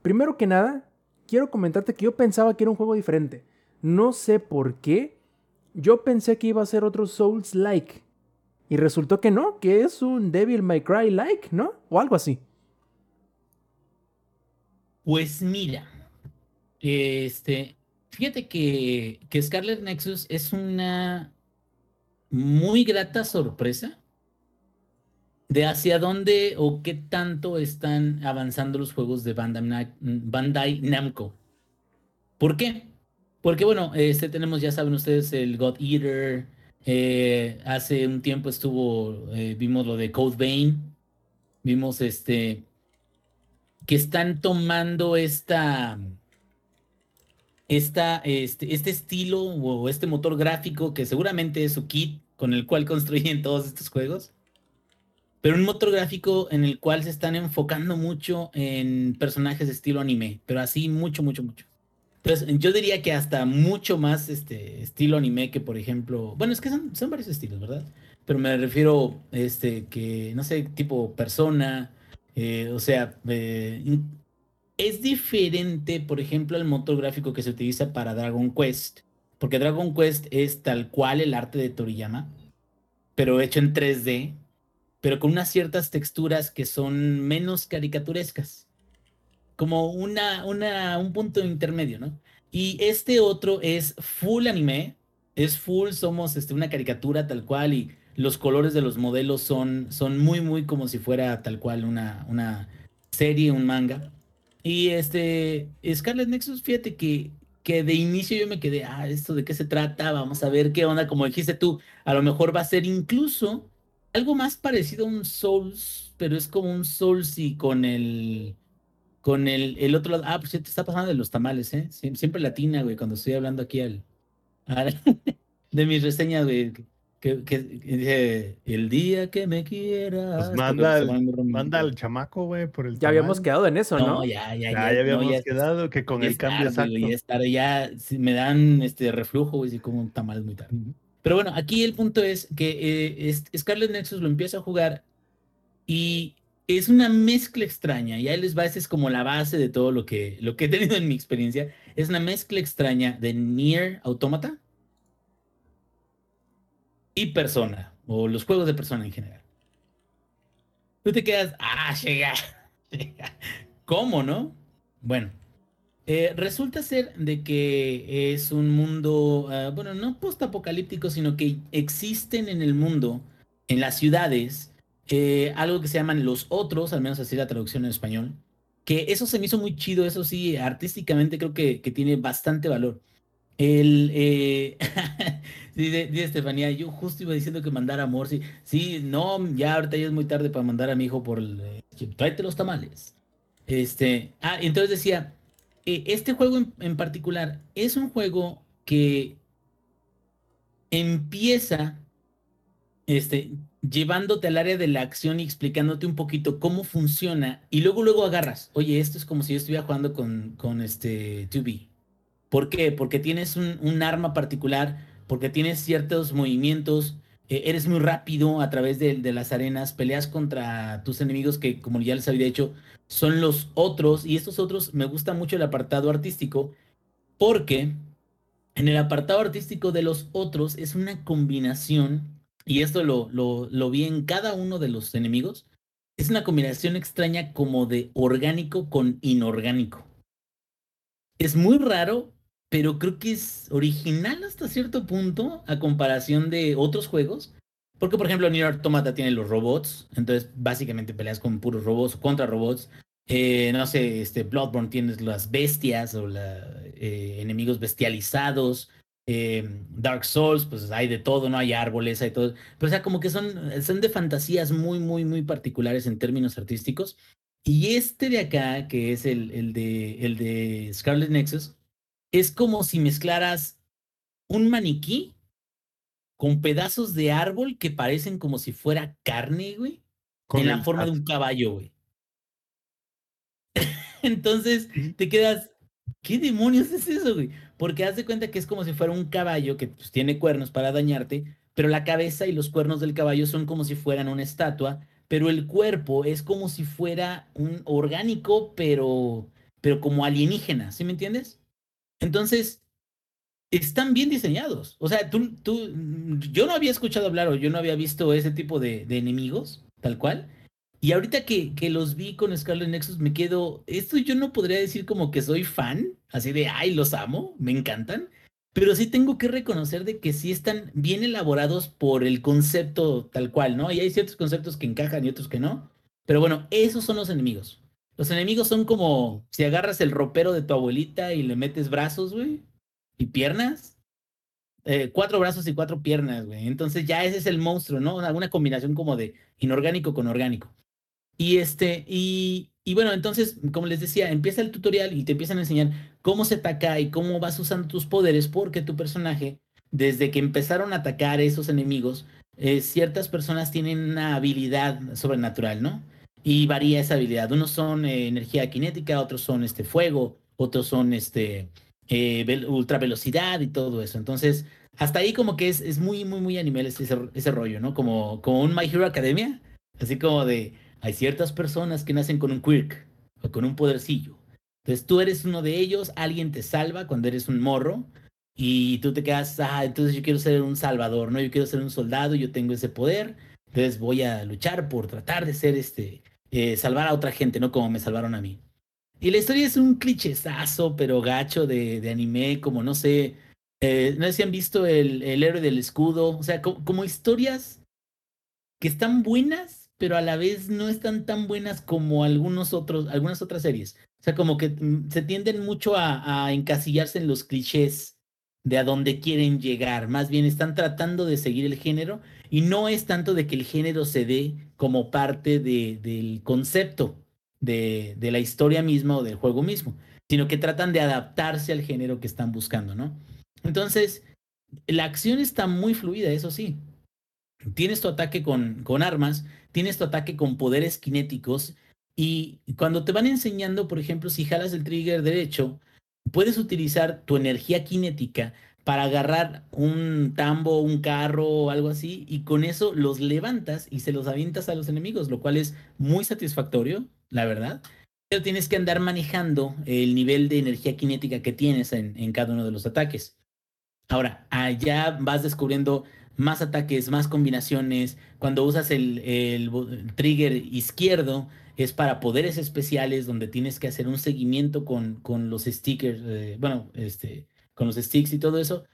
primero que nada, quiero comentarte que yo pensaba que era un juego diferente. No sé por qué. Yo pensé que iba a ser otro Souls-like. Y resultó que no, que es un Devil May Cry-like, ¿no? O algo así. Pues mira, este, fíjate que, que Scarlet Nexus es una muy grata sorpresa de hacia dónde o qué tanto están avanzando los juegos de Bandai, Na- Bandai Namco. ¿Por qué? Porque bueno, este tenemos, ya saben ustedes, el God Eater. eh, hace un tiempo estuvo, eh, vimos lo de Code Vein. Vimos este que están tomando esta, esta, este, este estilo o este motor gráfico que seguramente es su kit con el cual (laughs) construyen todos estos juegos, pero un motor gráfico en el cual se están enfocando mucho en personajes de estilo anime, pero así mucho, mucho, mucho. Entonces, yo diría que hasta mucho más este estilo anime que, por ejemplo, bueno, es que son, son varios estilos, ¿verdad? Pero me refiero, este, que, no sé, tipo persona, eh, o sea, eh, es diferente, por ejemplo, el motor gráfico que se utiliza para Dragon Quest, porque Dragon Quest es tal cual el arte de Toriyama, pero hecho en 3D, pero con unas ciertas texturas que son menos caricaturescas, como una, una, un punto intermedio, ¿no? Y este otro es full anime, es full, somos este, una caricatura tal cual y los colores de los modelos son, son muy, muy como si fuera tal cual una, una serie, un manga. Y este, Scarlet Nexus, fíjate que, que de inicio yo me quedé, ah, ¿esto de qué se trata? Vamos a ver qué onda, como dijiste tú, a lo mejor va a ser incluso algo más parecido a un Souls, pero es como un Souls y con el, con el, el otro lado, ah, pues ya te está pasando de los tamales, ¿eh? Siem- Siempre latina, güey, cuando estoy hablando aquí al, al- (laughs) de mis reseñas, güey, que, que, que el día que me quieras. Pues manda, al- manda al chamaco, güey, por el Ya habíamos tamal. quedado en eso, ¿no? No, ya, ya, Ya, ya. ya no, habíamos ya es- quedado que con ya el cambio tarde, exacto. ya es tarde, ya si me dan este reflujo, güey, si como un tamal muy tarde. Pero bueno, aquí el punto es que eh, es- Scarlet Nexus lo empieza a jugar y es una mezcla extraña. Y ahí les va, esa es como la base de todo lo que, lo que he tenido en mi experiencia. Es una mezcla extraña de Nier Automata y Persona, o los juegos de Persona en general. Tú te quedas, ah, llega. (laughs) ¿Cómo, no? Bueno, eh, resulta ser de que es un mundo, ah, bueno, no postapocalíptico, sino que existen en el mundo, en las ciudades, eh, algo que se llaman los otros, al menos así la traducción en español, que eso se me hizo muy chido, eso sí, artísticamente creo que, que tiene bastante valor. El, eh, (laughs) de, de Estefanía, yo justo iba diciendo que mandara amor, sí, sí, no, ya ahorita ya es muy tarde para mandar a mi hijo por el, eh, tráete los tamales. Este, ah, entonces decía, eh, este juego en, en particular es un juego que empieza este, llevándote al área de la acción y explicándote un poquito cómo funciona y luego luego agarras, oye, esto es como si yo estuviera jugando con, con este 2B. ¿Por qué? Porque tienes un, arma particular, porque tienes ciertos movimientos, eh, eres muy rápido a través de, de las arenas, peleas contra tus enemigos que, como ya les había dicho, son los otros, y estos otros me gusta mucho el apartado artístico, porque en el apartado artístico de los otros es una combinación, y esto lo, lo, vi en cada uno de los enemigos, es una combinación extraña como de orgánico con inorgánico. Es muy raro, pero creo que es original hasta cierto punto a comparación de otros juegos. Porque, por ejemplo, Nier Automata tiene los robots, entonces básicamente peleas con puros robots contra robots. Eh, no sé, este Bloodborne tienes las bestias o la, eh, enemigos bestializados. Eh, Dark Souls, pues hay de todo, no hay árboles, hay todo. Pero o sea, como que son, son de fantasías muy, muy, muy particulares en términos artísticos. Y este de acá, que es el, el, de, el de Scarlet Nexus, es como si mezclaras un maniquí con pedazos de árbol que parecen como si fuera carne, güey, Con en la forma de un caballo, güey. (laughs) Entonces te quedas, ¿qué demonios es eso, güey? Porque haz de cuenta que es como si fuera un caballo que pues, tiene cuernos para dañarte, pero la cabeza y los cuernos del caballo son como si fueran una estatua, pero el cuerpo es como si fuera un orgánico, pero, pero como alienígena, ¿sí me entiendes? Entonces, están bien diseñados. O sea, tú, tú, yo no había escuchado hablar o yo no había visto ese tipo de, de enemigos, tal cual. Y ahorita que, que los vi con Scarlet Nexus, me quedo. Esto yo no podría decir como que soy fan, así de ay, los amo, me encantan. Pero sí tengo que reconocer de que sí están bien elaborados por el concepto tal cual, ¿no? Y hay ciertos conceptos que encajan y otros que no. Pero bueno, esos son los enemigos. Los enemigos son como si agarras el ropero de tu abuelita y le metes brazos, güey, y piernas. Eh, cuatro brazos y cuatro piernas, güey. Entonces ya ese es el monstruo, ¿no? Una, combinación como de inorgánico con orgánico. Y este, y, y bueno, entonces, como les decía, empieza el tutorial y te empiezan a enseñar cómo se ataca y cómo vas usando tus poderes, porque tu personaje, desde que empezaron a atacar a esos enemigos, eh, ciertas personas tienen una habilidad sobrenatural, ¿no? Y varía esa habilidad. Unos son eh, energía cinética, otros son este fuego, otros son este eh, ultra velocidad y todo eso. Entonces, hasta ahí como que es, es muy, muy, muy anime ese, ese rollo, ¿no? Como, como un My Hero Academia, así como de, hay ciertas personas que nacen con un quirk o con un podercillo. Entonces tú eres uno de ellos, alguien te salva cuando eres un morro y tú te quedas, ah, entonces yo quiero ser un salvador, ¿no? Yo quiero ser un soldado, yo tengo ese poder, entonces voy a luchar por tratar de ser este, eh, salvar a otra gente, ¿no? Como me salvaron a mí. Y la historia es un clichezazo, pero gacho de, anime, como no sé, eh, no sé si han visto el, el héroe del escudo, o sea, como, como historias que están buenas, pero a la vez no están tan buenas como algunos otros, algunas otras series. O sea, como que mm, se tienden mucho a, encasillarse en los clichés de a dónde quieren llegar. Más bien están tratando de seguir el género y no es tanto de que el género se dé como parte de, del concepto de, de la historia misma o del juego mismo, sino que tratan de adaptarse al género que están buscando, ¿no? Entonces, la acción está muy fluida, eso sí. Tienes tu ataque con, con armas, tienes tu ataque con poderes cinéticos y cuando te van enseñando, por ejemplo, si jalas el trigger derecho, puedes utilizar tu energía cinética para agarrar un tambo, un carro o algo así y con eso los levantas y se los avientas a los enemigos, lo cual es muy satisfactorio, la verdad. Pero tienes que andar manejando el nivel de energía cinética que tienes en, cada uno de los ataques. Ahora, allá vas descubriendo más ataques, más combinaciones. Cuando usas el, el trigger izquierdo es para poderes especiales donde tienes que hacer un seguimiento con, con los stickers, eh, bueno, este, con los sticks y todo eso.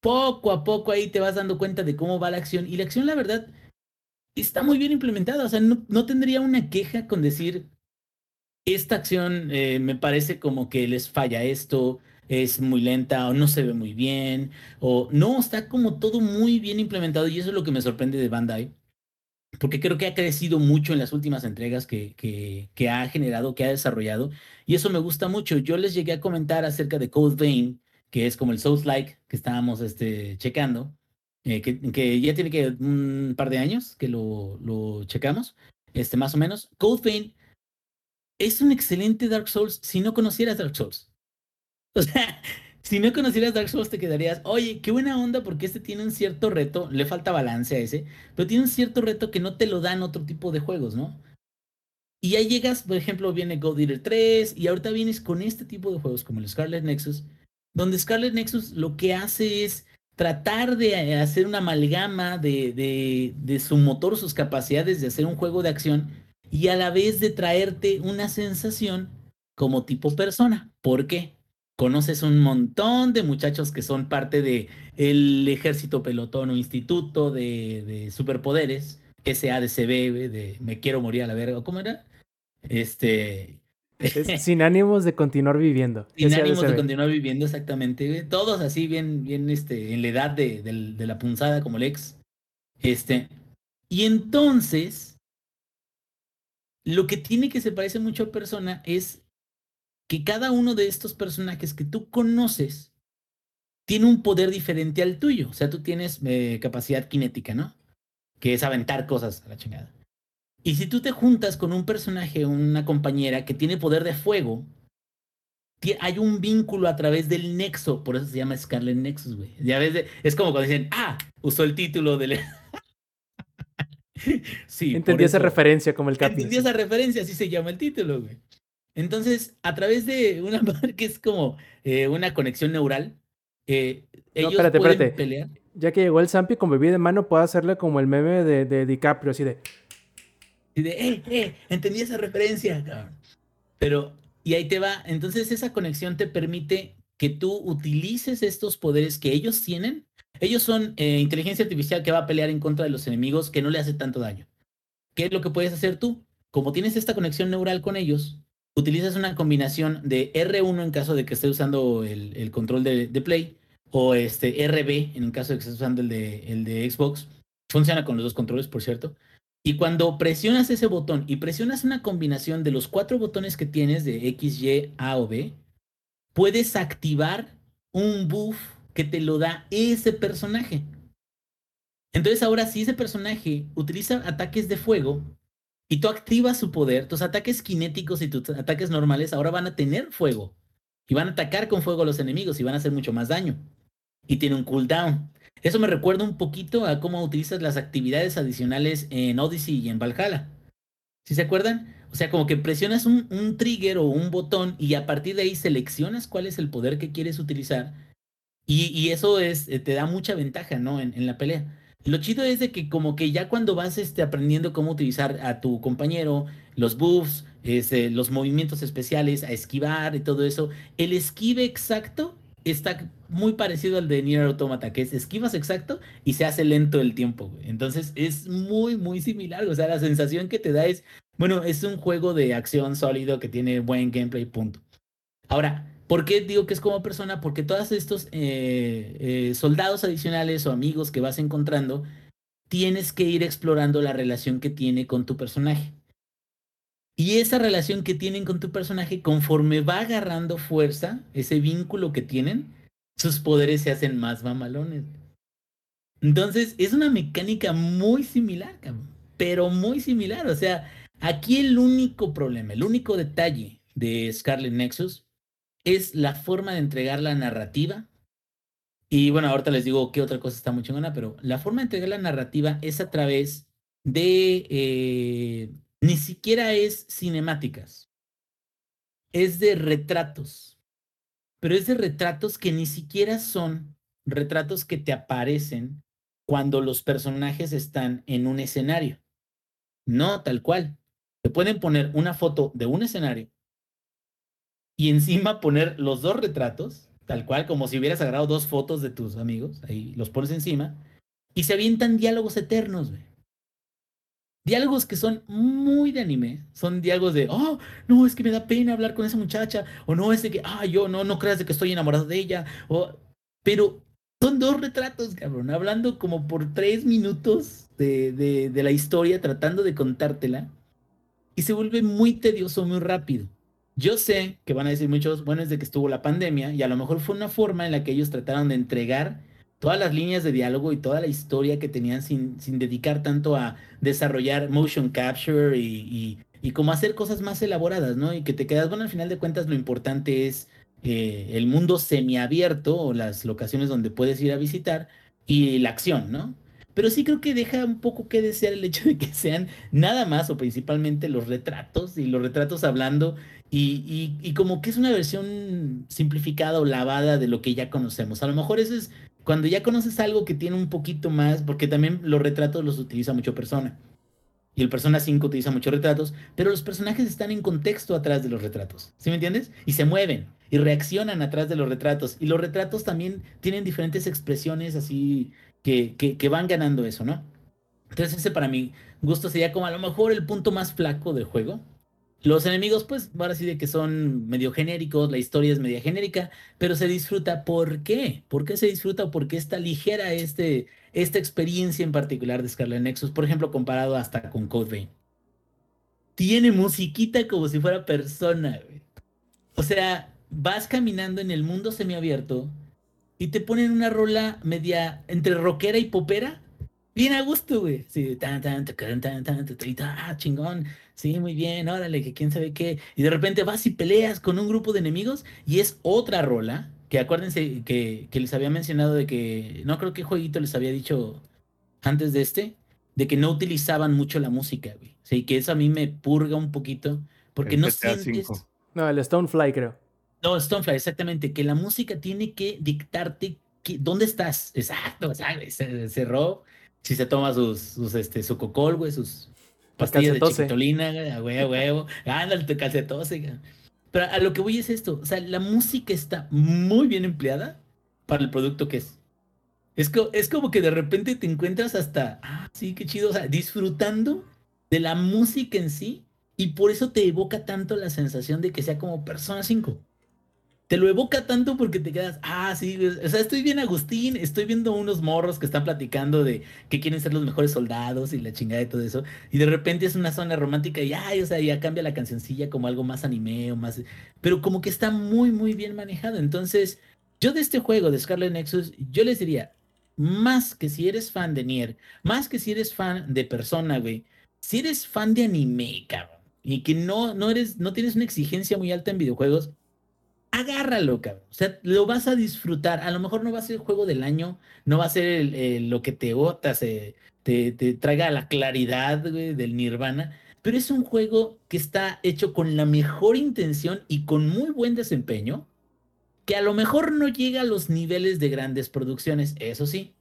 Poco a poco ahí te vas dando cuenta de cómo va la acción. Y la acción, la verdad, está muy bien implementada. O sea, no, no tendría una queja con decir, esta acción eh, me parece como que les falla esto, es muy lenta o no se ve muy bien, o no, está como todo muy bien implementado y eso es lo que me sorprende de Bandai, porque creo que ha crecido mucho en las últimas entregas que, que, que ha generado, que ha desarrollado, y eso me gusta mucho. Yo les llegué a comentar acerca de Code Vein, que es como el Souls-like que estábamos este, checando, eh, que, que ya tiene que un par de años que lo, lo checamos, este, más o menos. Code Vein es un excelente Dark Souls si no conocieras Dark Souls. (laughs) O sea, si no conocieras Dark Souls te quedarías, oye, qué buena onda porque este tiene un cierto reto, le falta balance a ese, pero tiene un cierto reto que no te lo dan otro tipo de juegos, ¿no? Y ahí llegas, por ejemplo, viene God Eater 3 y ahorita vienes con este tipo de juegos como el Scarlet Nexus, donde Scarlet Nexus lo que hace es tratar de hacer una amalgama de, de, de su motor, sus capacidades de hacer un juego de acción y a la vez de traerte una sensación como tipo persona. ¿Por qué? Conoces un montón de muchachos que son parte de el ejército pelotón o instituto de, de superpoderes, SADCB, de Me quiero morir a la verga, ¿cómo era? Este, Es (laughs) sin ánimos de continuar viviendo. Sin ánimos de continuar viviendo, exactamente. Todos así, bien, bien, este, en la edad de, de la punzada, como el ex. Este. Y entonces, lo que tiene que se parece mucho a persona es que cada uno de estos personajes que tú conoces tiene un poder diferente al tuyo. O sea, tú tienes eh, capacidad cinética, ¿no? Que es aventar cosas a la chingada. Y si tú te juntas con un personaje una compañera que tiene poder de fuego, hay un vínculo a través del nexo, por eso se llama Scarlet Nexus, güey. Ya ves, de- es como cuando dicen, ah, usó el título del... (laughs) sí, Entendí esa referencia como el Capi. Entendí esa referencia, así se llama el título, güey. Entonces, a través de una (laughs) madre que es como eh, una conexión neural, eh, ellos espérate, pueden espérate. pelear. Ya que llegó el Zampi con bebida de mano, puedo hacerle como el meme de, de DiCaprio, así de. Y de, eh, eh, entendí esa referencia, cabrón. Pero, y ahí te va. Entonces, esa conexión te permite que tú utilices estos poderes que ellos tienen. Ellos son eh, inteligencia artificial que va a pelear en contra de los enemigos que no le hace tanto daño. ¿Qué es lo que puedes hacer tú? Como tienes esta conexión neural con ellos, utilizas una combinación de R1 en caso de que estés usando el, el control de, de Play o este RB en el caso de que estés usando el de, el de Xbox. Funciona con los dos controles, por cierto. Y cuando presionas ese botón y presionas una combinación de los cuatro botones que tienes de X, Y, A o B, puedes activar un buff que te lo da ese personaje. Entonces ahora si ese personaje utiliza ataques de fuego y tú activas su poder, tus ataques cinéticos y tus ataques normales ahora van a tener fuego. Y van a atacar con fuego a los enemigos y van a hacer mucho más daño. Y tiene un cooldown. Eso me recuerda un poquito a cómo utilizas las actividades adicionales en Odyssey y en Valhalla. ¿Sí se acuerdan? O sea, como que presionas un, un trigger o un botón y a partir de ahí seleccionas cuál es el poder que quieres utilizar. Y, y eso es, eh, te da mucha ventaja, ¿no? En, en la pelea. Lo chido es de que como que ya cuando vas este, aprendiendo cómo utilizar a tu compañero, los buffs, este, los movimientos especiales, a esquivar y todo eso, el esquive exacto está muy parecido al de Nier Automata, que es esquivas exacto y se hace lento el tiempo. Entonces es muy, muy similar. O sea, la sensación que te da es, bueno, es un juego de acción sólido que tiene buen gameplay, punto. Ahora, ¿por qué digo que es como persona? Porque todos estos eh, eh, soldados adicionales o amigos que vas encontrando, tienes que ir explorando la relación que tiene con tu personaje. Y esa relación que tienen con tu personaje, conforme va agarrando fuerza, ese vínculo que tienen, sus poderes se hacen más mamalones. Entonces, es una mecánica muy similar, pero muy similar. O sea, aquí el único problema, el único detalle de Scarlet Nexus es la forma de entregar la narrativa. Y bueno, ahorita les digo qué otra cosa está muy chingona, pero la forma de entregar la narrativa es a través de... eh, ni siquiera es cinemáticas. Es de retratos. Pero es de retratos que ni siquiera son retratos que te aparecen cuando los personajes están en un escenario. No, tal cual. Te pueden poner una foto de un escenario y encima poner los dos retratos, tal cual, como si hubieras agarrado dos fotos de tus amigos, ahí los pones encima, y se avientan diálogos eternos, güey. Diálogos que son muy de anime, son diálogos de, oh, no, es que me da pena hablar con esa muchacha, o no, es de que, ah, yo no, no creas de que estoy enamorado de ella, o, pero son dos retratos, cabrón, hablando como por tres minutos de, de, de la historia, tratando de contártela, y se vuelve muy tedioso muy rápido. Yo sé que van a decir muchos, bueno, es de que estuvo la pandemia y a lo mejor fue una forma en la que ellos trataron de entregar todas las líneas de diálogo y toda la historia que tenían sin, sin dedicar tanto a desarrollar motion capture y, y, y como hacer cosas más elaboradas, ¿no? Y que te quedas, bueno, al final de cuentas lo importante es eh, el mundo semiabierto o las locaciones donde puedes ir a visitar y la acción, ¿no? Pero sí creo que deja un poco que desear el hecho de que sean nada más o principalmente los retratos y los retratos hablando y, como que es una versión simplificada o lavada de lo que ya conocemos. A lo mejor eso es cuando ya conoces algo que tiene un poquito más, porque también los retratos los utiliza mucho persona. Y el Persona 5 utiliza muchos retratos, pero los personajes están en contexto atrás de los retratos. ¿Sí me entiendes? Y se mueven y reaccionan atrás de los retratos. Y los retratos también tienen diferentes expresiones así que, que van ganando eso, ¿no? Entonces ese para mi gusto sería como a lo mejor el punto más flaco del juego. Los enemigos, pues, ahora sí de que son medio genéricos, la historia es media genérica, pero se disfruta. ¿Por qué? ¿Por qué se disfruta o por qué está ligera este, esta experiencia en particular de Scarlet Nexus? Por ejemplo, comparado hasta con Code Vein. Tiene musiquita como si fuera persona, güey. O sea, vas caminando en el mundo semiabierto y te ponen una rola media entre rockera y popera. Bien a gusto, güey. Sí, tan, tan, tan, tan, tan, tan, ah, chingón. Sí, muy bien, órale, que quién sabe qué. Y de repente vas y peleas con un grupo de enemigos y es otra rola. Que acuérdense que, que les había mencionado de que, no creo que jueguito les había dicho antes de este, de que no utilizaban mucho la música, güey. Sí, que eso a mí me purga un poquito, porque El no sientes... No, el Stonefly, creo. No, Stonefly, exactamente, que la música tiene que dictarte que, dónde estás. Exacto, ¿sabes? Se cerró. Si se toma sus, sus este, su cocol, güey, sus pastillas de calcetose. chiquitolina, güey, a huevo, a huevo. Ándale, tu calcetose. Pero a lo que voy es esto. O sea, la música está muy bien empleada para el producto que es. Es, co- es como que de repente te encuentras hasta, ah, sí, qué chido, o sea, disfrutando de la música en sí y por eso te evoca tanto la sensación de que sea como Persona 5. Te lo evoca tanto porque te quedas, ah, sí, o sea, estoy bien Agustín, estoy viendo unos morros que están platicando de que quieren ser los mejores soldados y la chingada y todo eso, y de repente es una zona romántica y, ay, o sea, ya cambia la cancioncilla como algo más anime o más, pero como que está muy, muy bien manejado. Entonces, yo de este juego de Scarlet Nexus, yo les diría, más que si eres fan de Nier, más que si eres fan de Persona, güey, si eres fan de anime, cabrón, y que no, no eres, no tienes una exigencia muy alta en videojuegos, agárralo, cabrón. O sea, lo vas a disfrutar. A lo mejor no va a ser el juego del año, no va a ser lo que te ota, se, te, te traiga la claridad, güey, del Nirvana, pero es un juego que está hecho con la mejor intención y con muy buen desempeño, que a lo mejor no llega a los niveles de grandes producciones, eso sí.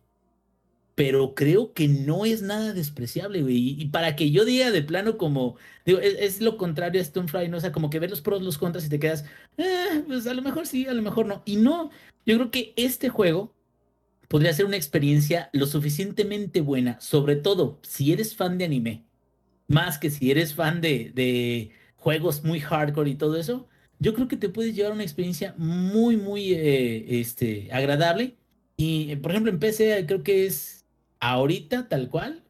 Pero creo que no es nada despreciable, güey. Y, para que yo diga de plano como, digo, es, es lo contrario a Stonefly, ¿no? O sea, como que ves los pros, los contras y te quedas, "Eh, pues a lo mejor sí, a lo mejor no. Y no, yo creo que este juego podría ser una experiencia lo suficientemente buena, sobre todo si eres fan de anime, más que si eres fan de, de juegos muy hardcore y todo eso, yo creo que te puedes llevar una experiencia muy, muy eh, este, agradable. Y, por ejemplo, en PC creo que es ahorita tal cual,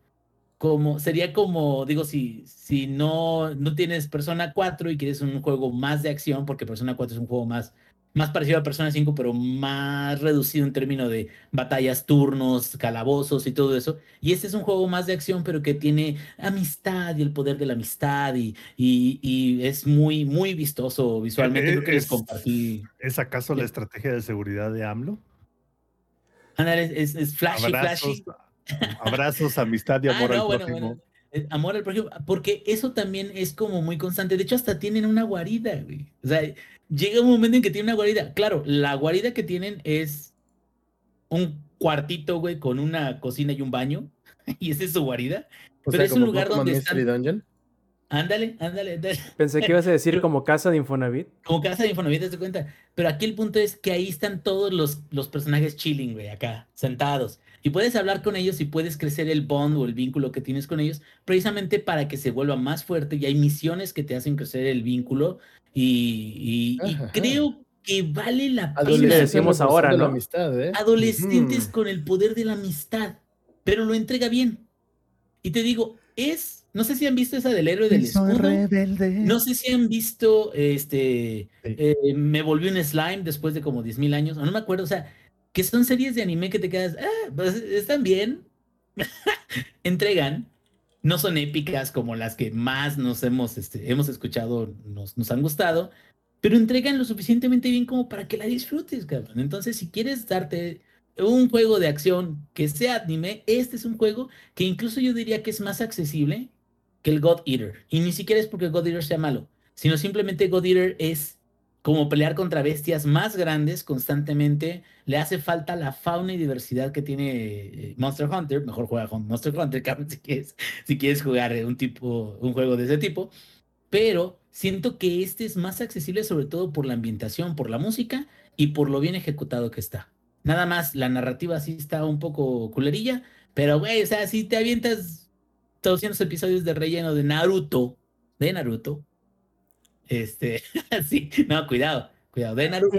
como sería como, digo, si, si no, no tienes Persona 4 y quieres un juego más de acción, porque Persona 4 es un juego más, más parecido a Persona 5, pero más reducido en términos de batallas, turnos, calabozos y todo eso. Y este es un juego más de acción, pero que tiene amistad y el poder de la amistad y, y, y es muy, muy vistoso visualmente. Creo que les Es- compartí. ¿Es acaso la estrategia de seguridad de AMLO? Ándale, es, es flashy, Abrazos, flashy. Abrazos, amistad y Ah, amor no, al bueno, prójimo. bueno. Eh, Amor al prójimo, porque eso también es como muy constante. De hecho, hasta tienen una guarida, güey. O sea, llega un momento en que tienen una guarida. Claro, la guarida que tienen es un cuartito, güey, con una cocina y un baño. (laughs) Y esa es su guarida. O Pero sea, es un lugar donde Mystery están- Dungeon. Ándale, ándale, ándale. Pensé que ibas a decir como casa de Infonavit. Como casa de Infonavit, ¿te das cuenta? Pero aquí el punto es que ahí están todos los, los personajes chilling, güey, acá, sentados. Y puedes hablar con ellos y puedes crecer el bond o el vínculo que tienes con ellos, precisamente para que se vuelva más fuerte. Y hay misiones que te hacen crecer el vínculo. Y, y- y Ajá. creo que vale la le pena. decimos ahora, la ¿no? amistad, ¿eh? Adolescentes con el poder de la amistad, pero lo entrega bien. Y te digo, es, no sé si han visto esa del héroe del escudo. rebelde. No sé si han visto, este, Sí. eh, me volví un slime después de como 10.000 años, o no me acuerdo, o sea, que son series de anime que te quedas, ah, pues están bien, (laughs) entregan, no son épicas como las que más nos hemos, este, hemos escuchado, nos, nos han gustado, pero entregan lo suficientemente bien como para que la disfrutes, cabrón. Entonces, si quieres darte un juego de acción que sea anime, este es un juego que incluso yo diría que es más accesible que el God Eater. Y ni siquiera es porque God Eater sea malo, sino simplemente God Eater es como pelear contra bestias más grandes constantemente. Le hace falta la fauna y diversidad que tiene eh, Monster Hunter. Mejor juega con Monster Hunter, (laughs) si quieres, si quieres jugar eh, un, tipo, un juego de ese tipo. Pero siento que este es más accesible sobre todo por la ambientación, por la música y por lo bien ejecutado que está. Nada más, la narrativa sí está un poco culerilla, pero güey, o sea, si te avientas 200 episodios de relleno de Naruto, de Naruto, Este, (laughs) sí, no, cuidado, cuidado, de Naruto.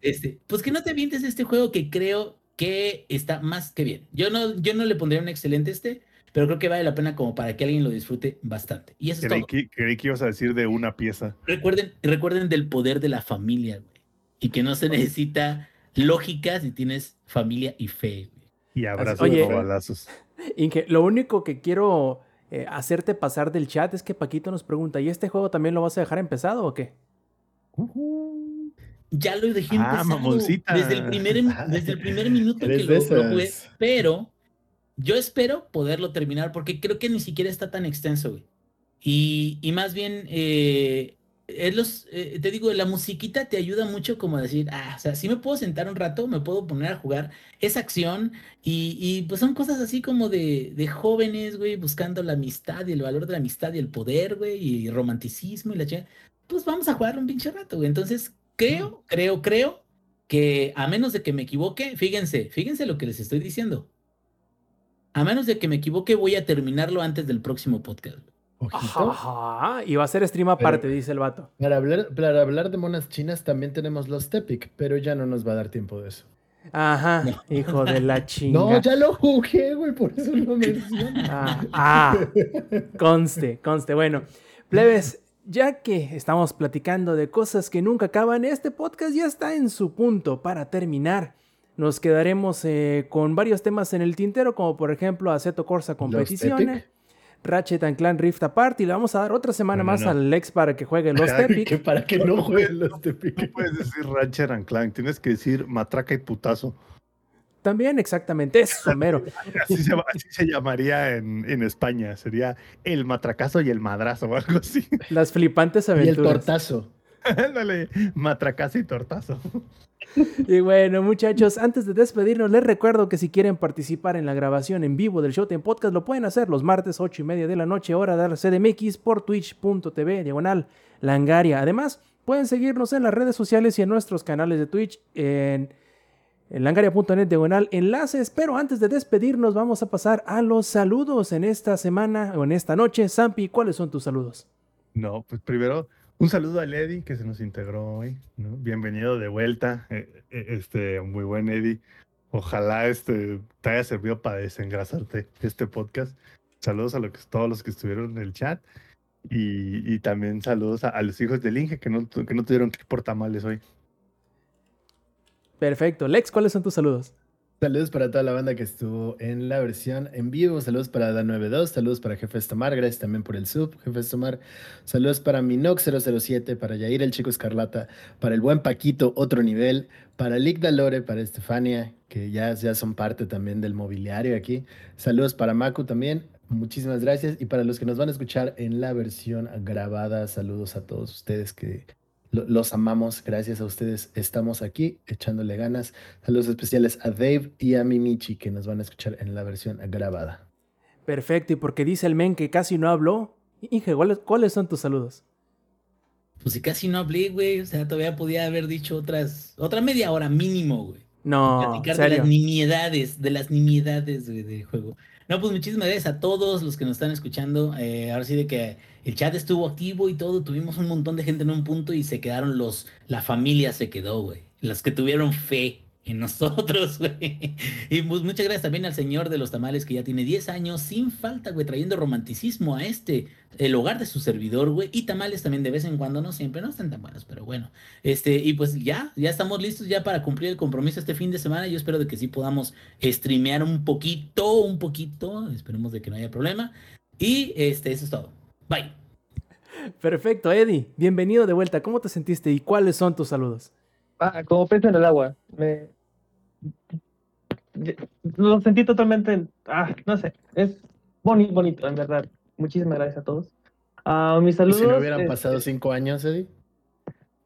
Este, pues que no te avientes este juego que creo que está más que bien. Yo no, yo no le pondría un excelente este, pero creo que vale la pena como para que alguien lo disfrute bastante. Y eso es Creí todo. que, creí que ibas a decir de una pieza. Recuerden, recuerden del poder de la familia, güey. Y que no se necesita lógica si tienes familia y fe, güey. Y abrazos Oye. o balazos. (laughs) Inge, lo único que quiero eh, hacerte pasar del chat es que Paquito nos pregunta, ¿y este juego también lo vas a dejar empezado o qué? Ya lo dejé Ah, empezado mamoncita. desde el primer, desde el primer minuto que lo, lo jugué, pero yo espero poderlo terminar porque creo que ni siquiera está tan extenso, güey. Y, y más bien, eh, es los, eh, te digo, la musiquita te ayuda mucho como a decir, ah, o sea, si me puedo sentar un rato, me puedo poner a jugar esa acción y, y pues son cosas así como de, de jóvenes, güey, buscando la amistad y el valor de la amistad y el poder, güey, y romanticismo y la chica. Pues vamos a jugar un pinche rato, güey. Entonces, creo, creo, creo que a menos de que me equivoque, fíjense, fíjense lo que les estoy diciendo. A menos de que me equivoque, voy a terminarlo antes del próximo podcast. Ojito. Ajá, y va a ser stream aparte, dice el vato. Para hablar, para hablar de monas chinas también tenemos los Tepic, pero ya no nos va a dar tiempo de eso. Ajá, No. hijo de la (laughs) chinga. No, ya lo jugué, güey, por eso lo menciono. (laughs) Ah, ah, (laughs) conste, conste. Bueno, plebes, ya que estamos platicando de cosas que nunca acaban, este podcast ya está en su punto para terminar. Nos quedaremos eh, con varios temas en el tintero, como por ejemplo Aceto Corsa Competiciones. Ratchet and Clan Rift Apart, y le vamos a dar otra semana No, no, más no. al Lex para que juegue los Epic. Que para que no jueguen los No Tepic. puedes decir Ratchet and Clank, tienes que decir matraca y putazo. También, exactamente, eso, mero. (laughs) Así se, así se llamaría en, en España. Sería el matracazo y el madrazo o algo así. Las flipantes Y el aventuras. tortazo. Ándale, matracazo y tortazo. (laughs) Y bueno, muchachos, antes de despedirnos, les recuerdo que si quieren participar en la grabación en vivo del Showtime Podcast, lo pueden hacer los martes 8 y media de la noche, hora de la CDMX, por twitch.tv, diagonal, langaria. Además, pueden seguirnos en las redes sociales y en nuestros canales de Twitch, en, en langaria.net, diagonal, enlaces. Pero antes de despedirnos, vamos a pasar a los saludos en esta semana o en esta noche. Zampi, ¿cuáles son tus saludos? No, pues primero, un saludo al Eddie que se nos integró hoy. Bienvenido de vuelta. eh, eh, Este, muy buen Eddie. Ojalá este, te haya servido para desengrasarte este podcast. Saludos a lo que, todos los que estuvieron en el chat. Y, también saludos a, los hijos del Inge que no, que no tuvieron que ir por tamales hoy. Perfecto. Lex, ¿cuáles son tus saludos? Saludos para toda la banda que estuvo en la versión en vivo. Saludos para Dan92. Saludos para Jefe Tomar. Gracias también por el sub, Jefe Tomar. Saludos para Minox007, para Yair el Chico Escarlata, para el buen Paquito, otro nivel. Para Lick Dalore, para Estefania, que ya, ya son parte también del mobiliario aquí. Saludos para Maku también. Muchísimas gracias. Y para los que nos van a escuchar en la versión grabada, saludos a todos ustedes que los amamos. Gracias a ustedes estamos aquí echándole ganas. Saludos especiales a Dave y a Mimichi que nos van a escuchar en la versión grabada. Perfecto, y porque dice el men que casi no habló, Inge, ¿cuáles, cuáles son tus saludos? Pues si casi no hablé, güey. O sea, todavía podía haber dicho otras, otra media hora mínimo, güey. No, platicar de las nimiedades, de las nimiedades güey, del juego. No, pues muchísimas gracias a todos los que nos están escuchando. Eh, ahora sí de que el chat estuvo activo y todo, tuvimos un montón de gente en un punto y se quedaron los, la familia se quedó, güey. Los que tuvieron fe en (laughs) nosotros, güey. Y pues muchas gracias también al señor de los tamales que ya tiene 10 años sin falta, güey, trayendo romanticismo a este, el hogar de su servidor, güey. Y tamales también de vez en cuando, no siempre, no están tan buenos, pero bueno. Este, y pues ya, ya estamos listos ya para cumplir el compromiso este fin de semana. Yo espero de que sí podamos streamear un poquito, un poquito. Esperemos de que no haya problema. Y este, eso es todo. Bye. Perfecto, Eddie, bienvenido de vuelta. ¿Cómo te sentiste y cuáles son tus saludos? Ah, como pez en el agua. Me... Lo sentí totalmente. Ah, no sé. Es boni- bonito, en verdad. Muchísimas gracias a todos. Ah, mis ¿Y saludos. si no hubieran este, pasado cinco años, Eddie?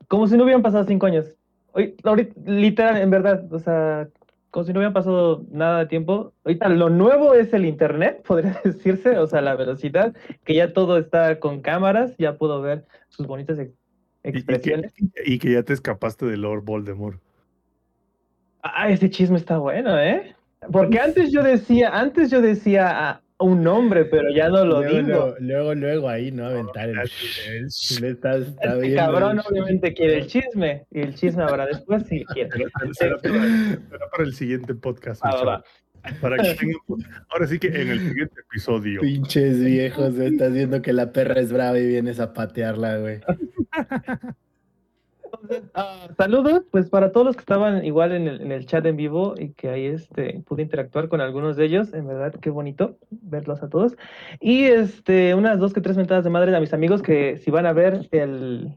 Como si no hubieran pasado cinco años. Hoy, ahorita, literal, en verdad, o sea, como si no hubieran pasado nada de tiempo. Ahorita lo nuevo es el internet, (laughs) podría decirse, o sea, la velocidad, que ya todo está con cámaras, ya puedo ver sus bonitas ex- Y, y que, expresiones. y que ya te escapaste de Lord Voldemort. Ah, ese chisme está bueno, ¿eh? Porque antes yo decía, antes yo decía, ah, un nombre, pero ya no lo luego, digo. luego, luego, luego ahí, ¿no? Aventar el... (laughs) Estás- está Este cabrón el- obviamente quiere el chisme, y el chisme habrá después si quiere. pero será, para, será para el siguiente podcast. Va, va. Para que tengan- ahora sí que en el siguiente episodio. Pinches viejos, estás viendo que la perra es brava y vienes a patearla, güey. (laughs) Ah, saludos, pues para todos los que estaban igual en el, chat en vivo y que ahí este, pude interactuar con algunos de ellos, en verdad qué bonito verlos a todos. Y este, unas dos que tres mentadas de madre a mis amigos que si van a ver el,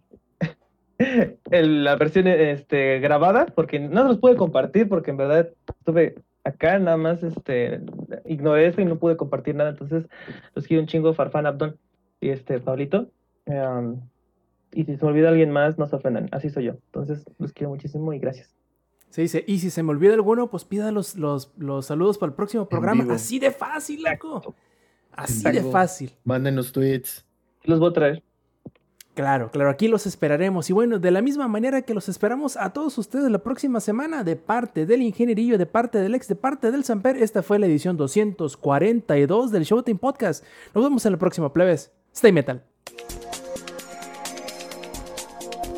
(laughs) la versión este, grabada, porque no los pude compartir porque en verdad estuve acá, nada más este, ignoré eso y no pude compartir nada, entonces los quiero un chingo, Farfán Abdon y este, Pablito. Em, y si se me olvida alguien más, no se ofendan. Así soy yo. Entonces, los quiero muchísimo y gracias. Se dice, y si se me olvida alguno, pues pida los, los, los saludos para el próximo programa. Así de fácil, loco. Así de fácil. Mándenos tweets. Los voy a traer. Claro, claro, aquí los esperaremos. Y bueno, de la misma manera que los esperamos a todos ustedes la próxima semana, de parte del ingenierillo, de parte del ex, de parte del Samper, esta fue la edición 242 del Showtime Podcast. Nos vemos en la próxima, plebes. Stay metal.